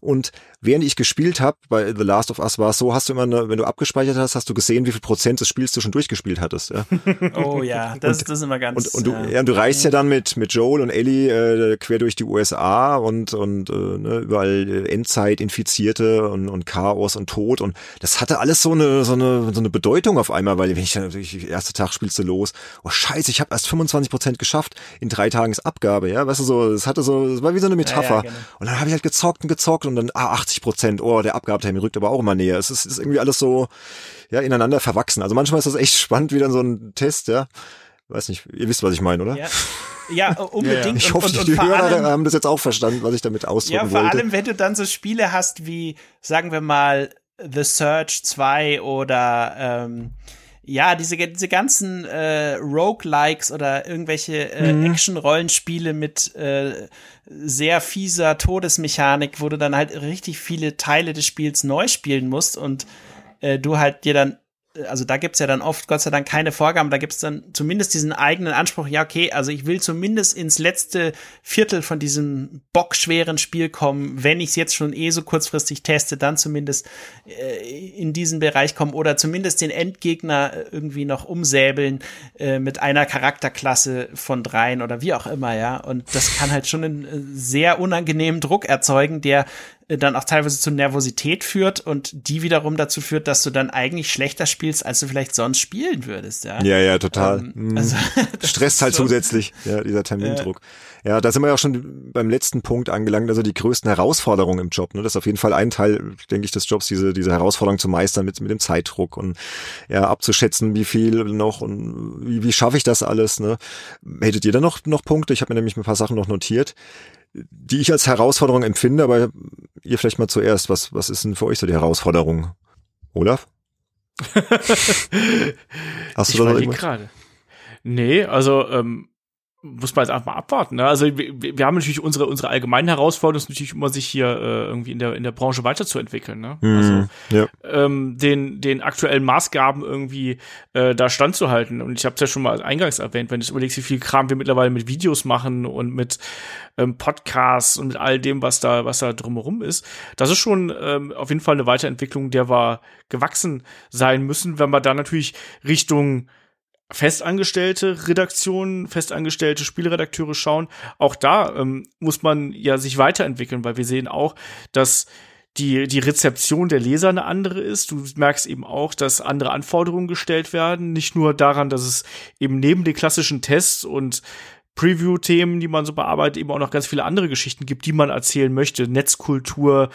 Und während ich gespielt habe, bei The Last of Us war es so, hast du immer, eine, wenn du abgespeichert hast, hast du gesehen, wie viel Prozent des Spiels du schon durchgespielt hattest. Ja? Oh ja, das, und, das ist immer ganz. Und, und du, ja. ja, du reist ja dann mit mit Joel und Ellie äh, quer durch die USA und und äh, ne, überall äh, Endzeit, Infizierte und, und Chaos und Tod und das hatte alles so eine so eine so eine Bedeutung auf einmal, weil wenn ich dann natürlich erste Tag spielst du los, oh Scheiße, ich habe erst 25 Prozent geschafft in drei Tagen Abgabe, ja, weißt du so, es hatte so, es war wie so eine Metapher. Ja, ja, genau. Und dann habe ich halt gezockt und gezockt und dann ah, 80 Prozent, oh, der Abgabetermin rückt aber auch immer näher. Es ist, ist irgendwie alles so ja ineinander verwachsen. Also manchmal ist das echt spannend, wie dann so ein Test, ja. Weiß nicht, ihr wisst, was ich meine, oder? Ja. Ja, unbedingt. Ich hoffe, und, und, die Hörer allem, haben das jetzt auch verstanden, was ich damit ausdrücken wollte. Ja, vor wollte. allem, wenn du dann so Spiele hast wie, sagen wir mal, The Search 2 oder ähm, ja, diese, diese ganzen äh, Roguelikes oder irgendwelche äh, mhm. Action-Rollenspiele mit äh, sehr fieser Todesmechanik, wo du dann halt richtig viele Teile des Spiels neu spielen musst und äh, du halt dir dann also da gibt's ja dann oft Gott sei Dank keine Vorgaben, da gibt's dann zumindest diesen eigenen Anspruch, ja, okay, also ich will zumindest ins letzte Viertel von diesem bockschweren Spiel kommen, wenn ich es jetzt schon eh so kurzfristig teste, dann zumindest äh, in diesen Bereich kommen oder zumindest den Endgegner irgendwie noch umsäbeln äh, mit einer Charakterklasse von dreien oder wie auch immer, ja. Und das kann halt schon einen äh, sehr unangenehmen Druck erzeugen, der äh, dann auch teilweise zu Nervosität führt und die wiederum dazu führt, dass du dann eigentlich schlechter spielst, als du vielleicht sonst spielen würdest, ja. Ja, ja, total. Ähm, mhm. also, Stresst halt so, zusätzlich, ja, dieser Termindruck. Äh, ja, da sind wir ja auch schon beim letzten Punkt angelangt, also die größten Herausforderungen im Job, ne? Das ist auf jeden Fall ein Teil, denke ich, des Jobs, diese, diese Herausforderung zu meistern mit, mit dem Zeitdruck und ja, abzuschätzen, wie viel noch und wie, wie schaffe ich das alles, ne? Hättet ihr da noch, noch Punkte? Ich habe mir nämlich ein paar Sachen noch notiert die ich als Herausforderung empfinde, aber ihr vielleicht mal zuerst, was, was ist denn für euch so die Herausforderung? Olaf? Hast du ich da noch gerade. Nee, also ähm, muss man jetzt einfach mal abwarten. Ne? Also wir, wir haben natürlich unsere unsere allgemeinen Herausforderungen ist natürlich immer sich hier äh, irgendwie in der in der Branche weiterzuentwickeln. Ne? Mhm, also ja. ähm, den den aktuellen Maßgaben irgendwie äh, da standzuhalten. Und ich habe es ja schon mal eingangs erwähnt, wenn du überlegst, wie viel Kram wir mittlerweile mit Videos machen und mit ähm, Podcasts und mit all dem, was da was da drumherum ist, das ist schon ähm, auf jeden Fall eine Weiterentwicklung, der wir gewachsen sein müssen, wenn wir da natürlich Richtung festangestellte Redaktionen, festangestellte Spielredakteure schauen, auch da ähm, muss man ja sich weiterentwickeln, weil wir sehen auch, dass die, die Rezeption der Leser eine andere ist. Du merkst eben auch, dass andere Anforderungen gestellt werden. Nicht nur daran, dass es eben neben den klassischen Tests und Preview-Themen, die man so bearbeitet, eben auch noch ganz viele andere Geschichten gibt, die man erzählen möchte. Netzkultur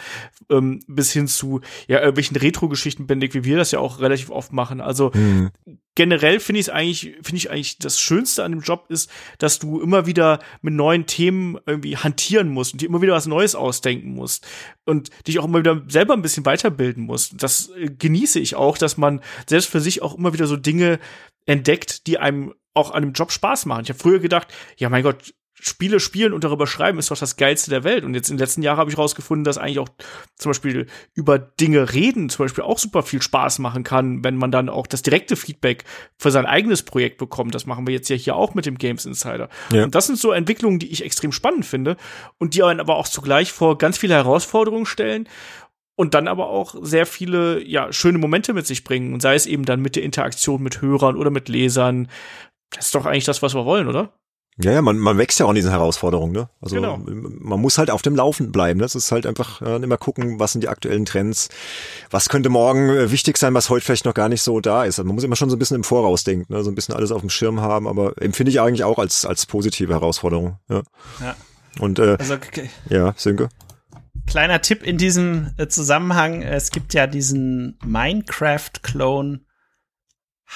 ähm, bis hin zu ja irgendwelchen Retro-Geschichten, Bendig, wie wir das ja auch relativ oft machen. Also mhm. generell finde ich es eigentlich, finde ich eigentlich das Schönste an dem Job ist, dass du immer wieder mit neuen Themen irgendwie hantieren musst und dir immer wieder was Neues ausdenken musst und dich auch immer wieder selber ein bisschen weiterbilden musst. Das äh, genieße ich auch, dass man selbst für sich auch immer wieder so Dinge entdeckt, die einem auch an dem Job Spaß machen. Ich habe früher gedacht, ja mein Gott, Spiele spielen und darüber schreiben ist doch das Geilste der Welt. Und jetzt in den letzten Jahren habe ich rausgefunden, dass eigentlich auch zum Beispiel über Dinge reden zum Beispiel auch super viel Spaß machen kann, wenn man dann auch das direkte Feedback für sein eigenes Projekt bekommt. Das machen wir jetzt ja hier auch mit dem Games Insider. Ja. Und das sind so Entwicklungen, die ich extrem spannend finde und die einen aber auch zugleich vor ganz viele Herausforderungen stellen und dann aber auch sehr viele ja schöne Momente mit sich bringen und sei es eben dann mit der Interaktion mit Hörern oder mit Lesern das ist doch eigentlich das, was wir wollen, oder? Ja, ja, man, man wächst ja auch in diesen Herausforderungen, ne? Also genau. man muss halt auf dem Laufen bleiben. Ne? Das ist halt einfach äh, immer gucken, was sind die aktuellen Trends, was könnte morgen äh, wichtig sein, was heute vielleicht noch gar nicht so da ist. Also man muss immer schon so ein bisschen im Voraus denken, ne? so ein bisschen alles auf dem Schirm haben, aber empfinde ich eigentlich auch als, als positive Herausforderung. Ja. ja. Und äh, also, okay. ja, Sönke. Kleiner Tipp in diesem äh, Zusammenhang, es gibt ja diesen Minecraft-Clone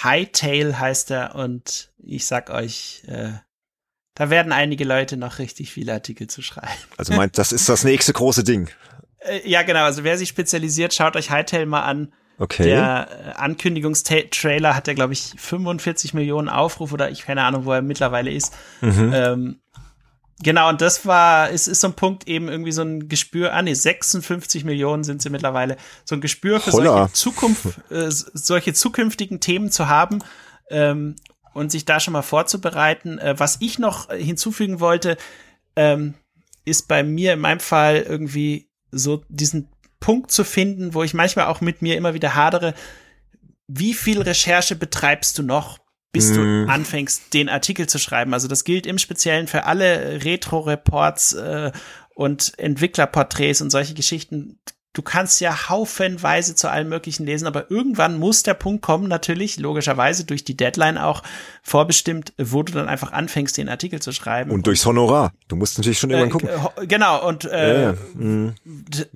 Hightail heißt er und ich sag euch, äh, da werden einige Leute noch richtig viele Artikel zu schreiben. Also meint, das ist das nächste große Ding. Äh, ja, genau. Also wer sich spezialisiert, schaut euch Hightail mal an. Okay. Der äh, Ankündigungstrailer hat ja, glaube ich, 45 Millionen Aufrufe oder ich keine Ahnung, wo er mittlerweile ist. Mhm. Ähm, Genau, und das war, es ist so ein Punkt eben irgendwie so ein Gespür, ah nee, 56 Millionen sind sie mittlerweile, so ein Gespür für Holla. solche Zukunft, äh, solche zukünftigen Themen zu haben ähm, und sich da schon mal vorzubereiten. Äh, was ich noch hinzufügen wollte, ähm, ist bei mir in meinem Fall irgendwie so diesen Punkt zu finden, wo ich manchmal auch mit mir immer wieder hadere, wie viel Recherche betreibst du noch, bis du mhm. anfängst, den Artikel zu schreiben. Also das gilt im Speziellen für alle Retro-Reports äh, und Entwicklerporträts und solche Geschichten. Du kannst ja haufenweise zu allen möglichen lesen, aber irgendwann muss der Punkt kommen, natürlich, logischerweise durch die Deadline auch vorbestimmt, wo du dann einfach anfängst, den Artikel zu schreiben. Und durchs Honorar. Du musst natürlich schon irgendwann gucken. Äh, genau, und äh, ja, ja. Mhm.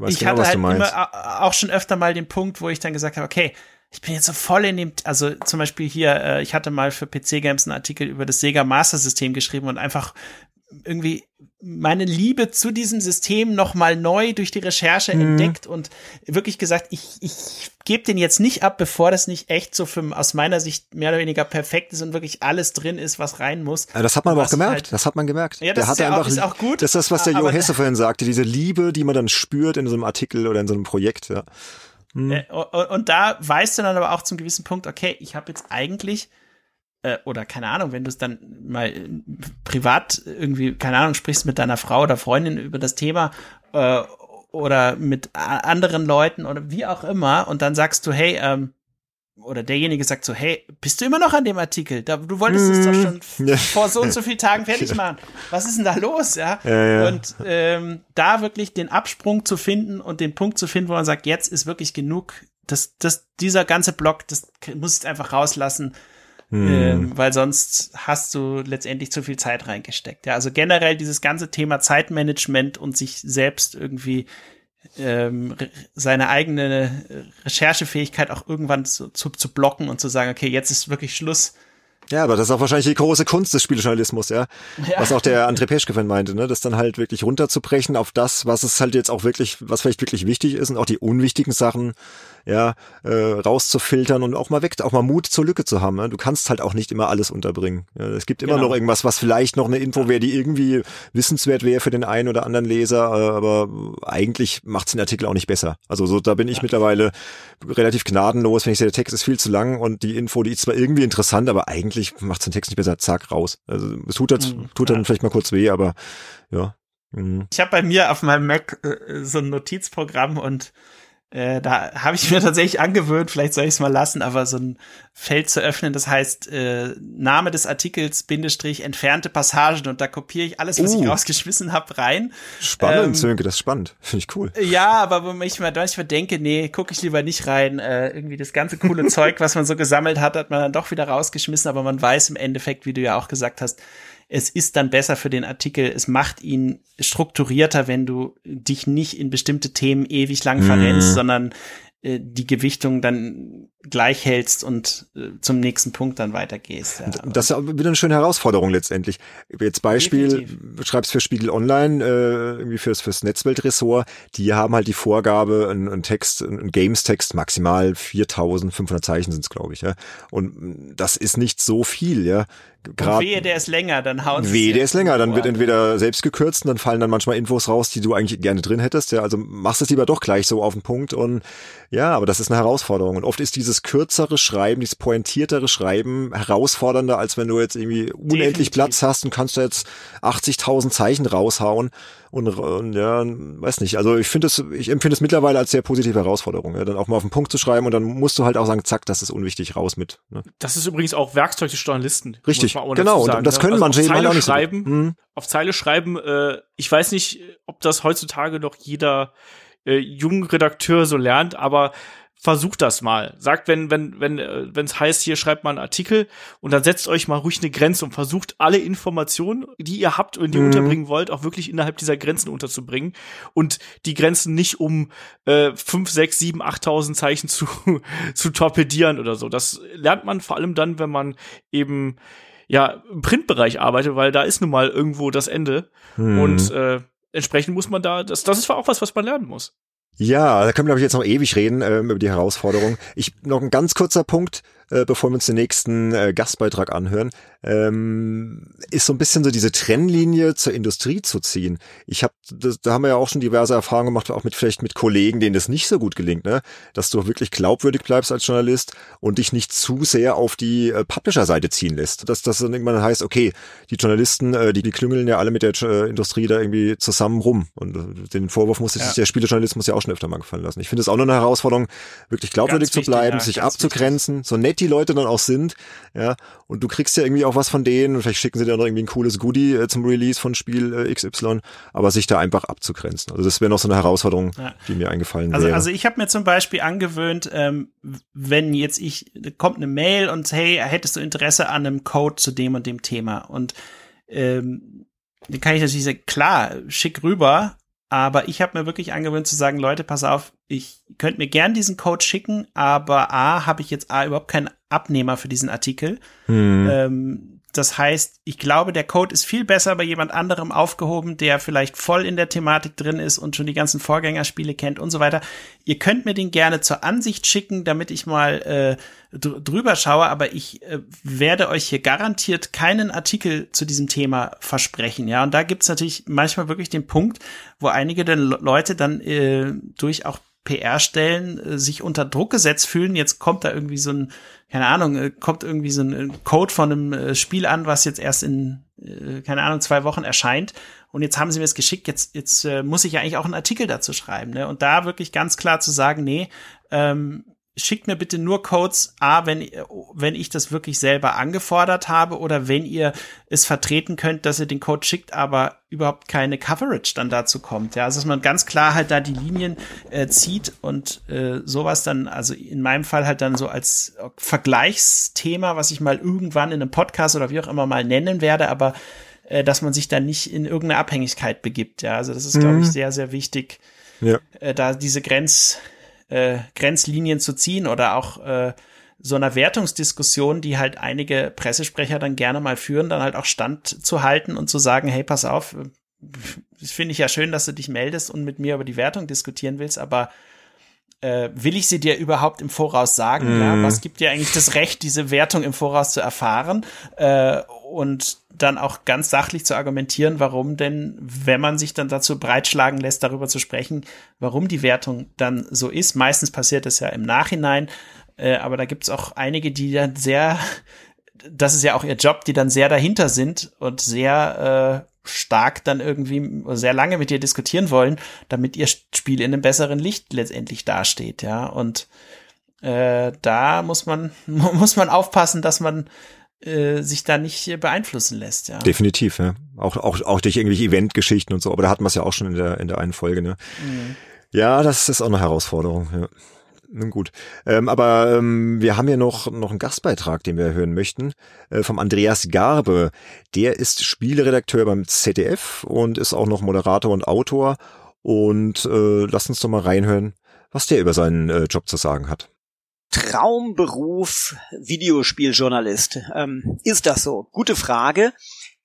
ich genau, hatte halt immer auch schon öfter mal den Punkt, wo ich dann gesagt habe, okay, ich bin jetzt so voll in dem, also zum Beispiel hier, äh, ich hatte mal für PC Games einen Artikel über das Sega Master System geschrieben und einfach irgendwie meine Liebe zu diesem System nochmal neu durch die Recherche mhm. entdeckt und wirklich gesagt, ich, ich gebe den jetzt nicht ab, bevor das nicht echt so für, aus meiner Sicht mehr oder weniger perfekt ist und wirklich alles drin ist, was rein muss. Ja, das hat man aber auch gemerkt. Halt, das hat man gemerkt. Ja, das der ist, ja auch, ist auch gut. Das ist das, was der Jo Hesse vorhin sagte, diese Liebe, die man dann spürt in so einem Artikel oder in so einem Projekt, ja. Mhm. Und da weißt du dann aber auch zum gewissen Punkt, okay, ich habe jetzt eigentlich äh, oder keine Ahnung, wenn du es dann mal äh, privat irgendwie, keine Ahnung, sprichst mit deiner Frau oder Freundin über das Thema äh, oder mit anderen Leuten oder wie auch immer und dann sagst du, hey, ähm, oder derjenige sagt so, hey, bist du immer noch an dem Artikel? Da, du wolltest es doch schon ja. vor so und so vielen Tagen fertig machen. Was ist denn da los? Ja. ja, ja. Und ähm, da wirklich den Absprung zu finden und den Punkt zu finden, wo man sagt, jetzt ist wirklich genug. Das, das, dieser ganze Block, das muss ich einfach rauslassen. Hm. Ähm, weil sonst hast du letztendlich zu viel Zeit reingesteckt. Ja, also generell dieses ganze Thema Zeitmanagement und sich selbst irgendwie ähm, seine eigene Recherchefähigkeit auch irgendwann zu, zu, zu blocken und zu sagen, okay, jetzt ist wirklich Schluss. Ja, aber das ist auch wahrscheinlich die große Kunst des Spieljournalismus, ja. ja. Was auch der André Peschke meinte, ne? Das dann halt wirklich runterzubrechen auf das, was es halt jetzt auch wirklich, was vielleicht wirklich wichtig ist und auch die unwichtigen Sachen ja, äh, rauszufiltern und auch mal weg, auch mal Mut zur Lücke zu haben. Ne? Du kannst halt auch nicht immer alles unterbringen. Ja, es gibt immer genau. noch irgendwas, was vielleicht noch eine Info wäre, die irgendwie wissenswert wäre für den einen oder anderen Leser, äh, aber eigentlich macht's den Artikel auch nicht besser. Also so, da bin ich ja. mittlerweile relativ gnadenlos, wenn ich sehe, der Text ist viel zu lang und die Info, die ist zwar irgendwie interessant, aber eigentlich macht's den Text nicht besser. Zack, raus. Also es tut, halt, mhm. tut dann ja. vielleicht mal kurz weh, aber ja. Mhm. Ich habe bei mir auf meinem Mac äh, so ein Notizprogramm und äh, da habe ich mir tatsächlich angewöhnt, vielleicht soll ich es mal lassen, aber so ein Feld zu öffnen, das heißt äh, Name des Artikels, Bindestrich, entfernte Passagen und da kopiere ich alles, was uh, ich rausgeschmissen habe, rein. Spannend, ähm, Sönke, das ist spannend. Finde ich cool. Ja, aber wo ich mir manchmal denke, nee, gucke ich lieber nicht rein. Äh, irgendwie das ganze coole Zeug, was man so gesammelt hat, hat man dann doch wieder rausgeschmissen, aber man weiß im Endeffekt, wie du ja auch gesagt hast, es ist dann besser für den Artikel, es macht ihn strukturierter, wenn du dich nicht in bestimmte Themen ewig lang verrennst, mm. sondern äh, die Gewichtung dann gleich hältst und äh, zum nächsten Punkt dann weitergehst. Ja. Das ist wieder eine schöne Herausforderung letztendlich. Jetzt Beispiel, Definitiv. schreibst für Spiegel Online, äh, irgendwie fürs, fürs Netzweltressort, die haben halt die Vorgabe, ein, ein Text, ein Games-Text, maximal 4500 Zeichen sind es, glaube ich, ja. Und das ist nicht so viel, ja. Grad, wehe, der ist länger, dann hauen Wehe, der ist länger, dann wird entweder selbst gekürzt und dann fallen dann manchmal Infos raus, die du eigentlich gerne drin hättest, ja. Also machst es lieber doch gleich so auf den Punkt und ja, aber das ist eine Herausforderung. Und oft ist dieses kürzere Schreiben, dieses pointiertere Schreiben herausfordernder, als wenn du jetzt irgendwie unendlich Definitiv. Platz hast und kannst du jetzt 80.000 Zeichen raushauen. Und, und ja, weiß nicht. Also ich finde es, ich empfinde es mittlerweile als sehr positive Herausforderung, ja, dann auch mal auf den Punkt zu schreiben und dann musst du halt auch sagen, zack, das ist unwichtig, raus mit. Ne? Das ist übrigens auch Werkzeug des Journalisten. Richtig, genau. Und das ne? können also manche eben auch nicht schreiben. So. Mhm. Auf Zeile schreiben, äh, ich weiß nicht, ob das heutzutage noch jeder äh, jungen Redakteur so lernt, aber versucht das mal. Sagt, wenn wenn wenn äh, wenn es heißt, hier schreibt mal einen Artikel und dann setzt euch mal ruhig eine Grenze und versucht alle Informationen, die ihr habt und die mhm. unterbringen wollt, auch wirklich innerhalb dieser Grenzen unterzubringen und die Grenzen nicht um äh, 5, 6, 7, 8.000 Zeichen zu zu torpedieren oder so. Das lernt man vor allem dann, wenn man eben ja im Printbereich arbeitet, weil da ist nun mal irgendwo das Ende mhm. und äh, entsprechend muss man da das das ist auch was, was man lernen muss. Ja, da können wir, glaube ich, jetzt noch ewig reden ähm, über die Herausforderung. Ich noch ein ganz kurzer Punkt äh, bevor wir uns den nächsten äh, Gastbeitrag anhören, ähm, ist so ein bisschen so diese Trennlinie zur Industrie zu ziehen. Ich habe, da haben wir ja auch schon diverse Erfahrungen gemacht, auch mit vielleicht mit Kollegen, denen das nicht so gut gelingt, ne? dass du wirklich glaubwürdig bleibst als Journalist und dich nicht zu sehr auf die äh, Publisher-Seite ziehen lässt. Dass das dann irgendwann heißt, okay, die Journalisten, äh, die, die klüngeln ja alle mit der äh, Industrie da irgendwie zusammen rum. Und äh, den Vorwurf muss sich ja. der Spielejournalismus ja auch schon öfter mal gefallen lassen. Ich finde es auch noch eine Herausforderung, wirklich glaubwürdig ganz zu bleiben, ja, sich abzugrenzen, wichtig. so nett die Leute dann auch sind, ja, und du kriegst ja irgendwie auch was von denen, und vielleicht schicken sie dir noch irgendwie ein cooles Goodie äh, zum Release von Spiel äh, XY, aber sich da einfach abzugrenzen. Also das wäre noch so eine Herausforderung, ja. die mir eingefallen also, wäre. Also ich habe mir zum Beispiel angewöhnt, ähm, wenn jetzt ich, kommt eine Mail und hey, hättest du Interesse an einem Code zu dem und dem Thema und ähm, dann kann ich natürlich sagen, klar, schick rüber, aber ich habe mir wirklich angewöhnt zu sagen, Leute, pass auf, ich könnte mir gern diesen Code schicken, aber A, habe ich jetzt A überhaupt keinen Abnehmer für diesen Artikel. Hm. Ähm, das heißt, ich glaube, der Code ist viel besser bei jemand anderem aufgehoben, der vielleicht voll in der Thematik drin ist und schon die ganzen Vorgängerspiele kennt und so weiter. Ihr könnt mir den gerne zur Ansicht schicken, damit ich mal äh, drüber schaue, aber ich äh, werde euch hier garantiert keinen Artikel zu diesem Thema versprechen. Ja, und da gibt's natürlich manchmal wirklich den Punkt, wo einige der Leute dann äh, durch auch PR-Stellen äh, sich unter Druck gesetzt fühlen. Jetzt kommt da irgendwie so ein keine Ahnung, äh, kommt irgendwie so ein äh, Code von einem Spiel an, was jetzt erst in, keine Ahnung, zwei Wochen erscheint. Und jetzt haben sie mir es geschickt, jetzt, jetzt muss ich ja eigentlich auch einen Artikel dazu schreiben. Ne? Und da wirklich ganz klar zu sagen, nee, ähm, schickt mir bitte nur Codes, A, wenn, wenn ich das wirklich selber angefordert habe oder wenn ihr es vertreten könnt, dass ihr den Code schickt, aber überhaupt keine Coverage dann dazu kommt. Ja, also dass man ganz klar halt da die Linien äh, zieht und äh, sowas dann, also in meinem Fall halt dann so als Vergleichsthema, was ich mal irgendwann in einem Podcast oder wie auch immer mal nennen werde, aber äh, dass man sich dann nicht in irgendeine Abhängigkeit begibt. Ja, also das ist, mhm. glaube ich, sehr, sehr wichtig, ja. äh, da diese Grenz äh, Grenzlinien zu ziehen oder auch äh, so einer Wertungsdiskussion, die halt einige Pressesprecher dann gerne mal führen, dann halt auch stand zu halten und zu sagen, hey, pass auf, das finde ich ja schön, dass du dich meldest und mit mir über die Wertung diskutieren willst, aber äh, will ich sie dir überhaupt im Voraus sagen? Mm. Ja, mhm. was gibt dir eigentlich das Recht, diese Wertung im Voraus zu erfahren? Äh, und dann auch ganz sachlich zu argumentieren, warum denn, wenn man sich dann dazu breitschlagen lässt, darüber zu sprechen, warum die Wertung dann so ist. Meistens passiert es ja im Nachhinein, äh, aber da gibt es auch einige, die dann sehr, das ist ja auch ihr Job, die dann sehr dahinter sind und sehr äh, stark dann irgendwie sehr lange mit dir diskutieren wollen, damit ihr Spiel in einem besseren Licht letztendlich dasteht, ja. Und äh, da muss man muss man aufpassen, dass man äh, sich da nicht beeinflussen lässt, ja. Definitiv, ja. Auch, auch, auch durch irgendwelche Eventgeschichten und so, aber da hatten wir es ja auch schon in der, in der einen Folge, ne? Mhm. Ja, das ist auch eine Herausforderung, ja. Nun gut. Ähm, aber ähm, wir haben ja noch, noch einen Gastbeitrag, den wir hören möchten, äh, vom Andreas Garbe. Der ist Spieleredakteur beim ZDF und ist auch noch Moderator und Autor. Und äh, lasst uns doch mal reinhören, was der über seinen äh, Job zu sagen hat. Traumberuf Videospieljournalist. Ähm, ist das so? Gute Frage.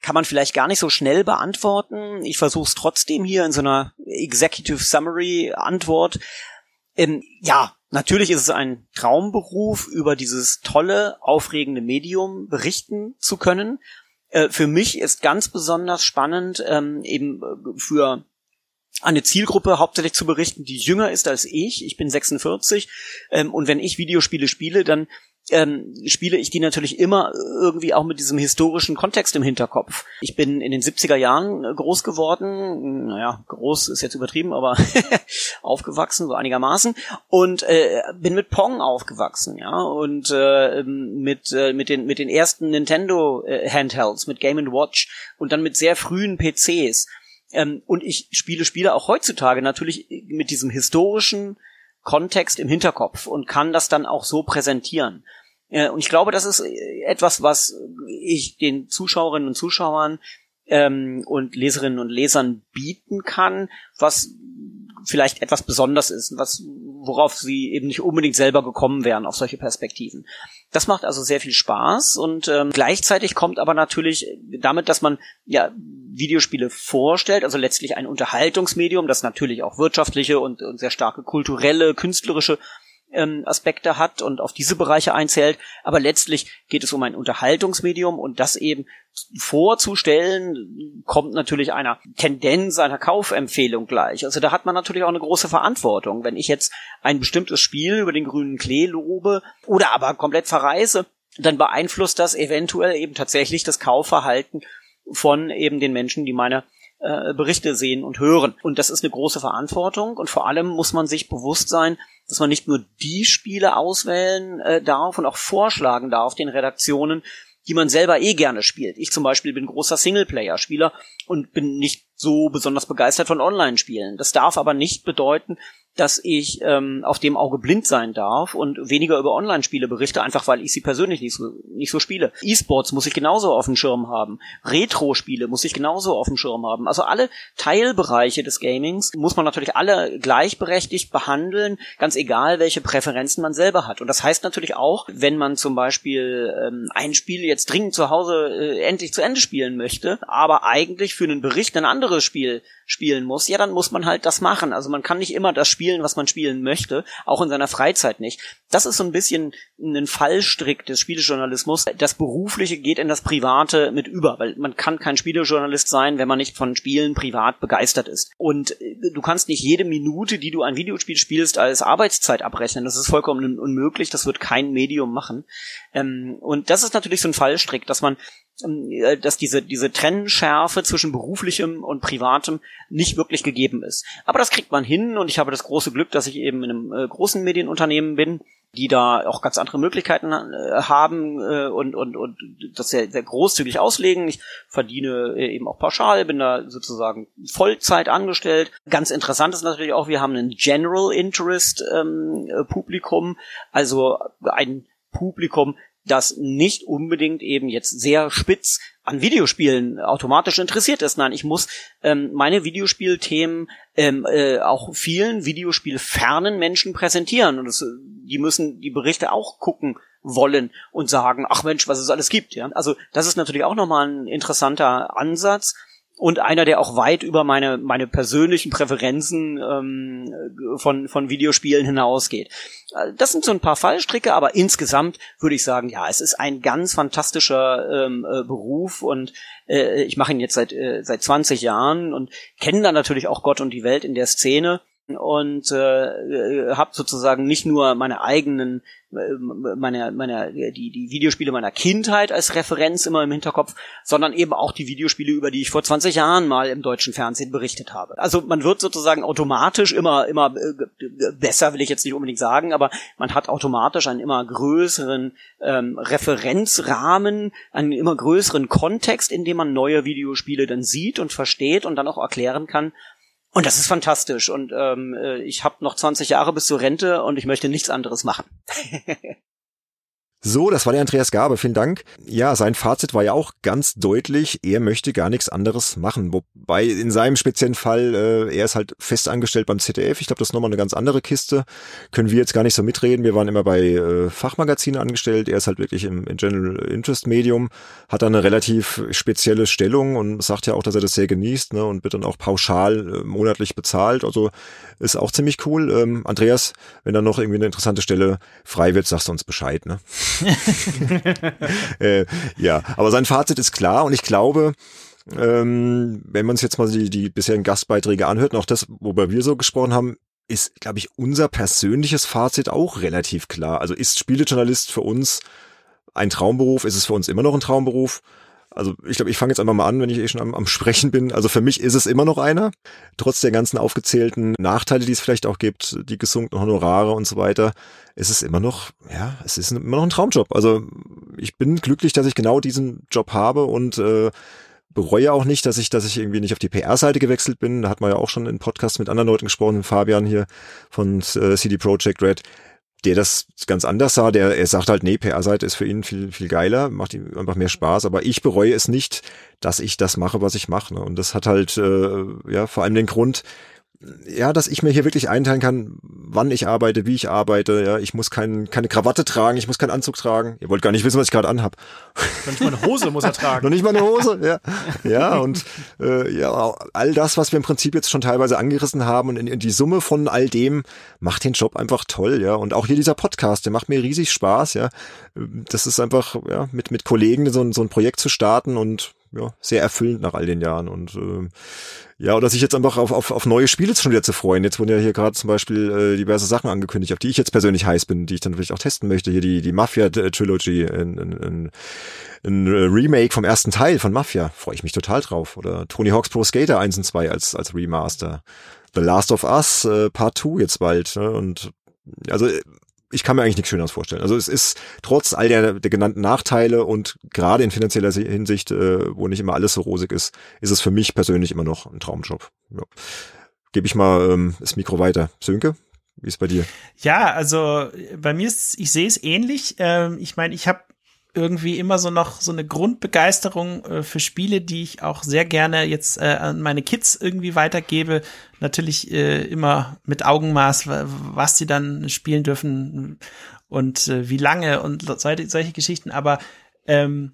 Kann man vielleicht gar nicht so schnell beantworten. Ich versuche es trotzdem hier in so einer Executive Summary Antwort. Ähm, ja, natürlich ist es ein Traumberuf, über dieses tolle, aufregende Medium berichten zu können. Äh, für mich ist ganz besonders spannend, ähm, eben äh, für eine Zielgruppe hauptsächlich zu berichten, die jünger ist als ich. Ich bin 46 ähm, und wenn ich Videospiele spiele, dann ähm, spiele ich die natürlich immer irgendwie auch mit diesem historischen Kontext im Hinterkopf. Ich bin in den 70er Jahren äh, groß geworden, naja, groß ist jetzt übertrieben, aber aufgewachsen, so einigermaßen, und äh, bin mit Pong aufgewachsen, ja, und äh, mit, äh, mit, den, mit den ersten Nintendo äh, Handhelds, mit Game Watch und dann mit sehr frühen PCs. Ähm, und ich spiele Spiele auch heutzutage natürlich mit diesem historischen Kontext im Hinterkopf und kann das dann auch so präsentieren. Äh, und ich glaube, das ist etwas, was ich den Zuschauerinnen und Zuschauern ähm, und Leserinnen und Lesern bieten kann, was vielleicht etwas besonders ist, was, worauf sie eben nicht unbedingt selber gekommen wären auf solche Perspektiven. Das macht also sehr viel Spaß und ähm, gleichzeitig kommt aber natürlich damit, dass man ja Videospiele vorstellt, also letztlich ein Unterhaltungsmedium, das natürlich auch wirtschaftliche und, und sehr starke kulturelle, künstlerische ähm, Aspekte hat und auf diese Bereiche einzählt. Aber letztlich geht es um ein Unterhaltungsmedium und das eben vorzustellen, kommt natürlich einer Tendenz, einer Kaufempfehlung gleich. Also da hat man natürlich auch eine große Verantwortung. Wenn ich jetzt ein bestimmtes Spiel über den grünen Klee lobe oder aber komplett verreise, dann beeinflusst das eventuell eben tatsächlich das Kaufverhalten von eben den Menschen, die meine äh, Berichte sehen und hören. Und das ist eine große Verantwortung und vor allem muss man sich bewusst sein, dass man nicht nur die Spiele auswählen äh, darf und auch vorschlagen darf den Redaktionen, die man selber eh gerne spielt. Ich zum Beispiel bin großer Singleplayer-Spieler und bin nicht so besonders begeistert von Online-Spielen. Das darf aber nicht bedeuten, dass ich ähm, auf dem Auge blind sein darf und weniger über Online-Spiele berichte, einfach weil ich sie persönlich nicht so, nicht so spiele. E-Sports muss ich genauso auf dem Schirm haben. Retro-Spiele muss ich genauso auf dem Schirm haben. Also alle Teilbereiche des Gamings muss man natürlich alle gleichberechtigt behandeln, ganz egal, welche Präferenzen man selber hat. Und das heißt natürlich auch, wenn man zum Beispiel ähm, ein Spiel jetzt dringend zu Hause äh, endlich zu Ende spielen möchte, aber eigentlich für einen Bericht ein anderes Spiel spielen muss, ja, dann muss man halt das machen. Also man kann nicht immer das spielen, was man spielen möchte, auch in seiner Freizeit nicht. Das ist so ein bisschen ein Fallstrick des Spielejournalismus. Das Berufliche geht in das Private mit über, weil man kann kein Spielejournalist sein, wenn man nicht von Spielen privat begeistert ist. Und äh, du kannst nicht jede Minute, die du ein Videospiel spielst, als Arbeitszeit abrechnen. Das ist vollkommen unmöglich. Das wird kein Medium machen. Ähm, und das ist natürlich so ein Fallstrick, dass man dass diese, diese Trennschärfe zwischen beruflichem und privatem nicht wirklich gegeben ist. Aber das kriegt man hin und ich habe das große Glück, dass ich eben in einem äh, großen Medienunternehmen bin, die da auch ganz andere Möglichkeiten äh, haben äh, und, und, und das sehr, sehr großzügig auslegen. Ich verdiene äh, eben auch pauschal, bin da sozusagen Vollzeit angestellt. Ganz interessant ist natürlich auch, wir haben ein General Interest ähm, äh, Publikum, also ein Publikum, das nicht unbedingt eben jetzt sehr spitz an Videospielen automatisch interessiert ist. Nein, ich muss ähm, meine Videospielthemen ähm, äh, auch vielen Videospielfernen Menschen präsentieren. Und das, die müssen die Berichte auch gucken wollen und sagen, ach Mensch, was es alles gibt. Ja? Also das ist natürlich auch nochmal ein interessanter Ansatz und einer, der auch weit über meine meine persönlichen Präferenzen ähm, von von Videospielen hinausgeht. Äh, das sind so ein paar Fallstricke, aber insgesamt würde ich sagen, ja, es ist ein ganz fantastischer ähm, äh, Beruf und äh, ich mache ihn jetzt seit äh, seit 20 Jahren und kenne da natürlich auch Gott und die Welt in der Szene und äh, habe sozusagen nicht nur meine eigenen äh, meine meine die die Videospiele meiner Kindheit als Referenz immer im Hinterkopf, sondern eben auch die Videospiele über die ich vor 20 Jahren mal im deutschen Fernsehen berichtet habe. Also man wird sozusagen automatisch immer immer äh, besser will ich jetzt nicht unbedingt sagen, aber man hat automatisch einen immer größeren ähm, Referenzrahmen, einen immer größeren Kontext, in dem man neue Videospiele dann sieht und versteht und dann auch erklären kann, Und das ist fantastisch. Und ähm, äh, ich habe noch 20 Jahre bis zur Rente und ich möchte nichts anderes machen. So, das war der Andreas Gabe, vielen Dank. Ja, sein Fazit war ja auch ganz deutlich, er möchte gar nichts anderes machen. Wobei in seinem speziellen Fall, äh, er ist halt fest angestellt beim ZDF. Ich glaube, das ist nochmal eine ganz andere Kiste. Können wir jetzt gar nicht so mitreden. Wir waren immer bei äh, Fachmagazinen angestellt. Er ist halt wirklich im, im General Interest Medium, hat da eine relativ spezielle Stellung und sagt ja auch, dass er das sehr genießt ne, und wird dann auch pauschal äh, monatlich bezahlt. Also ist auch ziemlich cool. Ähm, Andreas, wenn da noch irgendwie eine interessante Stelle frei wird, sagst du uns Bescheid. Ne? äh, ja, aber sein Fazit ist klar und ich glaube, ähm, wenn man sich jetzt mal die, die bisherigen Gastbeiträge anhört und auch das, worüber wir so gesprochen haben, ist, glaube ich, unser persönliches Fazit auch relativ klar. Also ist Spielejournalist für uns ein Traumberuf? Ist es für uns immer noch ein Traumberuf? Also ich glaube, ich fange jetzt einfach mal an, wenn ich eh schon am, am, Sprechen bin. Also für mich ist es immer noch einer, trotz der ganzen aufgezählten Nachteile, die es vielleicht auch gibt, die gesunkenen Honorare und so weiter, ist es immer noch, ja, es ist immer noch ein Traumjob. Also ich bin glücklich, dass ich genau diesen Job habe und äh, bereue auch nicht, dass ich, dass ich irgendwie nicht auf die PR-Seite gewechselt bin. Da hat man ja auch schon in Podcasts mit anderen Leuten gesprochen, Fabian hier von äh, CD Projekt Red der das ganz anders sah, der er sagt halt, nee, PR-Seite ist für ihn viel viel geiler, macht ihm einfach mehr Spaß, aber ich bereue es nicht, dass ich das mache, was ich mache. Ne? Und das hat halt äh, ja vor allem den Grund, ja, dass ich mir hier wirklich einteilen kann, wann ich arbeite, wie ich arbeite. Ja, ich muss kein, keine Krawatte tragen, ich muss keinen Anzug tragen. Ihr wollt gar nicht wissen, was ich gerade anhab. Noch nicht mal eine Hose muss er tragen. Noch nicht mal eine Hose, ja. Ja, und äh, ja, all das, was wir im Prinzip jetzt schon teilweise angerissen haben und in, in die Summe von all dem macht den Job einfach toll, ja. Und auch hier dieser Podcast, der macht mir riesig Spaß, ja. Das ist einfach, ja, mit, mit Kollegen so, so ein Projekt zu starten und ja, sehr erfüllend nach all den Jahren. Und äh, ja, oder sich jetzt einfach auf, auf, auf neue Spiele schon wieder zu freuen. Jetzt wurden ja hier gerade zum Beispiel äh, diverse Sachen angekündigt, auf die ich jetzt persönlich heiß bin, die ich dann natürlich auch testen möchte. Hier die, die Mafia-Trilogy, ein, ein, ein, Remake vom ersten Teil von Mafia. Freue ich mich total drauf. Oder Tony Hawk's Pro Skater 1 und 2 als, als Remaster. The Last of Us äh, Part 2 jetzt bald. Ne? Und also ich kann mir eigentlich nichts Schöneres vorstellen. Also es ist trotz all der, der genannten Nachteile und gerade in finanzieller Hinsicht, äh, wo nicht immer alles so rosig ist, ist es für mich persönlich immer noch ein Traumjob. Ja. Gebe ich mal ähm, das Mikro weiter. Sönke, wie ist bei dir? Ja, also bei mir ist, ich sehe es ähnlich. Ähm, ich meine, ich habe irgendwie immer so noch so eine Grundbegeisterung äh, für Spiele, die ich auch sehr gerne jetzt äh, an meine Kids irgendwie weitergebe. Natürlich äh, immer mit Augenmaß, was sie dann spielen dürfen und äh, wie lange und solche, solche Geschichten. Aber ähm,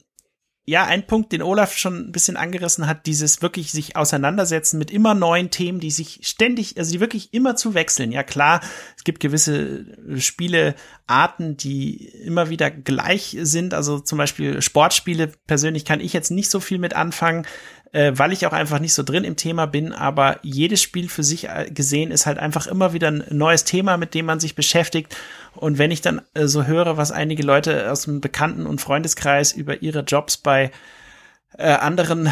ja, ein Punkt, den Olaf schon ein bisschen angerissen hat, dieses wirklich sich auseinandersetzen mit immer neuen Themen, die sich ständig, also die wirklich immer zu wechseln. Ja klar, es gibt gewisse Spielearten, die immer wieder gleich sind. Also zum Beispiel Sportspiele persönlich kann ich jetzt nicht so viel mit anfangen äh, weil ich auch einfach nicht so drin im Thema bin, aber jedes Spiel für sich äh, gesehen ist halt einfach immer wieder ein neues Thema, mit dem man sich beschäftigt. Und wenn ich dann äh, so höre, was einige Leute aus dem Bekannten- und Freundeskreis über ihre Jobs bei äh, anderen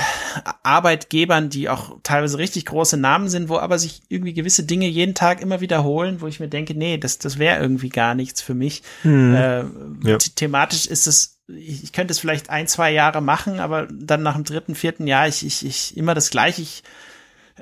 Arbeitgebern, die auch teilweise richtig große Namen sind, wo aber sich irgendwie gewisse Dinge jeden Tag immer wiederholen, wo ich mir denke, nee, das, das wäre irgendwie gar nichts für mich. Hm. Äh, ja. Thematisch ist es ich könnte es vielleicht ein, zwei Jahre machen, aber dann nach dem dritten, vierten Jahr, ich, ich, ich immer das gleiche. Ich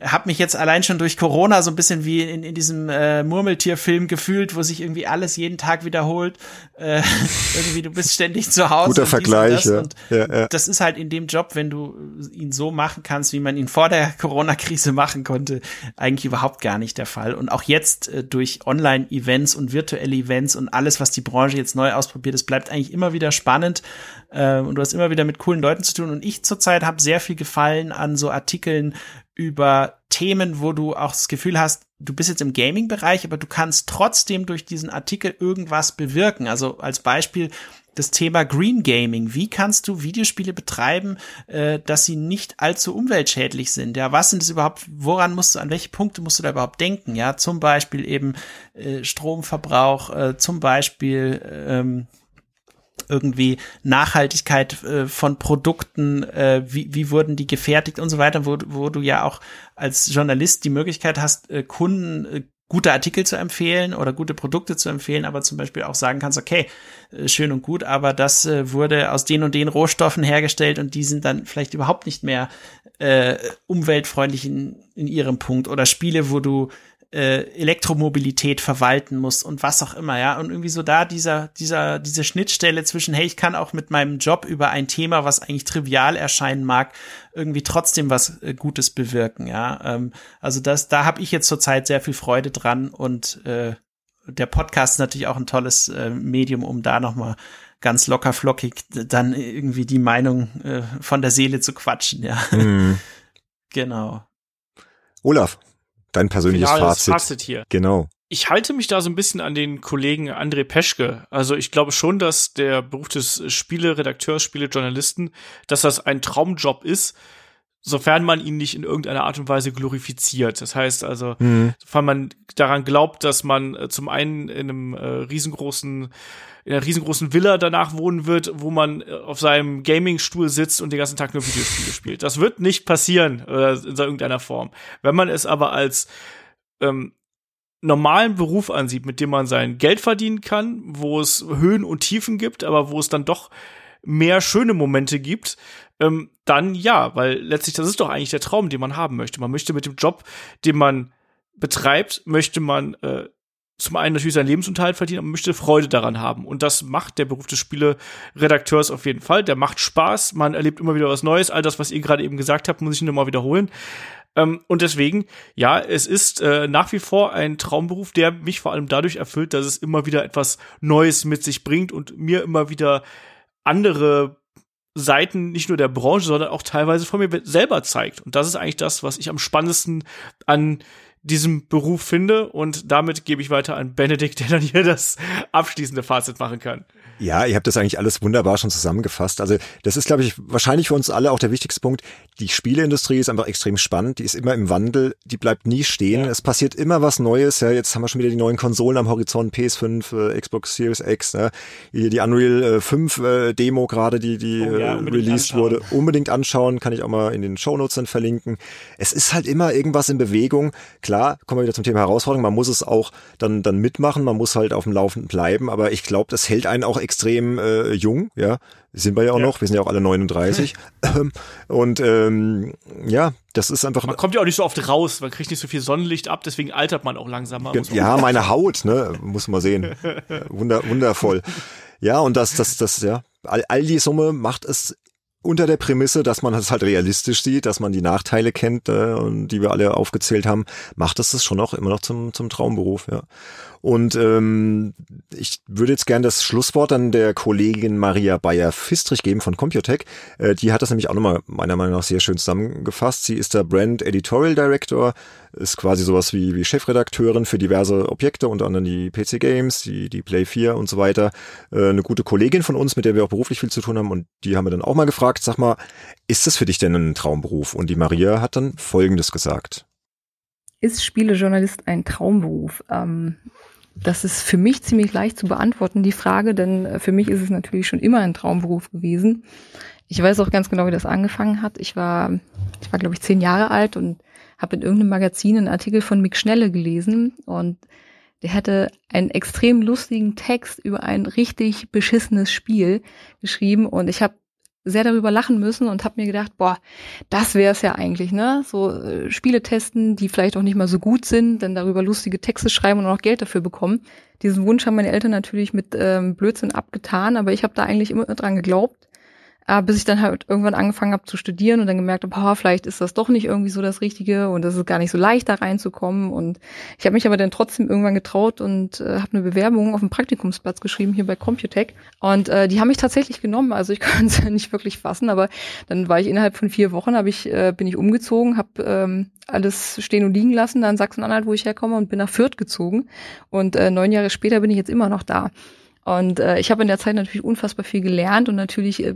habe mich jetzt allein schon durch Corona so ein bisschen wie in, in diesem äh, Murmeltierfilm gefühlt, wo sich irgendwie alles jeden Tag wiederholt. Äh, irgendwie du bist ständig zu Hause. Guter Vergleich. Das, und ja, ja. das ist halt in dem Job, wenn du ihn so machen kannst, wie man ihn vor der Corona-Krise machen konnte, eigentlich überhaupt gar nicht der Fall. Und auch jetzt äh, durch Online-Events und virtuelle Events und alles, was die Branche jetzt neu ausprobiert, es bleibt eigentlich immer wieder spannend. Äh, und du hast immer wieder mit coolen Leuten zu tun. Und ich zurzeit habe sehr viel Gefallen an so Artikeln über Themen, wo du auch das Gefühl hast, du bist jetzt im Gaming-Bereich, aber du kannst trotzdem durch diesen Artikel irgendwas bewirken. Also als Beispiel das Thema Green Gaming. Wie kannst du Videospiele betreiben, äh, dass sie nicht allzu umweltschädlich sind? Ja, was sind es überhaupt? Woran musst du, an welche Punkte musst du da überhaupt denken? Ja, zum Beispiel eben äh, Stromverbrauch, äh, zum Beispiel ähm, irgendwie Nachhaltigkeit äh, von Produkten, äh, wie, wie wurden die gefertigt und so weiter, wo, wo du ja auch als Journalist die Möglichkeit hast, äh, Kunden äh, gute Artikel zu empfehlen oder gute Produkte zu empfehlen, aber zum Beispiel auch sagen kannst, okay, äh, schön und gut, aber das äh, wurde aus den und den Rohstoffen hergestellt und die sind dann vielleicht überhaupt nicht mehr äh, umweltfreundlich in, in ihrem Punkt. Oder Spiele, wo du äh, Elektromobilität verwalten muss und was auch immer, ja. Und irgendwie so da dieser, dieser, diese Schnittstelle zwischen, hey, ich kann auch mit meinem Job über ein Thema, was eigentlich trivial erscheinen mag, irgendwie trotzdem was äh, Gutes bewirken, ja. Ähm, also das, da habe ich jetzt zurzeit sehr viel Freude dran und äh, der Podcast ist natürlich auch ein tolles äh, Medium, um da nochmal ganz locker flockig dann irgendwie die Meinung äh, von der Seele zu quatschen, ja. Mhm. genau. Olaf, dein persönliches Fazit. Fazit hier. Genau. Ich halte mich da so ein bisschen an den Kollegen André Peschke. Also ich glaube schon, dass der Beruf des Spieleredakteurs, Spielejournalisten, dass das ein Traumjob ist, sofern man ihn nicht in irgendeiner Art und Weise glorifiziert. Das heißt also, mhm. sofern man daran glaubt, dass man äh, zum einen in einem äh, riesengroßen in einer riesengroßen Villa danach wohnen wird, wo man äh, auf seinem Gaming-Stuhl sitzt und den ganzen Tag nur Videospiele spielt. Das wird nicht passieren äh, in irgendeiner Form. Wenn man es aber als ähm, normalen Beruf ansieht, mit dem man sein Geld verdienen kann, wo es Höhen und Tiefen gibt, aber wo es dann doch mehr schöne Momente gibt, ähm, dann ja, weil letztlich das ist doch eigentlich der Traum, den man haben möchte. Man möchte mit dem Job, den man betreibt, möchte man äh, zum einen natürlich seinen Lebensunterhalt verdienen, aber möchte Freude daran haben. Und das macht der Beruf des Spieleredakteurs auf jeden Fall. Der macht Spaß, man erlebt immer wieder was Neues. All das, was ihr gerade eben gesagt habt, muss ich nur mal wiederholen. Ähm, und deswegen, ja, es ist äh, nach wie vor ein Traumberuf, der mich vor allem dadurch erfüllt, dass es immer wieder etwas Neues mit sich bringt und mir immer wieder andere Seiten nicht nur der Branche, sondern auch teilweise von mir selber zeigt. Und das ist eigentlich das, was ich am spannendsten an diesem Beruf finde. Und damit gebe ich weiter an Benedikt, der dann hier das abschließende Fazit machen kann. Ja, ihr habt das eigentlich alles wunderbar schon zusammengefasst. Also das ist, glaube ich, wahrscheinlich für uns alle auch der wichtigste Punkt. Die Spieleindustrie ist einfach extrem spannend. Die ist immer im Wandel. Die bleibt nie stehen. Ja. Es passiert immer was Neues. Ja, jetzt haben wir schon wieder die neuen Konsolen am Horizont. PS5, äh, Xbox Series X. Ne? Die Unreal äh, 5 äh, Demo gerade, die, die oh, ja, äh, released anschauen. wurde. Unbedingt anschauen. Kann ich auch mal in den Shownotes dann verlinken. Es ist halt immer irgendwas in Bewegung. Klar, kommen wir wieder zum Thema Herausforderung. Man muss es auch dann, dann mitmachen. Man muss halt auf dem Laufenden bleiben. Aber ich glaube, das hält einen auch extrem äh, jung, ja. Sind wir ja auch ja. noch, wir sind ja auch alle 39. Ähm, und ähm, ja, das ist einfach. Man kommt ja auch nicht so oft raus, man kriegt nicht so viel Sonnenlicht ab, deswegen altert man auch langsamer. Ja, meine Haut, ne, muss man sehen. Wunder, wundervoll. Ja, und das, das, das, ja, all, all die Summe macht es unter der Prämisse, dass man es halt realistisch sieht, dass man die Nachteile kennt äh, und die wir alle aufgezählt haben, macht es das schon auch immer noch zum, zum Traumberuf, ja. Und ähm, ich würde jetzt gern das Schlusswort an der Kollegin Maria Bayer-Fistrich geben von Computec. Äh, die hat das nämlich auch nochmal meiner Meinung nach sehr schön zusammengefasst. Sie ist der Brand Editorial Director, ist quasi sowas wie, wie Chefredakteurin für diverse Objekte, unter anderem die PC Games, die, die Play 4 und so weiter. Äh, eine gute Kollegin von uns, mit der wir auch beruflich viel zu tun haben und die haben wir dann auch mal gefragt, sag mal, ist das für dich denn ein Traumberuf? Und die Maria hat dann Folgendes gesagt. Ist Spielejournalist ein Traumberuf? Ähm, das ist für mich ziemlich leicht zu beantworten, die Frage, denn äh, für mich ist es natürlich schon immer ein Traumberuf gewesen. Ich weiß auch ganz genau, wie das angefangen hat. Ich war, ich war glaube ich zehn Jahre alt und habe in irgendeinem Magazin einen Artikel von Mick Schnelle gelesen und der hatte einen extrem lustigen Text über ein richtig beschissenes Spiel geschrieben und ich habe sehr darüber lachen müssen und habe mir gedacht, boah, das wäre es ja eigentlich, ne? So äh, Spiele testen, die vielleicht auch nicht mal so gut sind, dann darüber lustige Texte schreiben und auch Geld dafür bekommen. Diesen Wunsch haben meine Eltern natürlich mit ähm, Blödsinn abgetan, aber ich habe da eigentlich immer dran geglaubt äh, bis ich dann halt irgendwann angefangen habe zu studieren und dann gemerkt habe, oh, vielleicht ist das doch nicht irgendwie so das Richtige und es ist gar nicht so leicht, da reinzukommen. Und ich habe mich aber dann trotzdem irgendwann getraut und äh, habe eine Bewerbung auf dem Praktikumsplatz geschrieben hier bei Computec. Und äh, die haben mich tatsächlich genommen. Also ich kann es nicht wirklich fassen, aber dann war ich innerhalb von vier Wochen, hab ich, äh, bin ich umgezogen, habe ähm, alles stehen und liegen lassen, da in Sachsen-Anhalt, wo ich herkomme, und bin nach Fürth gezogen. Und äh, neun Jahre später bin ich jetzt immer noch da. Und äh, ich habe in der Zeit natürlich unfassbar viel gelernt und natürlich äh,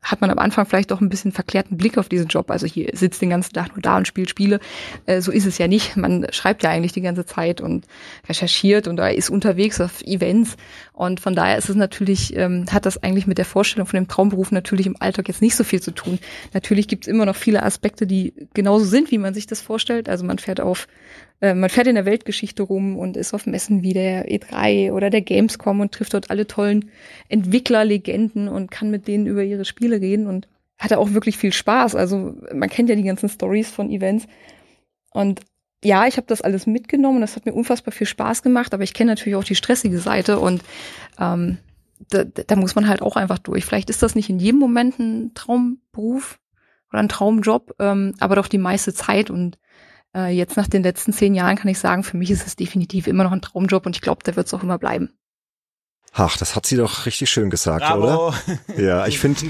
hat man am Anfang vielleicht auch ein bisschen verklärten Blick auf diesen Job. Also hier sitzt den ganzen Tag nur da und spielt Spiele. Äh, so ist es ja nicht. Man schreibt ja eigentlich die ganze Zeit und recherchiert und ist unterwegs auf Events. Und von daher ist es natürlich, ähm, hat das eigentlich mit der Vorstellung von dem Traumberuf natürlich im Alltag jetzt nicht so viel zu tun. Natürlich gibt es immer noch viele Aspekte, die genauso sind, wie man sich das vorstellt. Also man fährt auf äh, man fährt in der Weltgeschichte rum und ist auf Messen wie der E3 oder der Gamescom und trifft dort alle tollen Entwicklerlegenden und kann mit denen über ihre Spiele reden und hatte auch wirklich viel Spaß. Also man kennt ja die ganzen Stories von Events und ja, ich habe das alles mitgenommen. Das hat mir unfassbar viel Spaß gemacht, aber ich kenne natürlich auch die stressige Seite und ähm, da, da muss man halt auch einfach durch. Vielleicht ist das nicht in jedem Moment ein Traumberuf oder ein Traumjob, ähm, aber doch die meiste Zeit und äh, jetzt nach den letzten zehn Jahren kann ich sagen, für mich ist es definitiv immer noch ein Traumjob und ich glaube, der wird es auch immer bleiben. Ach, das hat sie doch richtig schön gesagt, Bravo. oder? Ja, ich finde,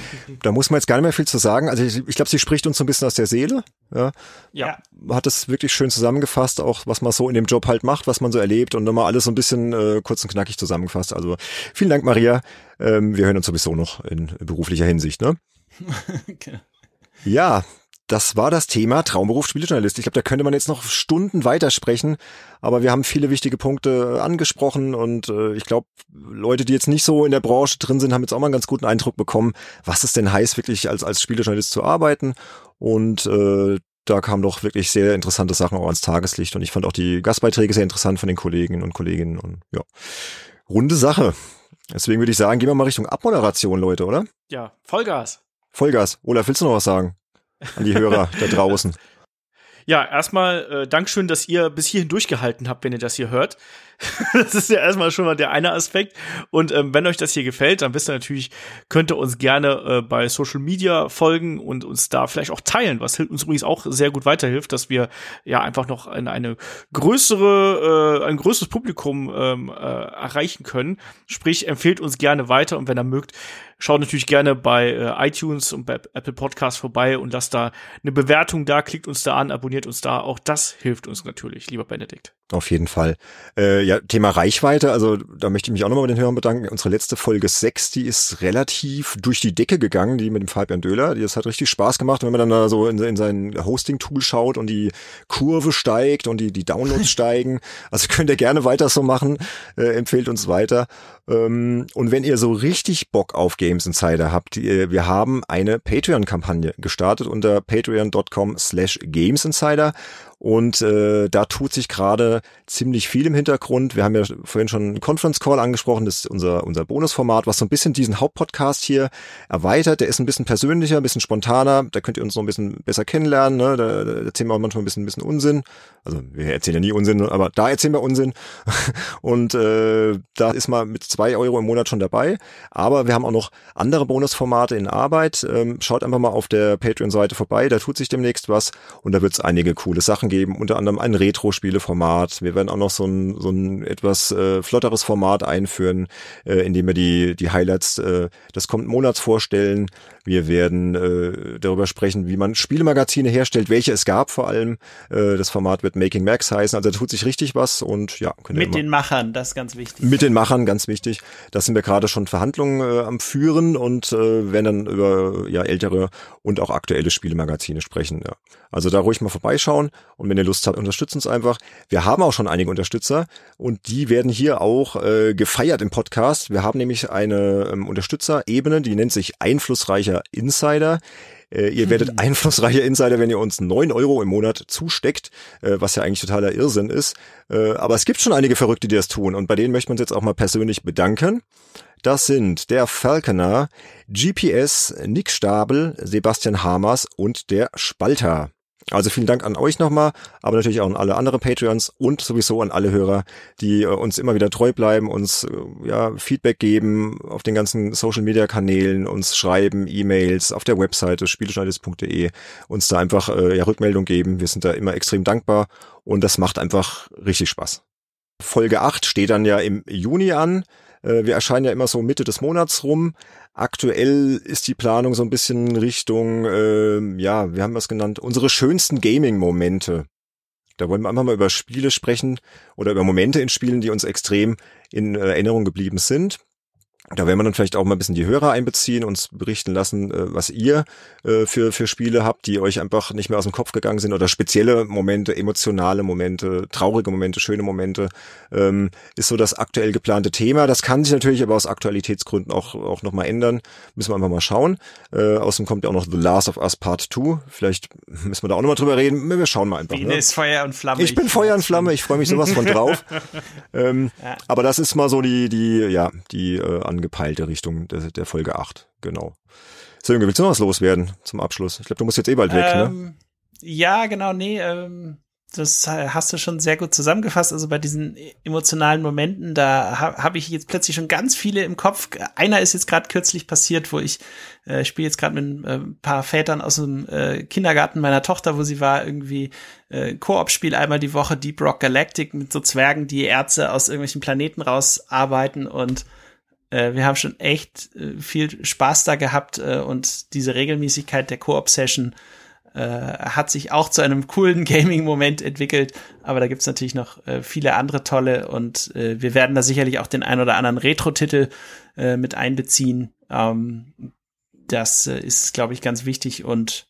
da muss man jetzt gar nicht mehr viel zu sagen. Also ich, ich glaube, sie spricht uns so ein bisschen aus der Seele. Ja. ja. Hat es wirklich schön zusammengefasst, auch was man so in dem Job halt macht, was man so erlebt und nochmal alles so ein bisschen äh, kurz und knackig zusammengefasst. Also vielen Dank, Maria. Ähm, wir hören uns sowieso noch in beruflicher Hinsicht, ne? okay. Ja, das war das Thema Traumberuf Spielejournalist. Ich glaube, da könnte man jetzt noch Stunden weitersprechen, aber wir haben viele wichtige Punkte angesprochen und äh, ich glaube, Leute, die jetzt nicht so in der Branche drin sind, haben jetzt auch mal einen ganz guten Eindruck bekommen, was es denn heißt, wirklich als, als Spielejournalist zu arbeiten. Und äh, da kamen doch wirklich sehr interessante Sachen auch ans Tageslicht und ich fand auch die Gastbeiträge sehr interessant von den Kolleginnen und Kolleginnen und ja, runde Sache. Deswegen würde ich sagen, gehen wir mal Richtung Abmoderation, Leute, oder? Ja, Vollgas. Vollgas. Olaf, willst du noch was sagen? An die Hörer da draußen. Ja, erstmal äh, Dankeschön, dass ihr bis hierhin durchgehalten habt, wenn ihr das hier hört. das ist ja erstmal schon mal der eine Aspekt. Und ähm, wenn euch das hier gefällt, dann wisst ihr natürlich, könnt ihr uns gerne äh, bei Social Media folgen und uns da vielleicht auch teilen, was uns übrigens auch sehr gut weiterhilft, dass wir ja einfach noch eine, eine größere, äh, ein größeres Publikum ähm, äh, erreichen können. Sprich, empfehlt uns gerne weiter und wenn ihr mögt, Schaut natürlich gerne bei äh, iTunes und bei Apple Podcasts vorbei und lasst da eine Bewertung da, klickt uns da an, abonniert uns da. Auch das hilft uns natürlich, lieber Benedikt. Auf jeden Fall. Äh, ja, Thema Reichweite, also da möchte ich mich auch nochmal bei den Hörern bedanken. Unsere letzte Folge 6, die ist relativ durch die Decke gegangen, die mit dem Fabian Döhler. Das hat richtig Spaß gemacht, wenn man dann da so in, in sein Hosting-Tool schaut und die Kurve steigt und die, die Downloads steigen. Also könnt ihr gerne weiter so machen, äh, empfehlt uns weiter. Ähm, und wenn ihr so richtig Bock auf Games Insider habt, wir haben eine Patreon-Kampagne gestartet unter patreon.com slash Games Insider und äh, da tut sich gerade ziemlich viel im Hintergrund. Wir haben ja vorhin schon einen Conference Call angesprochen, das ist unser, unser Bonusformat, was so ein bisschen diesen Hauptpodcast hier erweitert. Der ist ein bisschen persönlicher, ein bisschen spontaner. Da könnt ihr uns noch ein bisschen besser kennenlernen. Ne? Da, da erzählen wir auch manchmal ein bisschen, ein bisschen Unsinn. Also wir erzählen ja nie Unsinn, aber da erzählen wir Unsinn. Und äh, da ist mal mit zwei Euro im Monat schon dabei. Aber wir haben auch noch andere Bonusformate in Arbeit. Ähm, schaut einfach mal auf der Patreon-Seite vorbei. Da tut sich demnächst was und da wird es einige coole Sachen geben, unter anderem ein Retro-Spiele-Format. Wir werden auch noch so ein, so ein etwas äh, flotteres Format einführen, äh, in dem wir die, die Highlights äh, des kommenden Monats vorstellen. Wir werden äh, darüber sprechen, wie man Spielemagazine herstellt, welche es gab vor allem. Äh, das Format wird Making Max heißen, also da tut sich richtig was und ja. Mit den Machern, das ist ganz wichtig. Mit den Machern, ganz wichtig. Da sind wir gerade schon Verhandlungen äh, am Führen und äh, werden dann über ja ältere und auch aktuelle Spielemagazine sprechen. Ja. Also da ruhig mal vorbeischauen und wenn ihr Lust habt, unterstützt uns einfach. Wir haben auch schon einige Unterstützer und die werden hier auch äh, gefeiert im Podcast. Wir haben nämlich eine ähm, Unterstützerebene, die nennt sich einflussreicher Insider. Äh, ihr werdet einflussreicher Insider, wenn ihr uns neun Euro im Monat zusteckt, äh, was ja eigentlich totaler Irrsinn ist. Äh, aber es gibt schon einige Verrückte, die das tun und bei denen möchten wir uns jetzt auch mal persönlich bedanken. Das sind der Falconer, GPS, Nick Stabel, Sebastian Hamers und der Spalter. Also vielen Dank an euch nochmal, aber natürlich auch an alle anderen Patreons und sowieso an alle Hörer, die äh, uns immer wieder treu bleiben, uns äh, ja Feedback geben auf den ganzen Social Media Kanälen, uns schreiben, E-Mails auf der Webseite spieleschneidis.de, uns da einfach äh, ja Rückmeldung geben. Wir sind da immer extrem dankbar und das macht einfach richtig Spaß. Folge 8 steht dann ja im Juni an. Äh, wir erscheinen ja immer so Mitte des Monats rum. Aktuell ist die Planung so ein bisschen Richtung, äh, ja, wir haben was genannt, unsere schönsten Gaming-Momente. Da wollen wir einfach mal über Spiele sprechen oder über Momente in Spielen, die uns extrem in Erinnerung geblieben sind. Da werden wir dann vielleicht auch mal ein bisschen die Hörer einbeziehen, uns berichten lassen, äh, was ihr äh, für, für Spiele habt, die euch einfach nicht mehr aus dem Kopf gegangen sind oder spezielle Momente, emotionale Momente, traurige Momente, schöne Momente, ähm, ist so das aktuell geplante Thema. Das kann sich natürlich aber aus Aktualitätsgründen auch, auch nochmal ändern. Müssen wir einfach mal schauen. Äh, außerdem kommt ja auch noch The Last of Us Part 2. Vielleicht müssen wir da auch nochmal drüber reden. Wir schauen mal einfach. Biene ne? ist Feuer und Flamme. Ich bin Feuer und Flamme, ich freue mich sowas von drauf. ähm, ja. Aber das ist mal so die, die, ja, die äh, angepeilte Richtung der, der Folge 8, genau. So, Junge, willst du noch was loswerden zum Abschluss? Ich glaube, du musst jetzt eh bald weg, ne? ähm, ne? Ja, genau, nee, ähm, das hast du schon sehr gut zusammengefasst. Also bei diesen emotionalen Momenten, da ha, habe ich jetzt plötzlich schon ganz viele im Kopf. Einer ist jetzt gerade kürzlich passiert, wo ich äh, spiele jetzt gerade mit äh, ein paar Vätern aus dem äh, Kindergarten meiner Tochter, wo sie war, irgendwie äh, Koop-Spiel einmal die Woche, Deep Rock Galactic mit so Zwergen, die Ärzte aus irgendwelchen Planeten rausarbeiten und äh, wir haben schon echt äh, viel Spaß da gehabt äh, und diese Regelmäßigkeit der Koop-Session äh, hat sich auch zu einem coolen Gaming-Moment entwickelt. Aber da gibt's natürlich noch äh, viele andere tolle und äh, wir werden da sicherlich auch den ein oder anderen Retro-Titel äh, mit einbeziehen. Ähm, das äh, ist, glaube ich, ganz wichtig und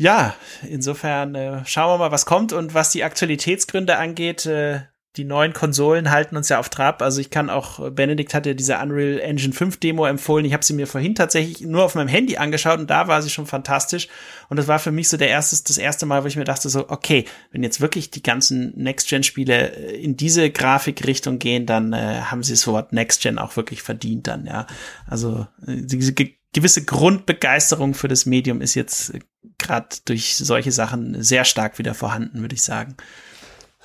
ja, insofern äh, schauen wir mal, was kommt und was die Aktualitätsgründe angeht. Äh, die neuen Konsolen halten uns ja auf Trab. Also ich kann auch, Benedikt hat ja diese Unreal Engine 5 Demo empfohlen. Ich habe sie mir vorhin tatsächlich nur auf meinem Handy angeschaut und da war sie schon fantastisch. Und das war für mich so der erste, das erste Mal, wo ich mir dachte so, okay, wenn jetzt wirklich die ganzen Next-Gen-Spiele äh, in diese Grafikrichtung gehen, dann äh, haben sie das Wort Next-Gen auch wirklich verdient dann, ja. Also äh, diese ge gewisse Grundbegeisterung für das Medium ist jetzt äh, gerade durch solche Sachen sehr stark wieder vorhanden, würde ich sagen.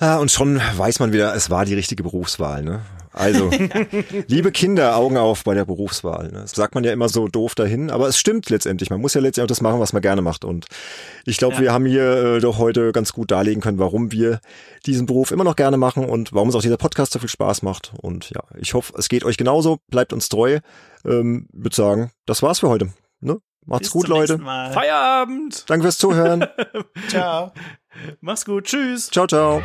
Ja, und schon weiß man wieder, es war die richtige Berufswahl. Ne? Also, liebe Kinder, Augen auf bei der Berufswahl. Ne? Das sagt man ja immer so doof dahin, aber es stimmt letztendlich. Man muss ja letztendlich auch das machen, was man gerne macht. Und ich glaube, ja. wir haben hier äh, doch heute ganz gut darlegen können, warum wir diesen Beruf immer noch gerne machen und warum uns auch dieser Podcast so viel Spaß macht. Und ja, ich hoffe, es geht euch genauso. Bleibt uns treu. Ähm, würde sagen, das war's für heute. Ne? Macht's Bis gut, Leute. Feierabend. Danke fürs Zuhören. ciao. Mach's gut. Tschüss. Ciao, ciao.